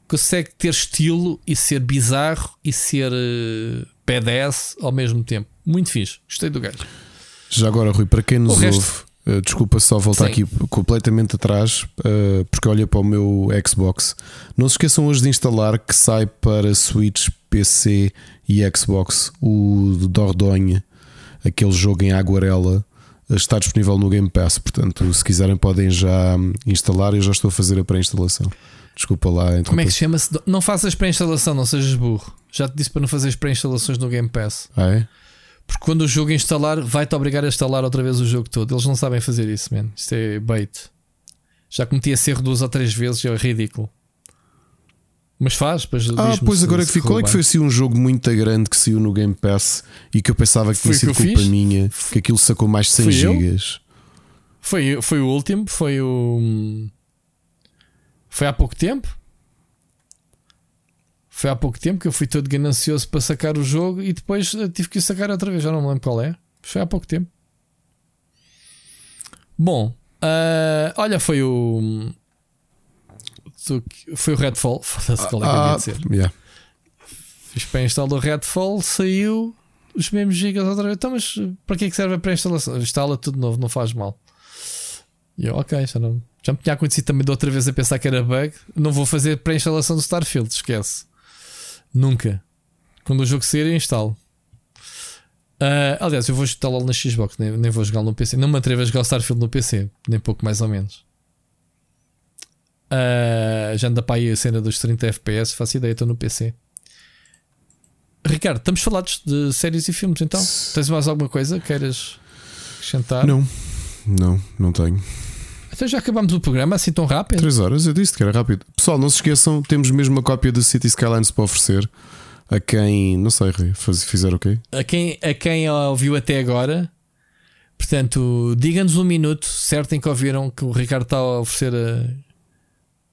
Consegue ter estilo e ser bizarro e ser eh, badass ao mesmo tempo. Muito fixe. Gostei do gajo. Já agora, Rui, para quem nos O ouve, eh, desculpa só voltar Sim. aqui completamente atrás, eh, porque olha para o meu Xbox. Não se esqueçam hoje de instalar que sai para Switch, PC e Xbox o Dordogne, aquele jogo em aguarela. Está disponível no Game Pass, portanto, se quiserem, podem já instalar. Eu já estou a fazer a pré-instalação. Desculpa lá, então. Como é que se chama-se? Não faças pré-instalação, não sejas burro. Já te disse para não fazeres pré-instalações no Game Pass. Ah, é? Porque quando o jogo instalar, vai-te obrigar a instalar outra vez o jogo todo. Eles não sabem fazer isso, man. Isto é bait. Já cometi esse erro duas ou três vezes, é ridículo. Mas faz, Ah, pois se- agora que ficou. Qual é que foi assim um jogo muito grande que saiu no Game Pass e que eu pensava que tinha Foi o sido que culpa fiz? minha, que aquilo sacou mais de 100 Fui eu? gigas. Foi, foi o último, foi o. Foi há pouco tempo. Foi há pouco tempo que eu fui todo ganancioso para sacar o jogo e depois eh, tive que sacar outra vez. Já não me lembro qual é. Foi há pouco tempo. Bom, uh, olha, foi o. Foi o Redfall. Foda-se qual é que Ah, dizer. yeah. Fiz para instalar o Redfall, saiu os mesmos gigas outra vez. Então, mas para que é que serve a pré-instalação? Instala tudo de novo, não faz mal. E eu, ok, já, não, já me tinha acontecido também de outra vez a pensar que era bug. Não vou fazer pré-instalação do Starfield, esquece. Nunca. Quando o jogo sair, eu instalo. Ah, aliás, eu vou instalá-lo na Xbox, nem, nem vou jogá-lo no PC. Não me atrevo a jogar o Starfield no PC, nem pouco mais ou menos. Ah, já anda para aí a cena dos 30 FPS, faço ideia, estou no PC. Ricardo, estamos falados de séries e filmes então? Tens mais alguma coisa que queiras acrescentar? Não, não, não tenho. Então já acabamos o programa assim tão rápido? 3 horas, eu disse que era rápido. Pessoal, não se esqueçam, temos mesmo uma cópia do City Skylines para oferecer a quem, não sei, fizer o quê? A quem, a quem ouviu até agora, portanto, diga-nos um minuto certo em que ouviram que o Ricardo está a oferecer a,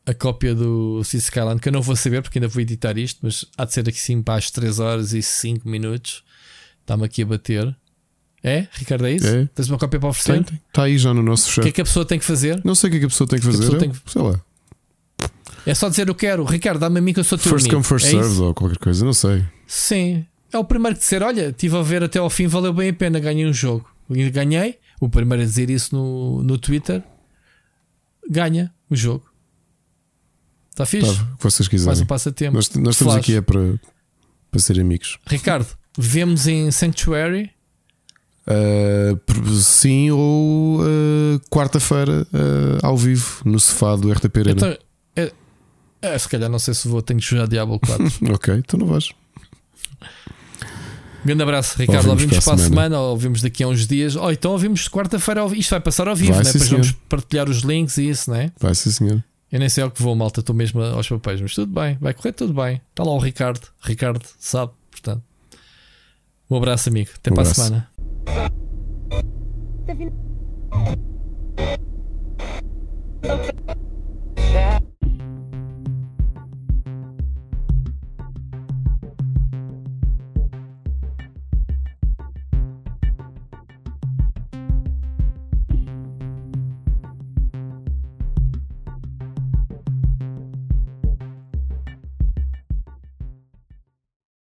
a cópia do City Skyline, que eu não vou saber porque ainda vou editar isto, mas há de ser aqui sim para as 3 horas e 5 minutos. Está-me aqui a bater. É, Ricardo, é isso? É. Tens uma cópia para oferecer? Está aí já no nosso O chat. que é que a pessoa tem que fazer? Não sei o que é que a pessoa tem que que fazer. tem que- Sei lá. É só dizer eu quero. Ricardo, dá-me a mim que eu sou teu First come, first É served isso? ou qualquer coisa, não sei. Sim. É o primeiro que disser: Olha, estive a ver até ao fim, valeu bem a pena, ganhei um jogo. Ganhei. O primeiro a dizer isso no, no Twitter ganha o jogo. Está fixe? Tá, vocês Mais quiserem. um passatempo. Nós, nós estamos Flash. aqui é para, para ser amigos. Ricardo, vemos em Sanctuary. Uh, sim, ou uh, quarta-feira uh, ao vivo no sofá do RTP Arena. Então, é, é, se calhar não sei se vou, tenho que jogar Diablo 4. Ok, então não vais. Grande abraço, Ricardo. Ouvimos Ouvimos para a semana. semana, ou ouvimos daqui a uns dias. Ou então ouvimos quarta-feira. ao vi- Isto vai passar ao vivo, Vai, né? Depois vamos partilhar os links e isso, né? Vai sim, senhor. Eu nem sei ao que vou, malta. Estou mesmo aos papéis, mas tudo bem, vai correr tudo bem. Está lá o Ricardo. Ricardo sabe, portanto. Um abraço, amigo. Até Um para abraço. a semana.